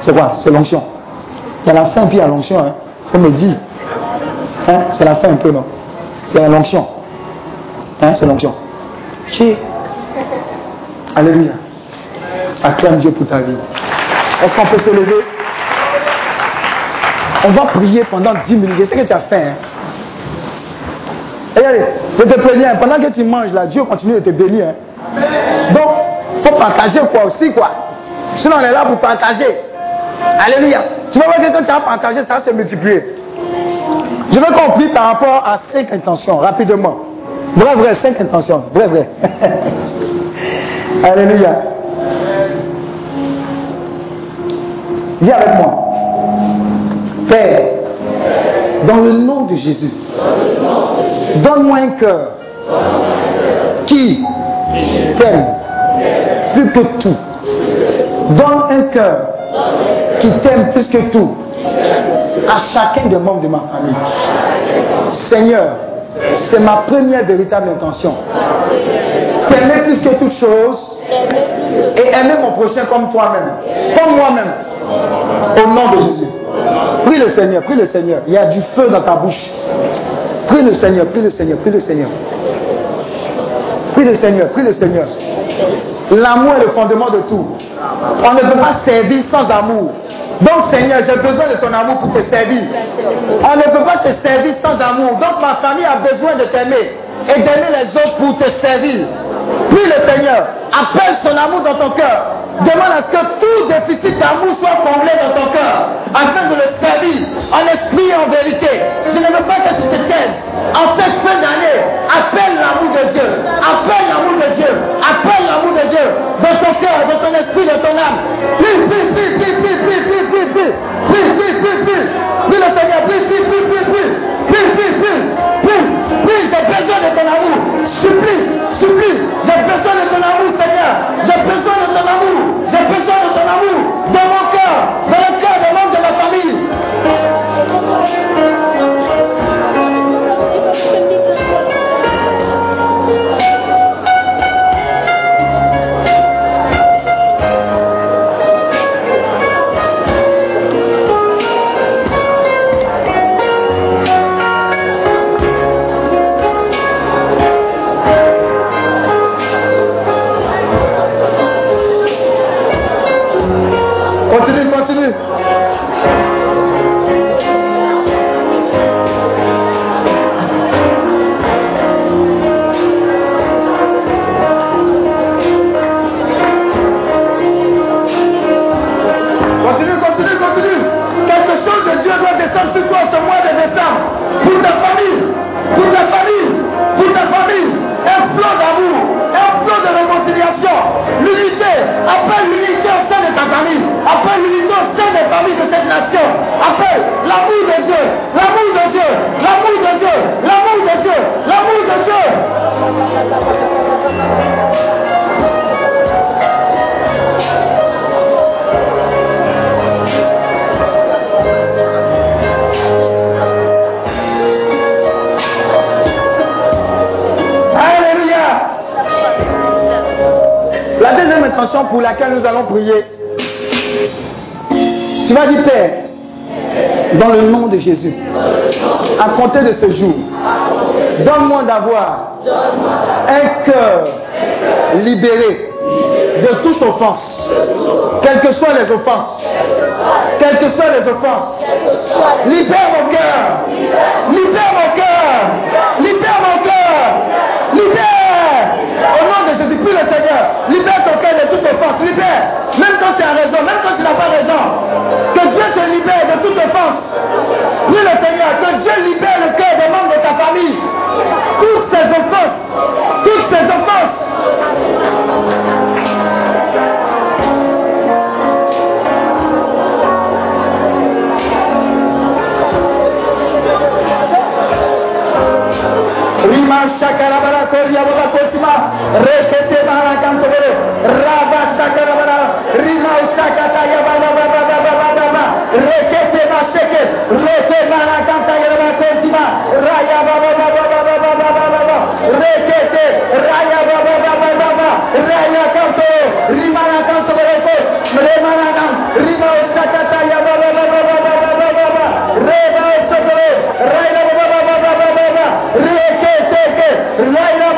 A: C'est quoi? C'est l'onction. Il y a la faim puis il y a l'onction. Hein. faut me dire. Hein? C'est la faim un peu, non? C'est l'onction. Hein? C'est l'onction. Alléluia. Acclame Dieu pour ta vie. Est-ce qu'on peut se lever? On va prier pendant 10 minutes. Je sais que tu as faim. Hein? Regardez, je te préviens, pendant que tu manges là, Dieu continue de te bénir. Hein? Donc, faut partager quoi aussi, quoi. Sinon, on est là pour partager. Alléluia. Tu vas voir que quand tu as partagé, ça va se multiplier. Je veux qu'on prie par rapport à cinq intentions, rapidement. Vrai, vrai, cinq intentions. Vrai, vrai. (laughs) Alléluia. Dis avec moi. Père, dans le nom de Jésus, donne-moi un cœur qui t'aime plus que tout. Donne un cœur qui t'aime plus que tout à chacun des membres de ma famille. Seigneur, c'est ma première véritable intention. T'aimer plus que toute chose et aimer mon prochain comme toi-même, comme moi-même, au nom de Jésus. Prie le Seigneur, prie le Seigneur. Il y a du feu dans ta bouche. Prie le Seigneur, prie le Seigneur, prie le Seigneur. Prie le Seigneur, prie le Seigneur. L'amour est le fondement de tout. On ne peut pas servir sans amour. Donc Seigneur, j'ai besoin de ton amour pour te servir. On ne peut pas te servir sans amour. Donc ma famille a besoin de t'aimer et d'aimer les autres pour te servir. Prie le Seigneur. Appelle son amour dans ton cœur. Demande à ce que tout déficit d'amour soit comblé dans ton cœur, afin de le servir en esprit en vérité. Je ne veux pas que tu te taises. En cette fin d'année, appelle l'amour de Dieu. Appelle l'amour de Dieu. Appelle l'amour de Dieu dans ton cœur, dans ton esprit, dans ton âme. Prie, prie, prie, prie, prie, prie, prie, prie, prie. Prie, prie, prie, prie. Prie le Seigneur. Prie, prie, prie, prie, prie. Prie, prie, prie. Prie, prie. J'ai besoin de ton amour. Supplie, supplie. Besoin de ton amour, Seigneur. J'ai besoin de ton amour. J'ai besoin appelle l'unité au sein de ta famille. Appelle l'unité au sein des familles de cette nation. Appelle l'amour de Dieu, l'amour de Dieu, l'amour de Dieu, l'amour de Dieu, l'amour de Dieu. Laquelle nous allons prier, tu vas dire Père, dans le nom de Jésus, à compter de ce jour, donne-moi d'avoir un cœur libéré de toute offense, quelles que soient les offenses, quelles que soient les offenses. Libère mon cœur, libère mon cœur, libère mon cœur, libère. Au nom de Jésus, prie le Seigneur, libère ton cœur de toute offense, libère. Même quand tu as raison, même quand tu n'as pas raison, que Dieu te libère de toute offense. Prie le Seigneur, que Dieu libère le cœur des membres de ta famille. Toutes ces offenses, toutes ces offenses. Rima resete para canto pero raba sacarabara rima sakata ya bala bala bala bala bala resete maseke rete para canta ya bala sentima raya bala bala bala bala bala bala resete raya bala bala bala raya canto rima la canto pero rima la canto rima sakata ya bala bala bala bala bala reba sokore raya bala bala bala bala resete que raya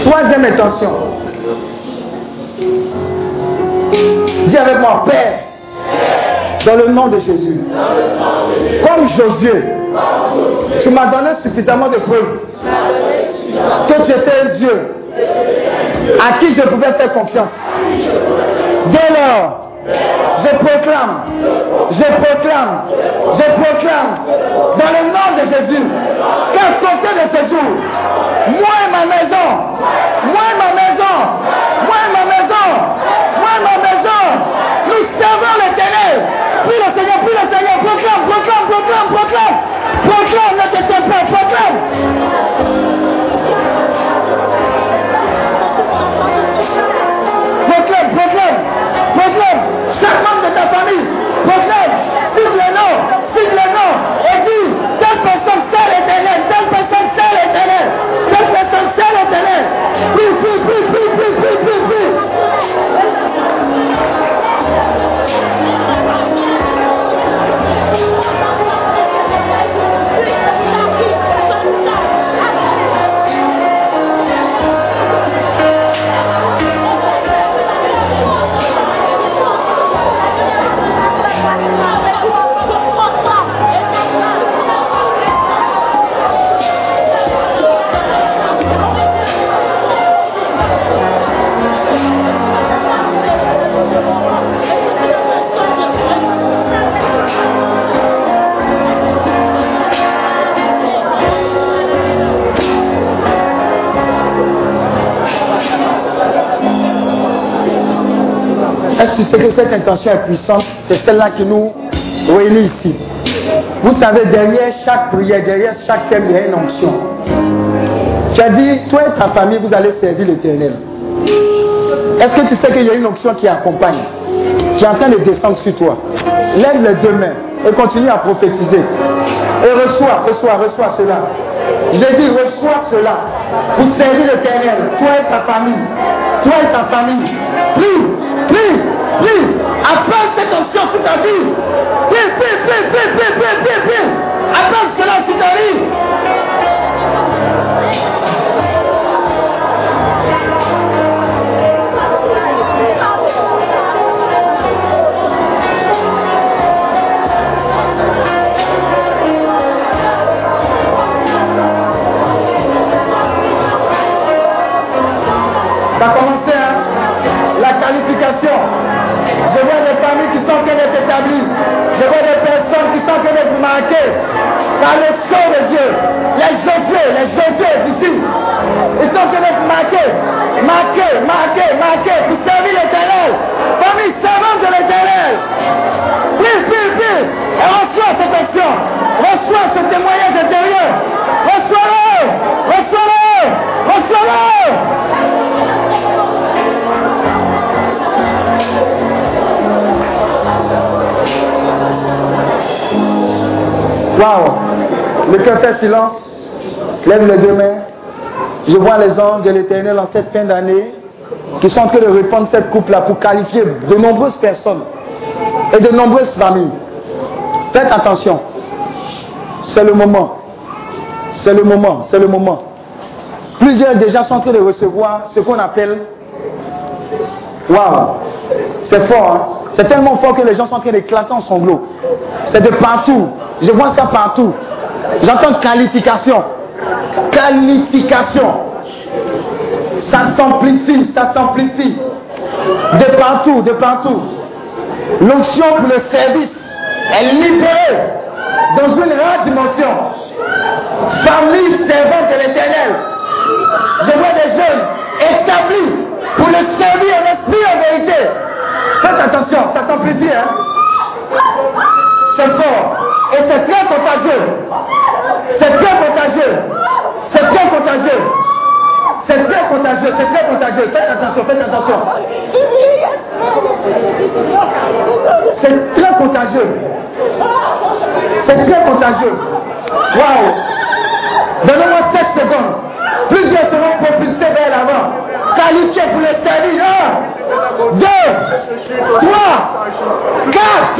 A: Troisième intention. Dis avec moi, Père, dans le nom de Jésus. Comme Josué, tu m'as donné suffisamment de preuves que tu étais un Dieu à qui je pouvais faire confiance. Dès lors, je proclame, je proclame, je proclame, dans le nom de Jésus, qu'à compter de ce jour, moi et ma maison, moi et ma maison, moi et ma maison, moi et ma maison, nous servons l'éternel. Le Seigneur, proclame, proclame, proclame, proclame, proclame, ne te tais pas, proclame. Sais que cette intention est puissante C'est celle-là qui nous réunit ici. Vous savez, derrière chaque prière, derrière chaque thème, il y a une onction. Tu as dit, toi et ta famille, vous allez servir l'éternel. Est-ce que tu sais qu'il y a une onction qui accompagne? Qui est en train de descendre sur toi. Lève les deux mains et continue à prophétiser. Et reçois, reçois, reçois cela. J'ai dit, reçois cela. Pour servir l'éternel, toi et ta famille. Toi et ta famille. Prie, prie, prie. Appelle cette onction sur ta vie. Prie, prie, prie, prie, prie. Appelle cela sur ta vie. Je vois des personnes qui sont en marquées par le sceau de Dieu. Les Josué, les Josué ici. Ils sont en train d'être marqués. Marqués, marqués, marqués pour servir l'éternel. Famille servante de l'éternel. Prie, prie, prie. Et reçois cette action. Reçois ce témoignage intérieur. Reçois-le. Reçois-le. Reçois-le. Waouh! Le cœur fait silence. Lève les deux mains. Je vois les anges de l'éternel en cette fin d'année qui sont en train de répandre cette coupe-là pour qualifier de nombreuses personnes et de nombreuses familles. Faites attention. C'est le moment. C'est le moment. C'est le moment. Plusieurs déjà sont en train de recevoir ce qu'on appelle. Waouh! C'est fort, hein? C'est tellement fort que les gens sont en train d'éclater en sanglots. C'est de partout. Je vois ça partout. J'entends qualification. Qualification. Ça s'amplifie, ça s'amplifie. De partout, de partout. L'onction pour le service est libérée dans une rare dimension. Famille servante de l'éternel. Je vois des jeunes établis pour le servir en esprit en vérité. Faites attention, ça s'amplifie, hein. C'est fort. Et c'est très contagieux. C'est très contagieux. C'est très contagieux. C'est très contagieux, c'est très contagieux. Faites attention, faites attention. C'est très contagieux. C'est très contagieux. Waouh. Donnez-moi 7 secondes. Plusieurs seront propulsés vers l'avant. Qualifiés pour le service. Un, deux, trois, quatre,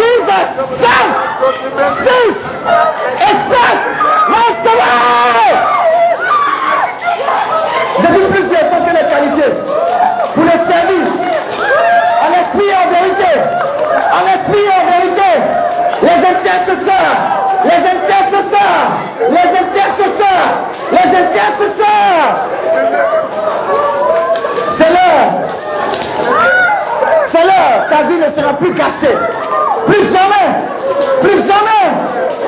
A: cinq, six et sept. Mastermind! J'ai dit plusieurs sont que les qualités pour le service. En esprit en vérité. En esprit en vérité les intercesseurs, les intercesseurs, les intercesseurs, les intercesseurs. C'est l'heure. C'est l'heure. Ta vie ne sera plus cassée. Plus jamais, plus jamais,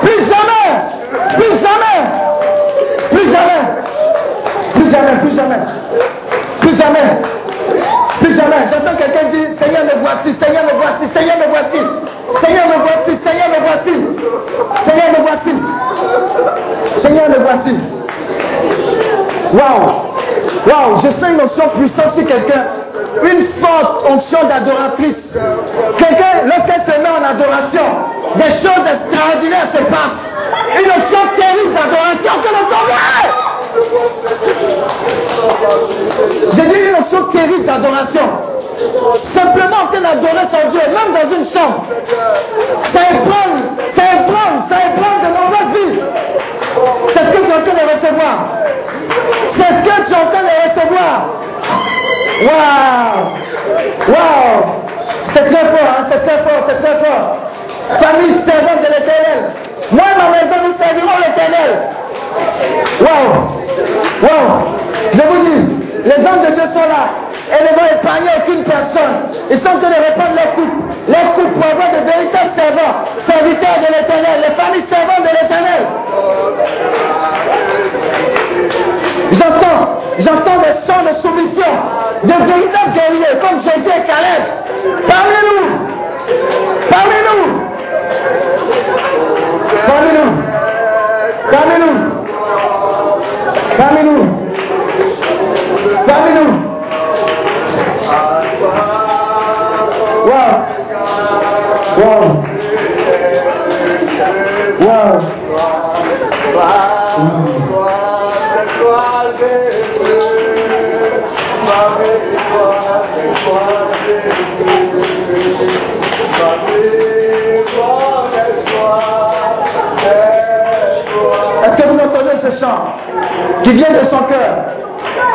A: plus jamais, plus jamais, plus jamais. Jamais. Plus jamais. Plus jamais. Plus jamais. J'entends quelqu'un dire Seigneur, me voici. Seigneur, me voici. Seigneur, me voici. Seigneur, me voici. Seigneur, me voici. Seigneur, me voici. Seigneur, me voici. Waouh! Waouh! Je sens une onction puissante sur quelqu'un. Une forte onction d'adoratrice. Quelqu'un, lorsqu'elle se met en adoration, des choses extraordinaires se passent. Une onction terrible d'adoration que le J'ai dit une onction terrible d'adoration. Simplement en d'adorer son Dieu, même dans une chambre. Ça ébranle, ça ébranle, ça ébranle de nombreuses vies. C'est ce que tu es en train de recevoir. C'est ce que tu es en train de recevoir. Waouh! Waouh! C'est très fort, hein? c'est très fort, c'est très fort. Famille servante de l'éternel. Moi ma maison, nous servirons l'éternel. Waouh! Waouh! Je vous dis, les hommes de Dieu sont là. Et ne vont épargner aucune personne. Ils sont train de répandre les coupes. Les coupes pour avoir de véritables servants, serviteurs de l'éternel, les familles servantes de l'éternel. J'entends, j'entends des sons de soumission, de véritables guerriers comme Jésus et Caleb. Parlez-nous, parlez-nous, parlez-nous, parlez-nous, Est-ce que vous entendez ce chant qui vient de son cœur?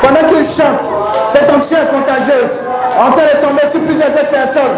A: Pendant qu'il chante, cette onction est contagieuse, en train de tomber sur plusieurs personnes.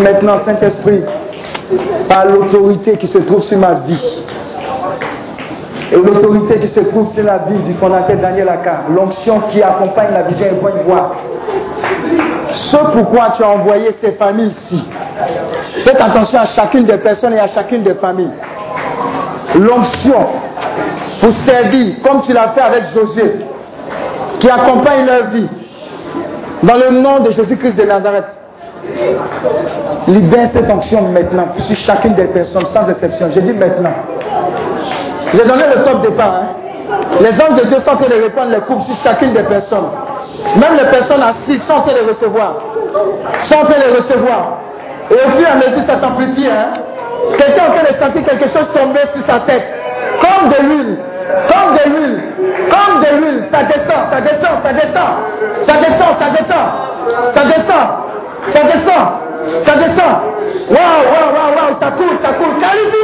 A: maintenant, Saint-Esprit, par l'autorité qui se trouve sur ma vie, et l'autorité qui se trouve sur la vie du fondateur Daniel Aka, l'onction qui accompagne la vision et bonne voix. Ce pourquoi tu as envoyé ces familles ici. Faites attention à chacune des personnes et à chacune des familles. L'onction pour servir, comme tu l'as fait avec Josué, qui accompagne leur vie. Dans le nom de Jésus-Christ de Nazareth. Libère cette onction maintenant sur chacune des personnes, sans exception. Je dis maintenant. J'ai donné le top départ. Hein. Les hommes de Dieu sont en train de répandre les coupes sur chacune des personnes. Même les personnes assises sont en train de recevoir. Sont en recevoir. Et au fur et à mesure, ça s'amplifie. Hein. Quelqu'un en train de sentir quelque chose tomber sur sa tête. Comme de l'huile. Comme de l'huile. Comme de l'huile. Ça descend, ça descend, ça descend. Ça descend, ça descend. Ça descend. Ça descend. Ça descend. Waouh, waouh, waouh, waouh. Ça coule, ça coule. Qualifie-le.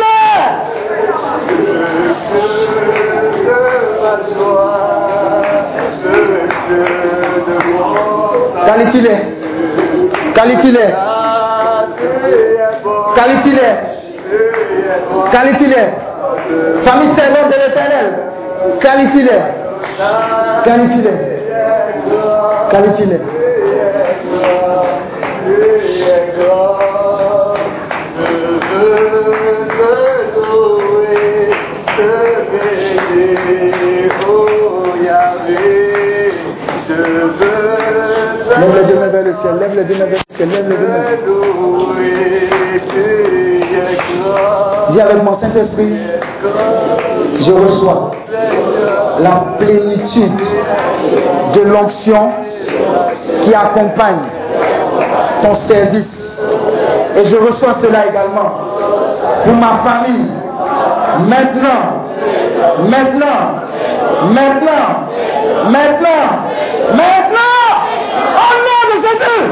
A: Qualifie-les. Famille servante de l'éternel. Qualifie-les. Qualifie-les. Lève les deux mains vers le ciel, lève les deux mains vers le ciel, lève les deux mains vers Viens avec mon Saint-Esprit, je reçois la plénitude de l'onction qui accompagne ton service Et je reçois cela également pour ma famille. Maintenant, maintenant, maintenant, maintenant, maintenant, au nom de Jésus.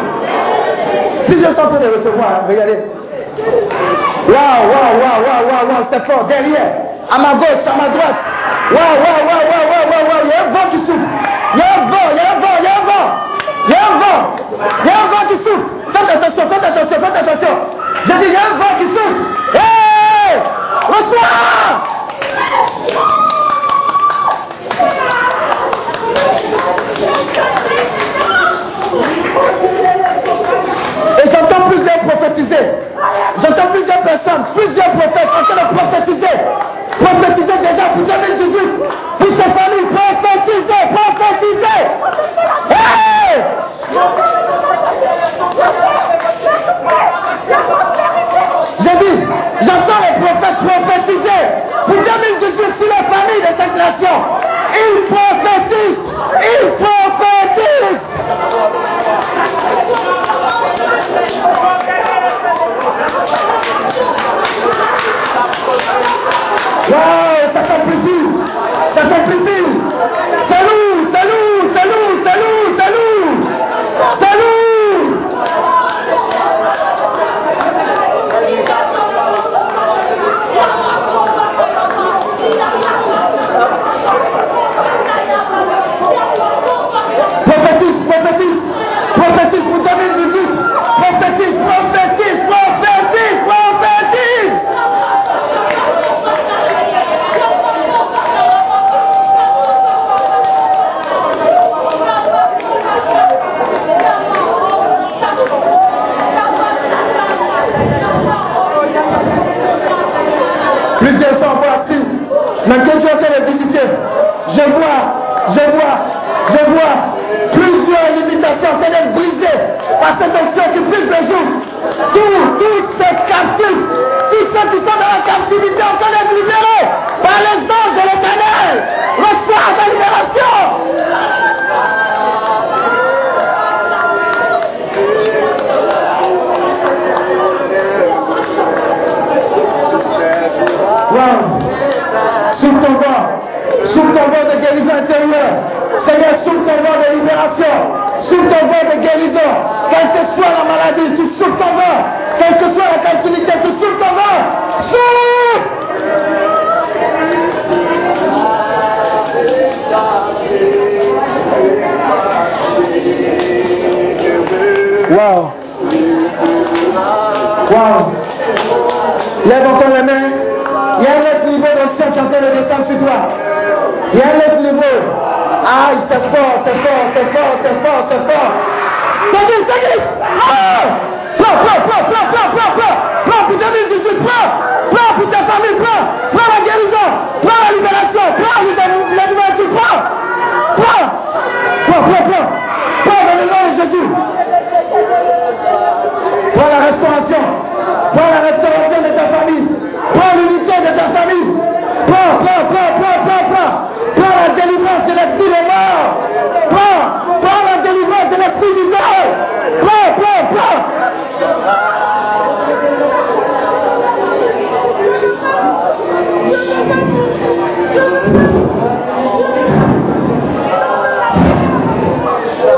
A: Si je suis en train de recevoir, hein, regardez. Waouh, waouh, waouh, waouh, waouh, c'est fort. Derrière, à ma gauche, à ma droite. Waouh, waouh, waouh, waouh, waouh, waouh, waouh. Il y a un vent qui souffle. Il y a un vent, il y a un vent, il y a un vent. Il y a un vent. Il y a un vent qui souffle. Faites attention, faites attention, faites attention. J'ai dit, il y a un vent qui souffle. Hé! Reçois! Plusieurs prophétiser. J'entends plusieurs personnes, plusieurs prophètes en train de prophétiser. Prophétiser déjà pour 2018. Pour sa famille, prophétiser, prophétiser. Hey! J'ai j'entends les prophètes prophétiser pour 2018 sur la famille de cette nation. Ils prophétisent, ils prophétisent. Wow, ça s'amplifie, ça s'amplifie. C'est lourd, c'est lourd, c'est lourd, c'est lourd, c'est lourd. C'est lourd. Prophétise, prophétise, prophétise pour 2018. Prophétise, prophétise, prophétise, prophétise. Plusieurs sont encore assis. Mais quand tu es en train de visiter, je vois, je vois, je vois plusieurs limitations en train d'être brisées par cette onction qui brise les jours. Tous, tous ces captifs, tous ceux qui sont dans la captivité en train d'être libérés par les anges de l'éternel. Reçois ta libération. Souffle ton vent de guérison intérieure. Seigneur, souffle ton vent de libération. Souffle ton vent de guérison. Quelle que soit la maladie, tu souffles ton vent. Quelle que soit la captivité, tu souffles ton vent. Souffle. Wow. Wow. Lève encore les mains. Il y a un autre niveau d'onction qui est en train de descendre sur toi. A un autre niveau. Aïe, c'est fort, c'est fort, c'est fort, c'est fort, c'est fort. C'est qui, c'est Ah Prends, prends, prends, prends, prends, prends, prends. Prends pour 2018, prends. Prends pour ta famille, prends. Prends la guérison, prends la libération, prends la libération, prends. Prends. Prends, prends, prends. Prends dans le nom de Jésus. Prends la restauration. Prends la restauration de ta famille. Prends l'unité de ta famille. Prends, prends, prends, prends, prends, prends. Prends la de l'esprit des morts. Prends, prends la délivrance de l'esprit du deuil. Prends, prends, prends.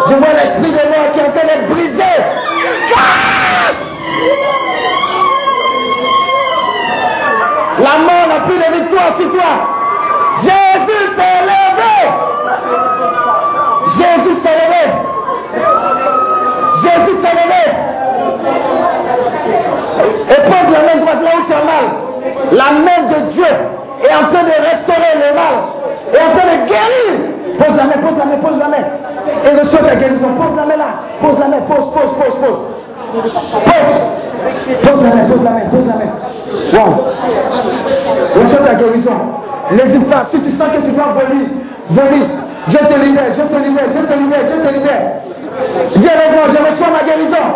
A: Je vois l'esprit de mort qui est en train d'être brisé. La mort n'a plus de victoire sur toi. Jésus levé. Jésus s'est levé. Jésus s'est levé. Et pose la main droite là où tu as mal. La main de Dieu est en train de restaurer le mal. Est en train de guérir. Pose la main, pose la main, pose la main. Et reçois ta guérison. Pose la main là. Pose la main, pose, pose, pose, pose. Pose. Pose la main, pose la main, pose la main. Wow. Reçois ta guérison. N'hésite pas. Si tu sens que tu dois venir, venir. Je te libère, je te libère, je te libère, je te libère. Moi, je reçois ma guérison.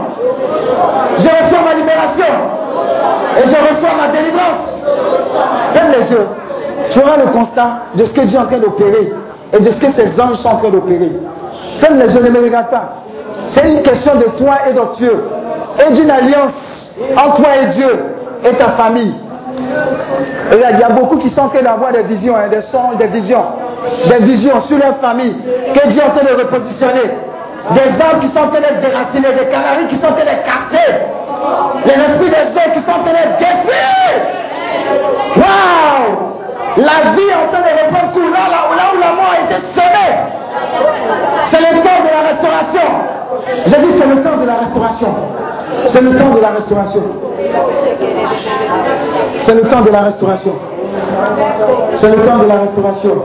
A: Je reçois ma libération. Et je reçois ma délivrance. Ferme les yeux. Tu auras le constat de ce que Dieu est en train d'opérer et de ce que ses anges sont en train d'opérer. Ferme les yeux, ne me regarde pas. C'est une question de toi et de Dieu et d'une alliance entre toi et Dieu et ta famille. Il y a beaucoup qui sont en train d'avoir des visions, hein, des sons, des visions, des visions sur leur famille, que Dieu est en train de repositionner. Des arbres qui sont en train d'être déracinés, des canaries qui sont en train d'être cassés, les esprits des hommes qui sont en train d'être détruits. Waouh! La vie est en train de reprendre cours là, là, là où la mort a été semée. C'est le temps de la restauration. J'ai dit c'est le temps de la restauration. C'est le temps de la restauration. C'est le temps de la restauration. C'est le temps de la restauration.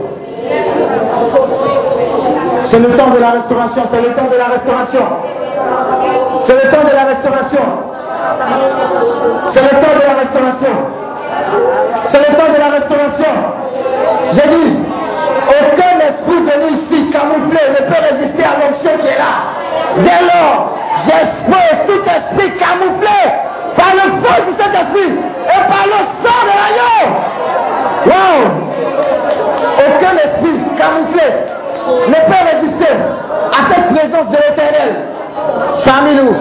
A: C'est le temps de la restauration. C'est le temps de la restauration. C'est le temps de la restauration. C'est le temps de la restauration. C'est le temps de la restauration. J'ai dit, aucun esprit venu ici camouflé ne peut résister à l'onction qui est là. Dès lors, j'expose tout esprit camouflé par le feu de cet esprit et par le sang de l'agneau. Wow! Aucun esprit camouflé ne peut résister à cette présence de l'éternel. Parmi nous.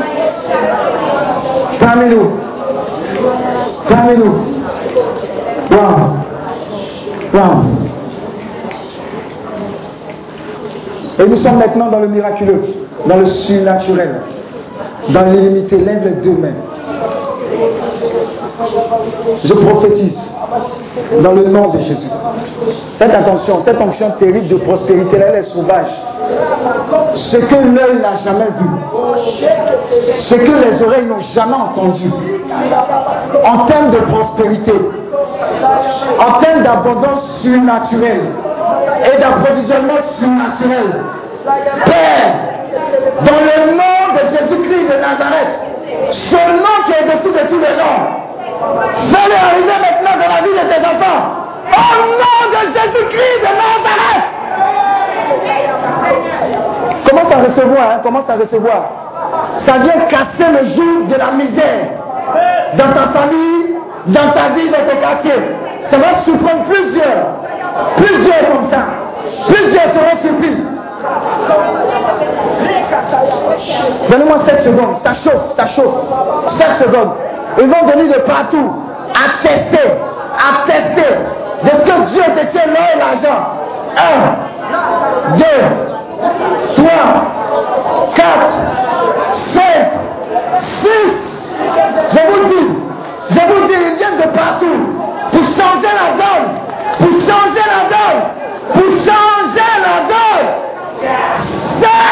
A: Parmi nous. Parmi nous. Wow. Wow. Et nous sommes maintenant dans le miraculeux, dans le surnaturel, dans l'illimité. Lève les deux mains. Je prophétise dans le nom de Jésus. Faites attention, cette onction terrible de prospérité, elle est sauvage. Ce que l'œil n'a jamais vu, ce que les oreilles n'ont jamais entendu, en termes de prospérité, en termes d'abondance surnaturelle et d'approvisionnement surnaturel. Père, dans le nom de Jésus-Christ de Nazareth, ce nom qui est au-dessus de tous les noms, fais-le arriver maintenant dans la vie de tes enfants. Au nom de Jésus-Christ de Nazareth. Commence à recevoir, hein, commence à recevoir. Ça vient casser le jour de la misère dans ta famille, dans ta vie, dans ton quartier. Ça va surprendre plusieurs. Plusieurs comme ça. Plusieurs seront surpris. Donnez-moi 7 secondes. Ça chauffe, ça chauffe. 7 secondes. Ils vont venir de partout. Attester, attester de ce que Dieu détient l'or et l'argent? 1, 2, 3, 4, 5, 6. Je vous dis, je vous dis, ils viennent de partout pour changer la donne, pour changer la donne, pour changer la donne. C'est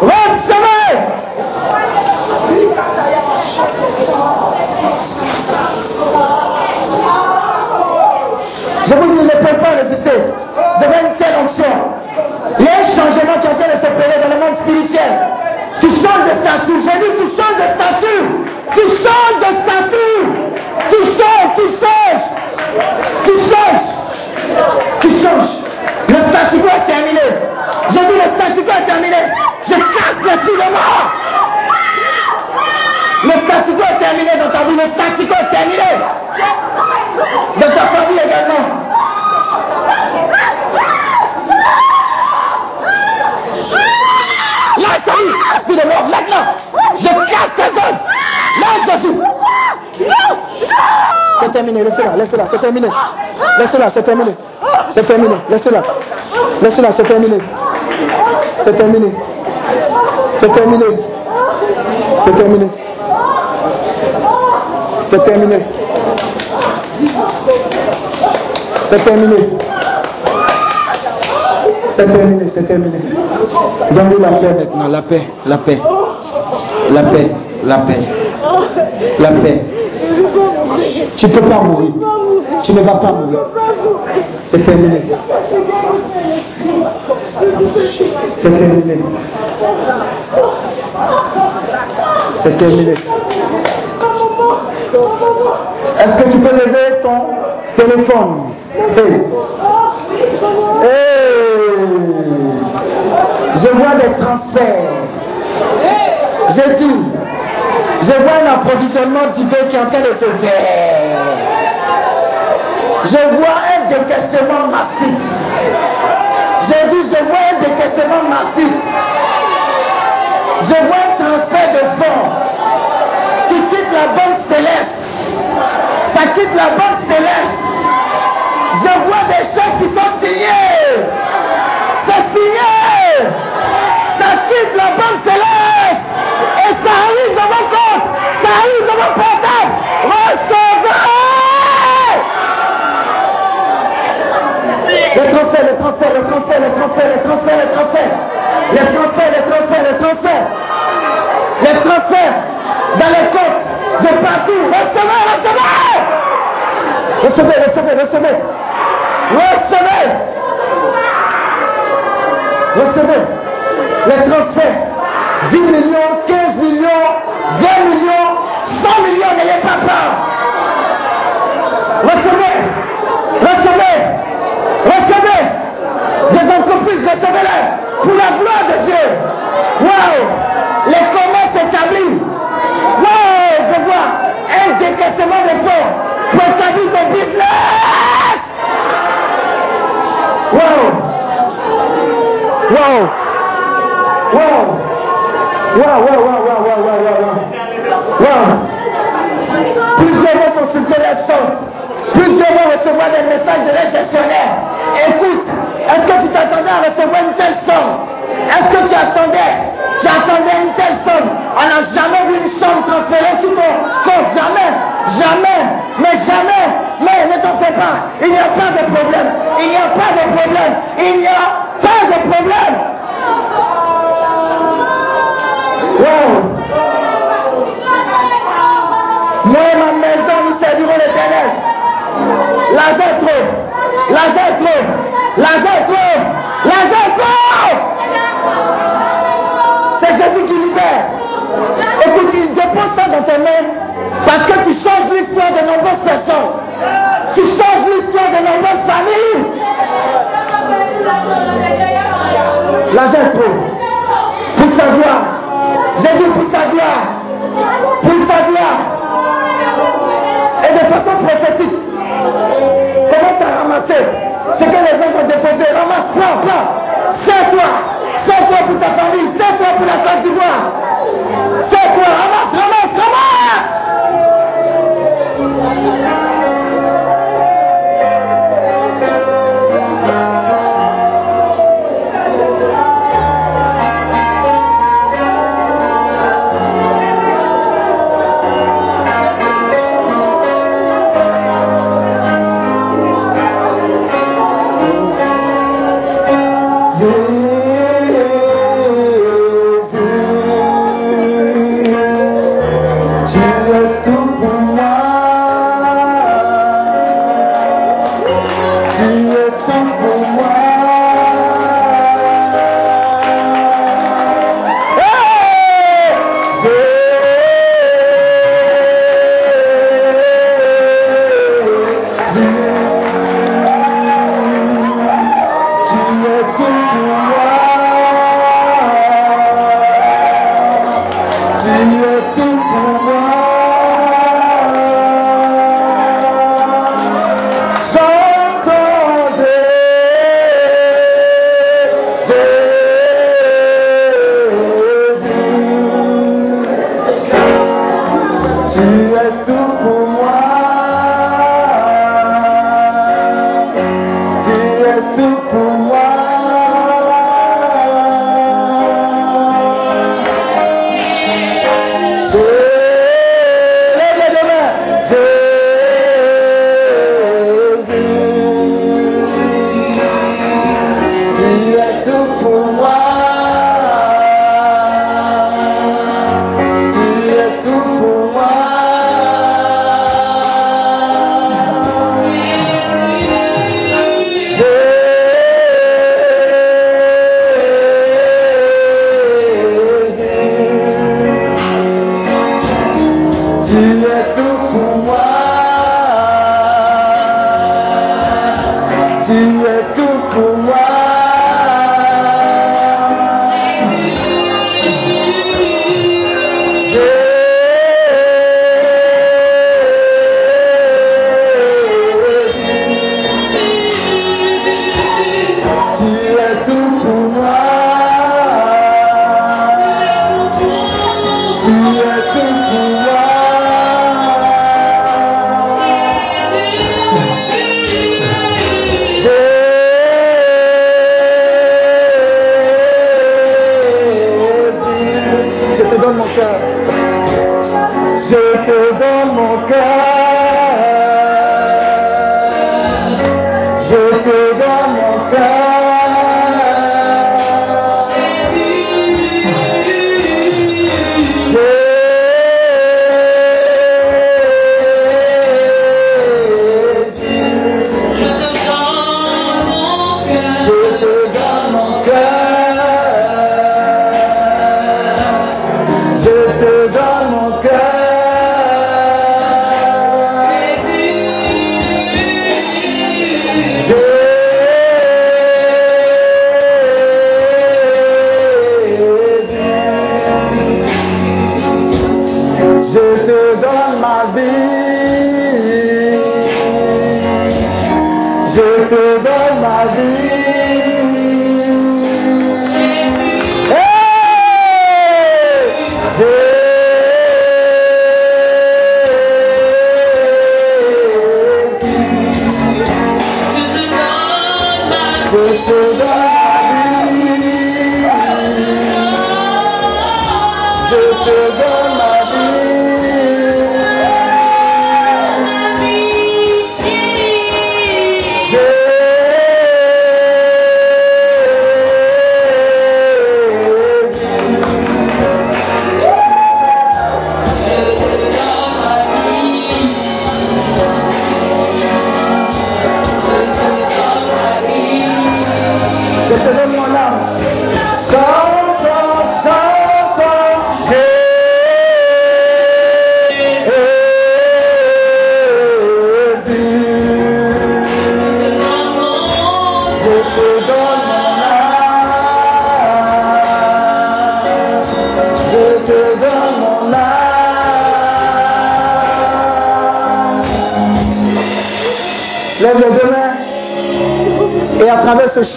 A: recevez. Je vous dis, ils ne peuvent pas résister devant une telle onction. Il y a un changement qui est en train de s'opérer dans le monde spirituel. Tu changes de statut. J'ai dit, tu changes de statut. Tu changes de statut. Tu changes, tu changes. Tu changes. Tu changes. Le statut quo est terminé. J'ai dit, le statut quo est terminé. Je casse l'esprit de mort. Le statut quo est terminé dans ta vie. Le statut quo est terminé. Dans ta famille également. Est, esprit de mort, maintenant. Je casse tes œuvres. Jésus. C'est terminé, laissez-la, laissez-la, c'est terminé. Laissez-la, c'est terminé. C'est terminé, laissez-la. Laissez-la, c'est terminé. C'est terminé. C'est terminé. C'est terminé. C'est terminé. C'est terminé. C'est terminé, c'est terminé. Donnez la paix maintenant, la paix, la paix. La paix, la paix. La paix. Tu ne peux pas mourir. Tu ne vas pas mourir. C'est terminé. C'est terminé. C'est terminé. Est-ce que tu peux lever ton téléphone? Hey. Je vois des transferts. J'ai dit, je vois un approvisionnement divin qui est en train de se faire. Je vois un décaissement massif. J'ai dit, je vois un décaissement massif. Je vois un transfert de fonds quitte la banque céleste. Ça quitte la banque céleste. Je vois des chèques qui sont signés. C'est signé. Ça quitte la banque céleste. Et ça arrive dans mon compte. Ça arrive dans mon portable. Recevez. Les transferts, les transferts, les transferts, les transferts, les transferts, les transferts. Les transferts, les transferts, les transferts. Les dans les comptes de partout. Recevez, recevez. Recevez, recevez, recevez. Recevez. Recevez. Les transferts. 10 millions, 15 millions, 20 millions, 100 millions, n'ayez pas peur. Recevez. Recevez. Recevez. Des entreprises, recevez-les. Pour la gloire de Dieu. Waouh. Les commerces s'établissent. Un décaissement de fonds pour établir ton business. Waouh. Waouh. Waouh. Waouh, waouh, waouh, waouh, waouh, waouh, waouh. Waouh. Plusieurs vont consulter les sommes. Plusieurs vont recevoir des messages de les. Écoute, est-ce que tu t'attendais à recevoir une telle somme Est-ce que tu attendais? Tu attendais une telle somme? On n'a jamais vu une somme transférée sur ton. Jamais. Jamais. Mais jamais. Mais ne t'en fais pas. Il n'y a pas de problème. Il n'y a pas de problème. Il n'y a pas de problème. Wow. Moi et ma maison, nous servirons l'éternel. L'argent trop. L'argent trop. L'argent est trop. L'argent est. C'est Jésus qui libère. Écoute, il dépose ça dans tes mains parce que tu changes l'histoire de nombreuses personnes. Tu changes l'histoire de nombreuses familles. L'argent est trop. Pour sa gloire. Jésus pour sa gloire. Pour sa gloire. Et de façon prophétique. Commence à ramasser ce que les gens ont déposé. Ramasse, prends, prends. Serre-toi. Serre-toi pour ta famille. Serre-toi pour la Côte d'Ivoire. Serre-toi. Ramasse, ramasse, ramasse.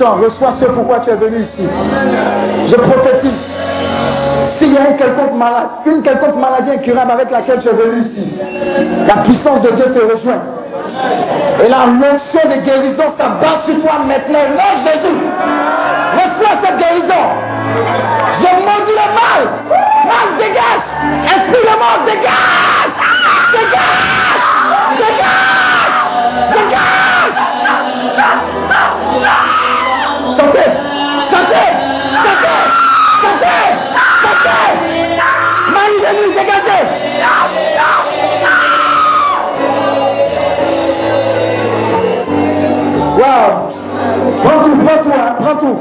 A: Reçois ce pourquoi tu es venu ici. Je prophétise. S'il y a une quelconque, malade, une quelconque maladie incurable avec laquelle tu es venu ici, la puissance de Dieu te rejoint. Et la notion de guérison s'abat sur toi maintenant. Non, Jésus, reçois cette guérison. Je maudis le mal. Mal, dégage. Esprit le mal, dégage. Dégage. Dégage. Dégage. Chantez, chantez, chantez, chantez, chantez. Marie de nuit, dégagez. Wow. Prends tout, prends tout, hein, prends tout.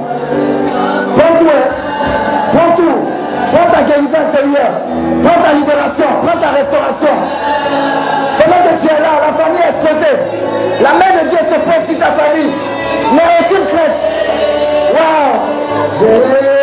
A: Prends tout, hein. Prends tout. Prends ta guérison intérieure. Prends ta libération. Prends ta restauration. Pendant que tu es là, la famille est explosée. La main de Dieu se pose sur ta famille. Mais aucune crainte. Wow.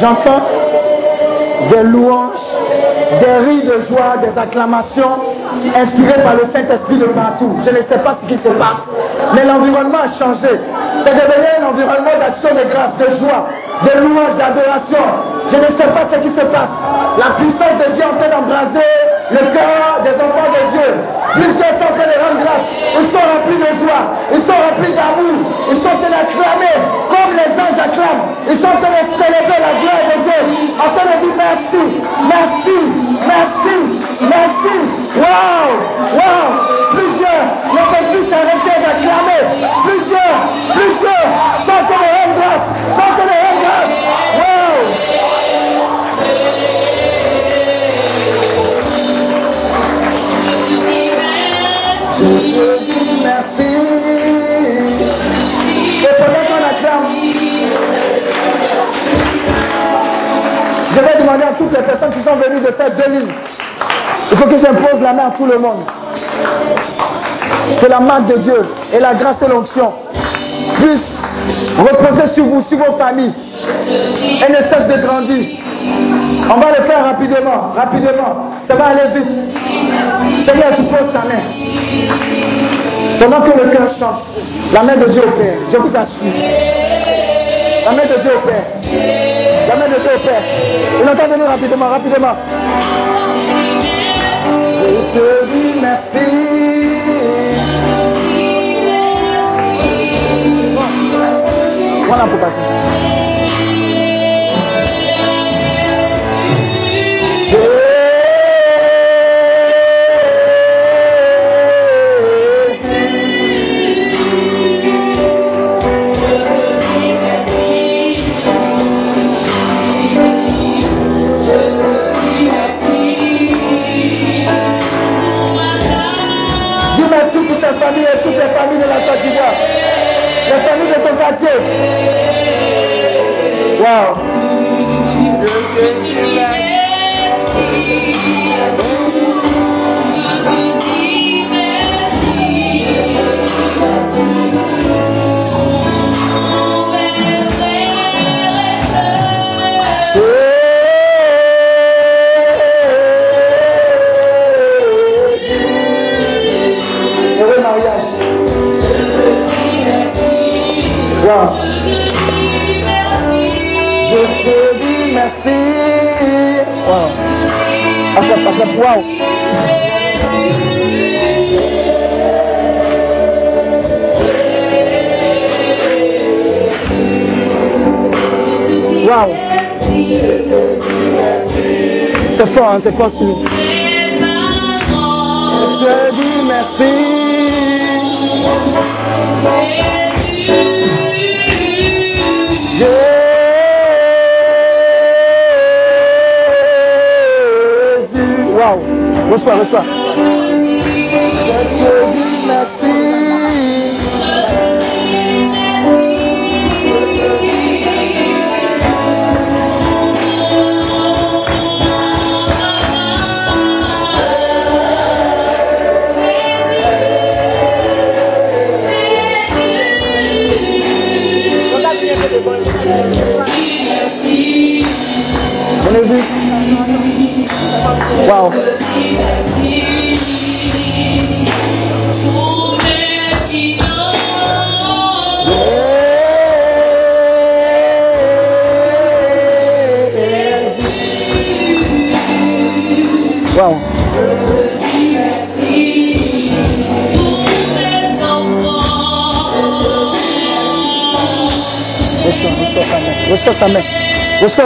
A: J'entends des louanges, des rires de joie, des acclamations inspirées par le Saint-Esprit de partout. Je ne sais pas ce qui se passe, mais l'environnement a changé. C'est devenu un environnement d'action de grâce, de joie, de louange, d'adoration. Je ne sais pas ce qui se passe. La puissance de Dieu en train d'embraser le cœur des enfants de Dieu. Plusieurs sont en train de rendre grâce. Ils sont remplis de joie. Ils sont remplis d'amour. Ils sont allés acclamer comme les anges acclament. Ils sont allés célébrer la gloire de Dieu. En train de dire merci, merci, merci, merci. Waouh, waouh. Plusieurs ne peuvent plus s'arrêter d'acclamer. Plusieurs, plusieurs sont allés rendre grâce, sont allés rendre grâce. Waouh. Je. Je vais demander à toutes les personnes qui sont venues de faire deux lignes. Il faut que j'impose la main à tout le monde. Que la main de Dieu et la grâce et l'onction puissent reposer sur vous, sur vos familles, et ne cessent de grandir. On va le faire rapidement, rapidement. Ça va aller vite. Seigneur, tu poses ta main. Pendant que le cœur chante, la main de Dieu opère. Je vous assure. La main de Dieu opère. La main de Dieu opère. Il entend venir rapidement, rapidement. Je te dis merci. Voilà pour passer. Wow. Fort, hein, c'est fort sur nous. Je dis merci. Jésus. Wow. Reçois, reçois.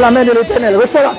A: La main de l'éternel. Reçois-la.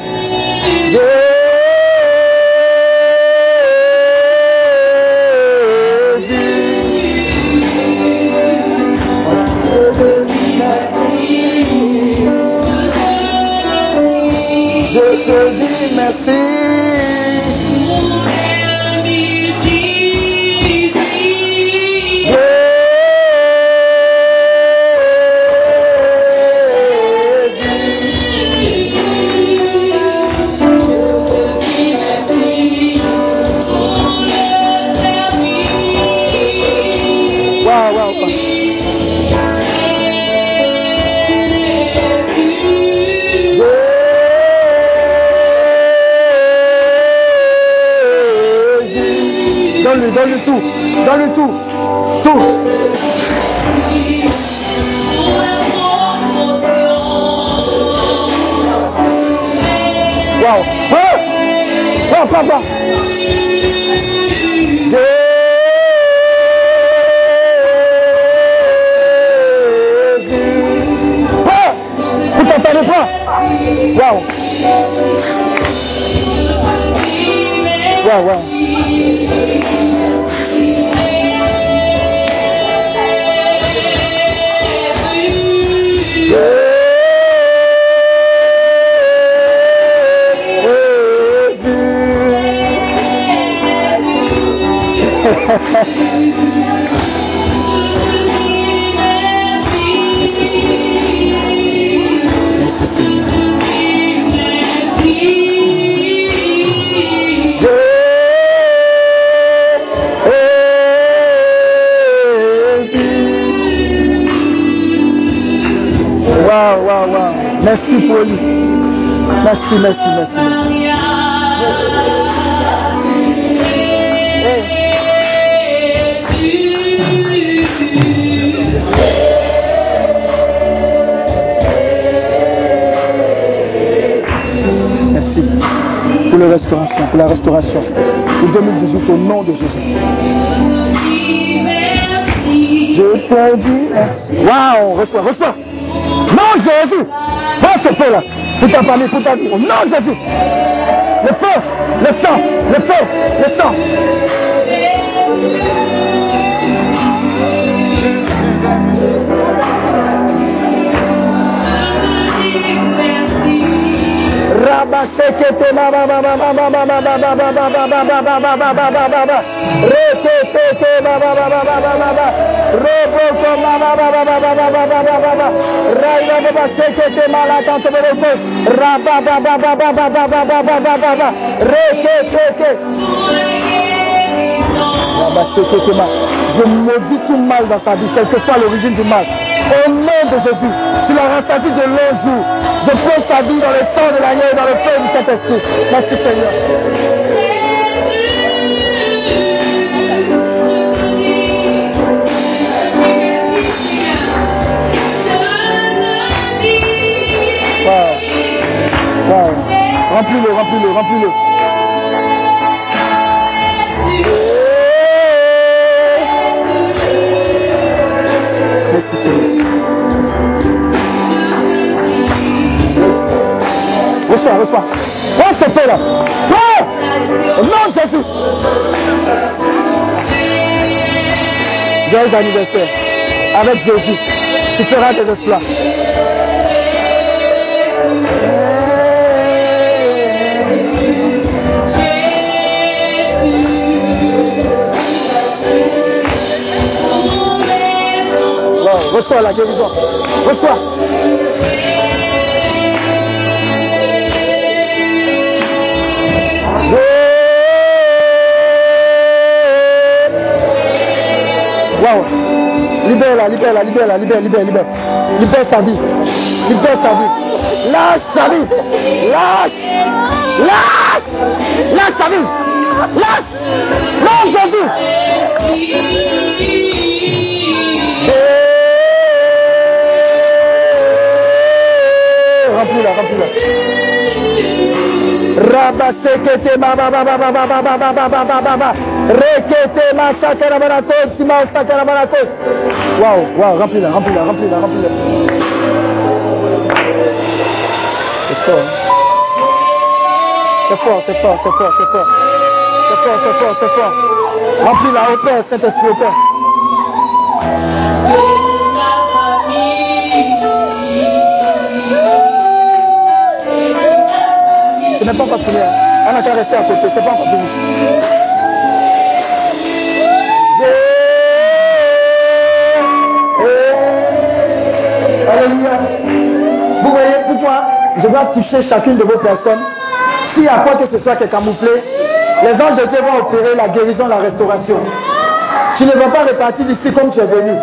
A: Au nom de Jésus. Le feu, le sang, le feu, le sang. Je maudis tout mal dans sa vie, quelle que soit l'origine du mal. Au nom de Jésus, tu l'as ressenti de longs jours. Je pose sa vie dans le sang de l'agneau et dans le feu du Saint-Esprit. Merci Seigneur. Remplis-le, remplis-le, remplis-le. Merci Seigneur. Reçois, reçois. Prends ce feu là. Prends. Au nom de Jésus. Joyeux anniversaire. Avec Jésus, tu feras des exploits. Reçois la guérison. Reçois. Wow. Libère-la, libère-la, libère-la, libère, libère, libère. Libère sa vie. Libère sa vie. Lâche sa vie. Lâche. Lâche. Lâche sa vie. Lâche. Non, Jésus. remplis-la, remplis-la. Rabasekete baba baba baba baba baba baba baba. Rekete masakara barako, tima sakara barako. Waouh, waouh, remplis-la, remplis-la, remplis-la, remplis-la. C'est fort. C'est fort, c'est fort, c'est fort, c'est fort. C'est fort, c'est fort, c'est fort. Remplis-la au Père, Saint-Esprit au Père. Même pas encore fini. On a qu'à rester à c'est pas encore fini. Alléluia. Vous voyez pourquoi je dois toucher chacune de vos personnes. Y a quoi que ce soit qui est camouflé, les anges de Dieu vont opérer la guérison, la restauration. Tu ne vas pas repartir d'ici comme tu es venu.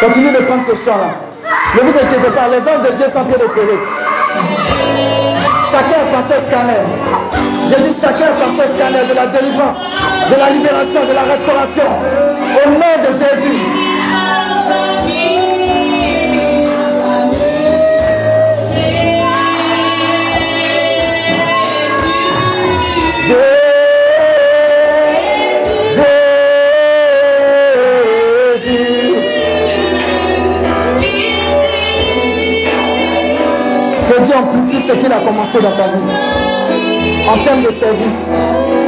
A: Continue de prendre ce chant-là. Ne vous inquiétez pas, les anges de Dieu sont en train d'opérer. Chacun son scanner. Je dis chacun a son scanner de la délivrance, de la libération, de la restauration. Au nom de Jésus. Dieu amplifie ce qu'il a commencé dans ta vie. En termes de service.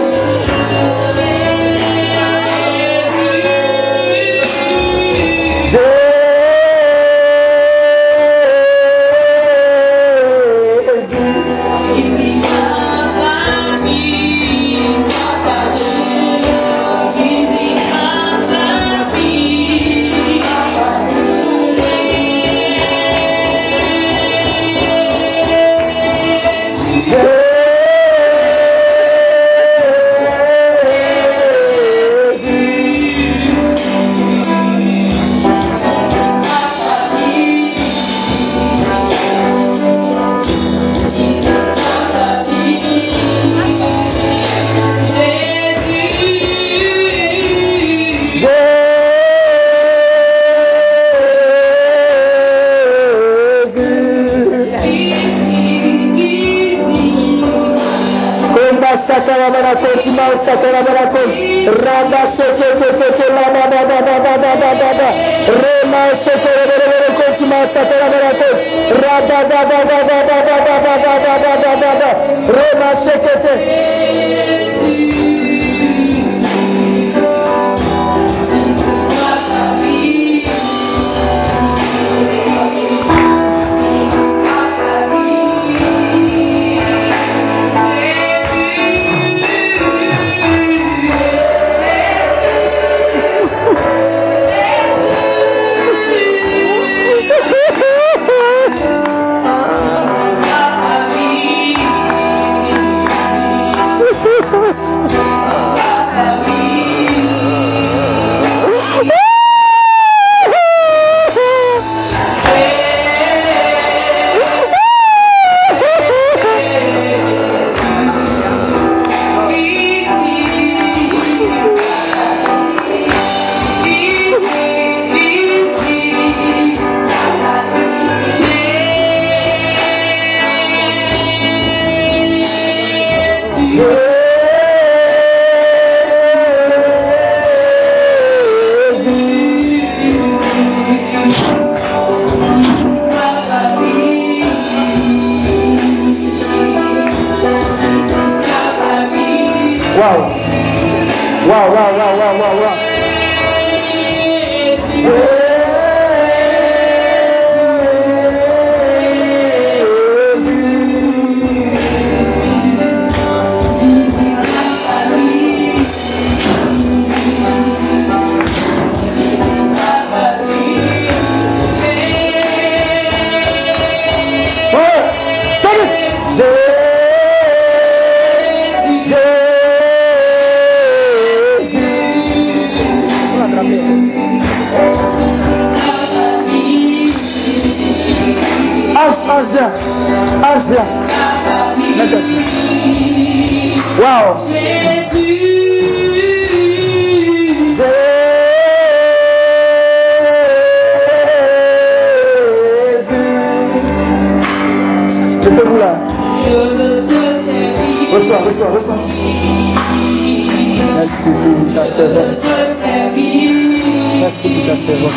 A: saison.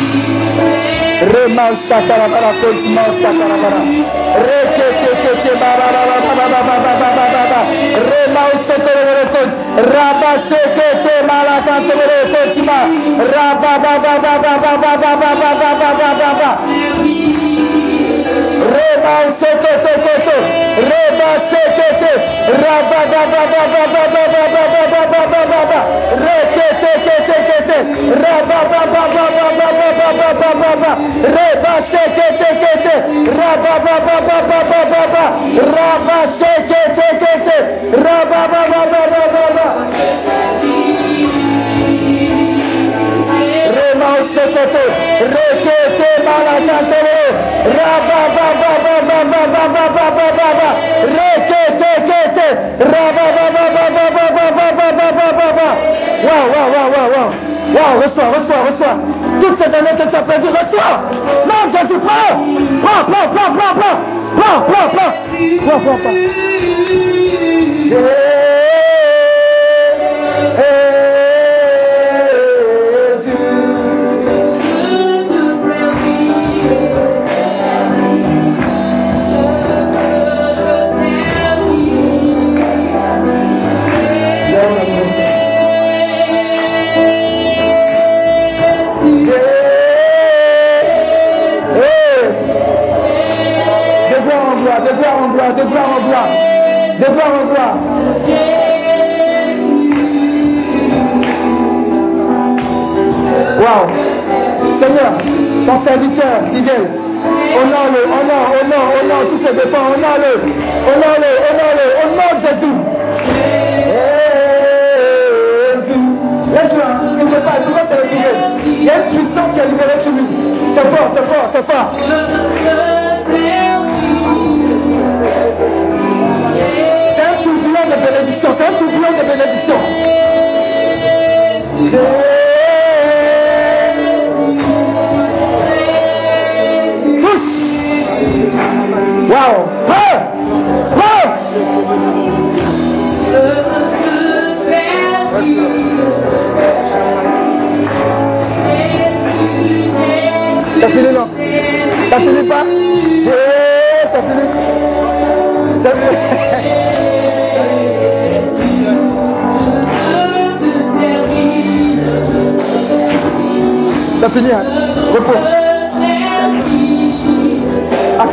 A: Reman sakarabara, continuement sakarabara. Rekekekeke barababababababababa. Reman sekereton. Raba sekeke malakantemere kontima. Rabababababababababababababa. Rabba Sokoto, Rekete Malakantoro, Rabba Baba Baba Baba Baba Baba Rekete Kete, Rabba Baba Baba Baba Baba Baba Baba Waouh, waouh, waouh, waouh, waouh Waouh, reçois, reçois, reçois Toutes ces années que tu as perdues, reçois Non, Jésus, prends Prends, prends, prends, prends, prends Prends, prends, prends Prends, prends, prends on a le, on nom de Jésus. Jésus. Il ne pas, il ne pas te retrouver. Il y a une puissance qui est libérée sur lui. C'est fort, c'est fort, c'est fort. C'est un tourbillon de bénédiction, c'est un tourbillon de bénédiction. Wow. Wow. Wow. T'as fini non? T'as fini pas? J'ai T'as fini T'as fini (laughs) T'as fini, hein? Repos.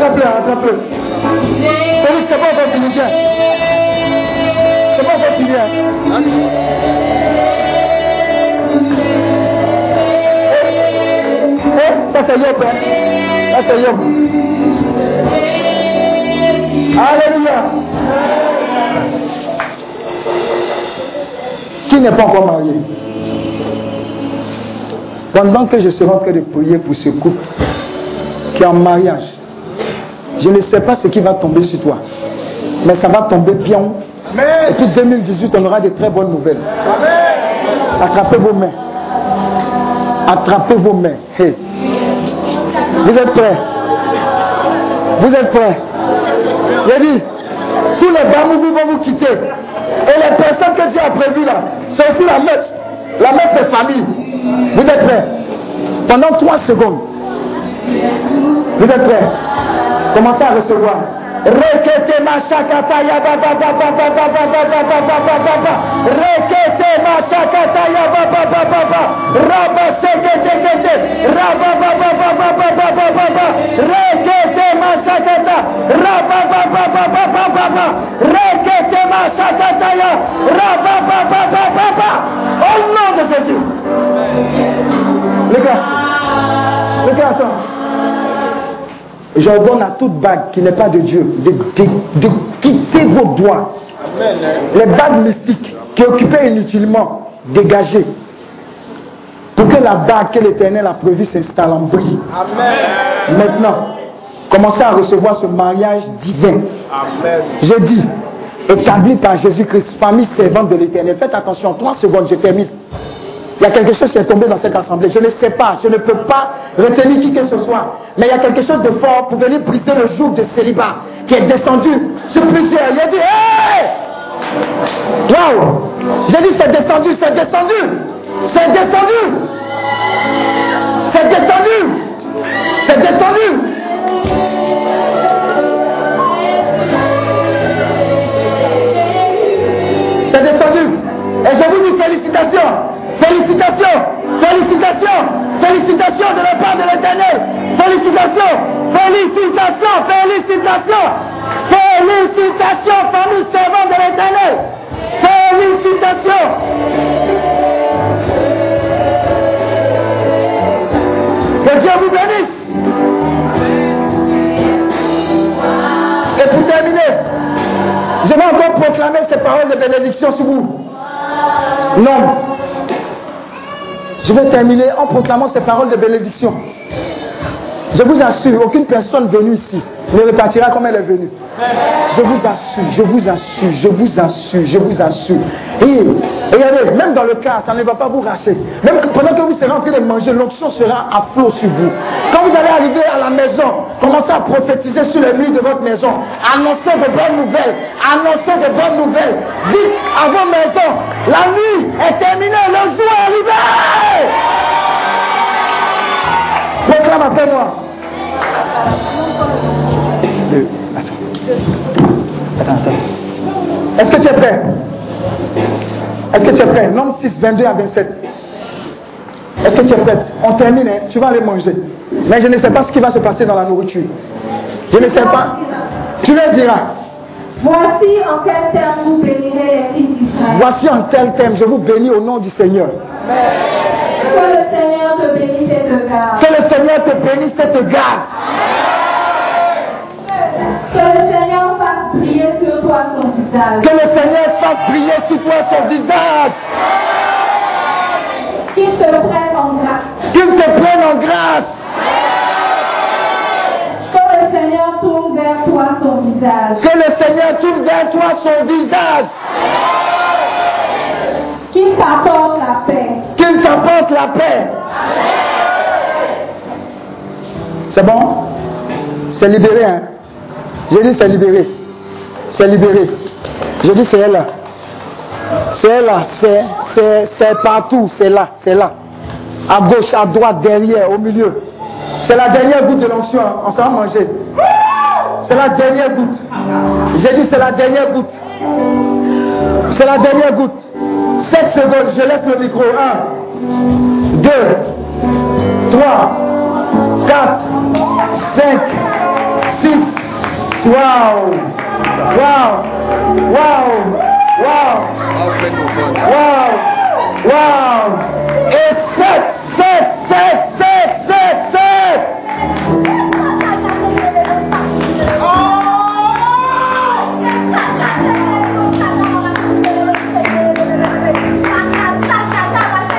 A: Attrape-le, attrape-le. Félix, c'est pas encore fini, tiens. C'est pas encore fini, hein. Eh, ça c'est Yop, hein. Ça c'est Yop. Alléluia. Qui n'est pas encore marié? Pendant que je serai en train de prier pour ce couple qui est en mariage, je ne sais pas ce qui va tomber sur toi, mais ça va tomber bien. Et puis 2018, on aura de très bonnes nouvelles. Attrapez vos mains. Attrapez vos mains. Hey. Vous êtes prêts? Vous êtes prêts? J'ai dit, tous les Bamougou vont vous quitter. Et les personnes que Dieu a prévues là, c'est aussi la messe. La messe des familles. Vous êtes prêts? Pendant trois secondes. Vous êtes prêts? Commencez à recevoir. Rekete machakata yaba baba Rekete yaba Au nom de Jésus J'ordonne à toute bague qui n'est pas de Dieu de, de- de quitter vos doigts. Les bagues mystiques qui occupaient inutilement, dégagées. Pour que la bague que l'Éternel a prévue s'installe en brille. Maintenant, commencez à recevoir ce mariage divin. Je dis, établi par Jésus-Christ, famille servante de l'Éternel. Faites attention, trois secondes, je termine. Il y a quelque chose qui est tombé dans cette assemblée. Je ne sais pas, je ne peux pas retenir qui que ce soit. Mais il y a quelque chose de fort pour venir briser le jour de célibat qui est descendu sur plusieurs. Il a dit, hey Waouh J'ai dit, c'est descendu, c'est descendu C'est descendu C'est descendu C'est descendu C'est descendu. Et je vous dis félicitations. Félicitations. Félicitations. Félicitations de la part de l'éternel. Félicitations. Félicitations. Félicitations. Félicitations, famille servante de l'éternel. Félicitations. Que Dieu vous bénisse. Et pour terminer, je vais encore proclamer ces paroles de bénédiction sur vous. Non. Je vais terminer en proclamant ces paroles de bénédiction. Je vous assure, aucune personne venue ici ne repartira comme elle est venue. Je vous assure, je vous assure, je vous assure, je vous assure. Et regardez, même dans le cas, ça ne va pas vous racher. Même pendant que vous serez en train de manger, l'onction sera à flot sur vous. Quand vous allez arriver à la maison, commencez à prophétiser sur les murs de votre maison. Annoncez de bonnes nouvelles. Annoncez de bonnes nouvelles. Dites à vos maisons, la nuit est terminée, le jour est arrivé. Proclame après moi. Attends. Attends, attends. Est-ce que tu es prêt? Est-ce que tu es prêt? Nombre 6, 22 à 27. Est-ce que tu es prêt? On termine, hein? tu vas aller manger. Mais je ne sais pas ce qui va se passer dans la nourriture. Je ne sais pas. Tu leur diras.
D: Voici en quel terme vous bénirez les fils d'Israël.
A: Voici en tel thème, je vous bénis au nom du Seigneur.
D: Que le Seigneur te bénisse et te garde.
A: Que le Seigneur te bénisse et te garde.
D: Que le Seigneur fasse briller sur toi son visage.
A: Que le Seigneur fasse briller sur toi son visage.
D: Qu'il te prenne en grâce.
A: Qu'il te prenne en grâce.
D: Que le Seigneur tourne vers toi son visage.
A: Que le Seigneur tourne vers toi son visage.
D: Qu'il t'apporte la paix.
A: Qu'il t'apporte la paix. C'est bon? C'est libéré, hein? J'ai dit c'est libéré. C'est libéré. J'ai dit c'est elle là. C'est elle là. C'est, partout. C'est là. C'est là. À gauche, à droite, derrière, au milieu. C'est la dernière goutte de l'onction. On s'en manger. C'est la dernière goutte. J'ai dit c'est la dernière goutte. C'est la dernière goutte. 7 secondes, je laisse le micro. 1, 2, 3, 4, 5, 6. Waouh! Waouh! Waouh! Waouh! Waouh! Waouh! Et 7, 7, 7, 7, 7, 7!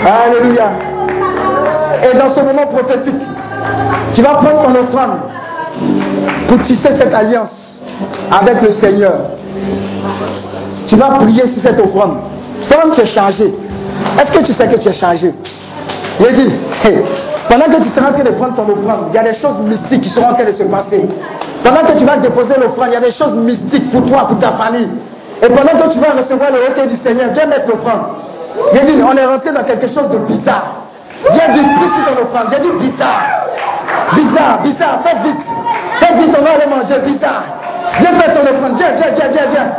A: Alléluia. Et dans ce moment prophétique, tu vas prendre ton offrande pour tisser cette alliance avec le Seigneur. Tu vas prier sur cette offrande. Toi-même, tu es changé. Est-ce que tu sais que tu es changé Je dis, (laughs) pendant que tu seras en train de prendre ton offrande, il y a des choses mystiques qui seront en train de se passer. Pendant que tu vas déposer l'offrande, il y a des choses mystiques pour toi, pour ta famille. Et pendant que tu vas recevoir le recueil du Seigneur, viens mettre l'offrande. J'ai dit, on est rentré dans quelque chose de bizarre. Viens dit, plus sur ton offrande. J'ai dit, bizarre. Bizarre, bizarre, faites vite. Faites vite, on va aller manger, bizarre. Viens faire ton offrande, viens, viens, viens, viens, viens.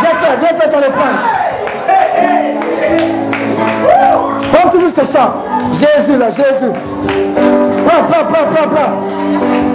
A: Viens faire, viens faire ton offrande. Prends toujours ce chant. Jésus là, Jésus. Prends, prends, prends, prends, prends.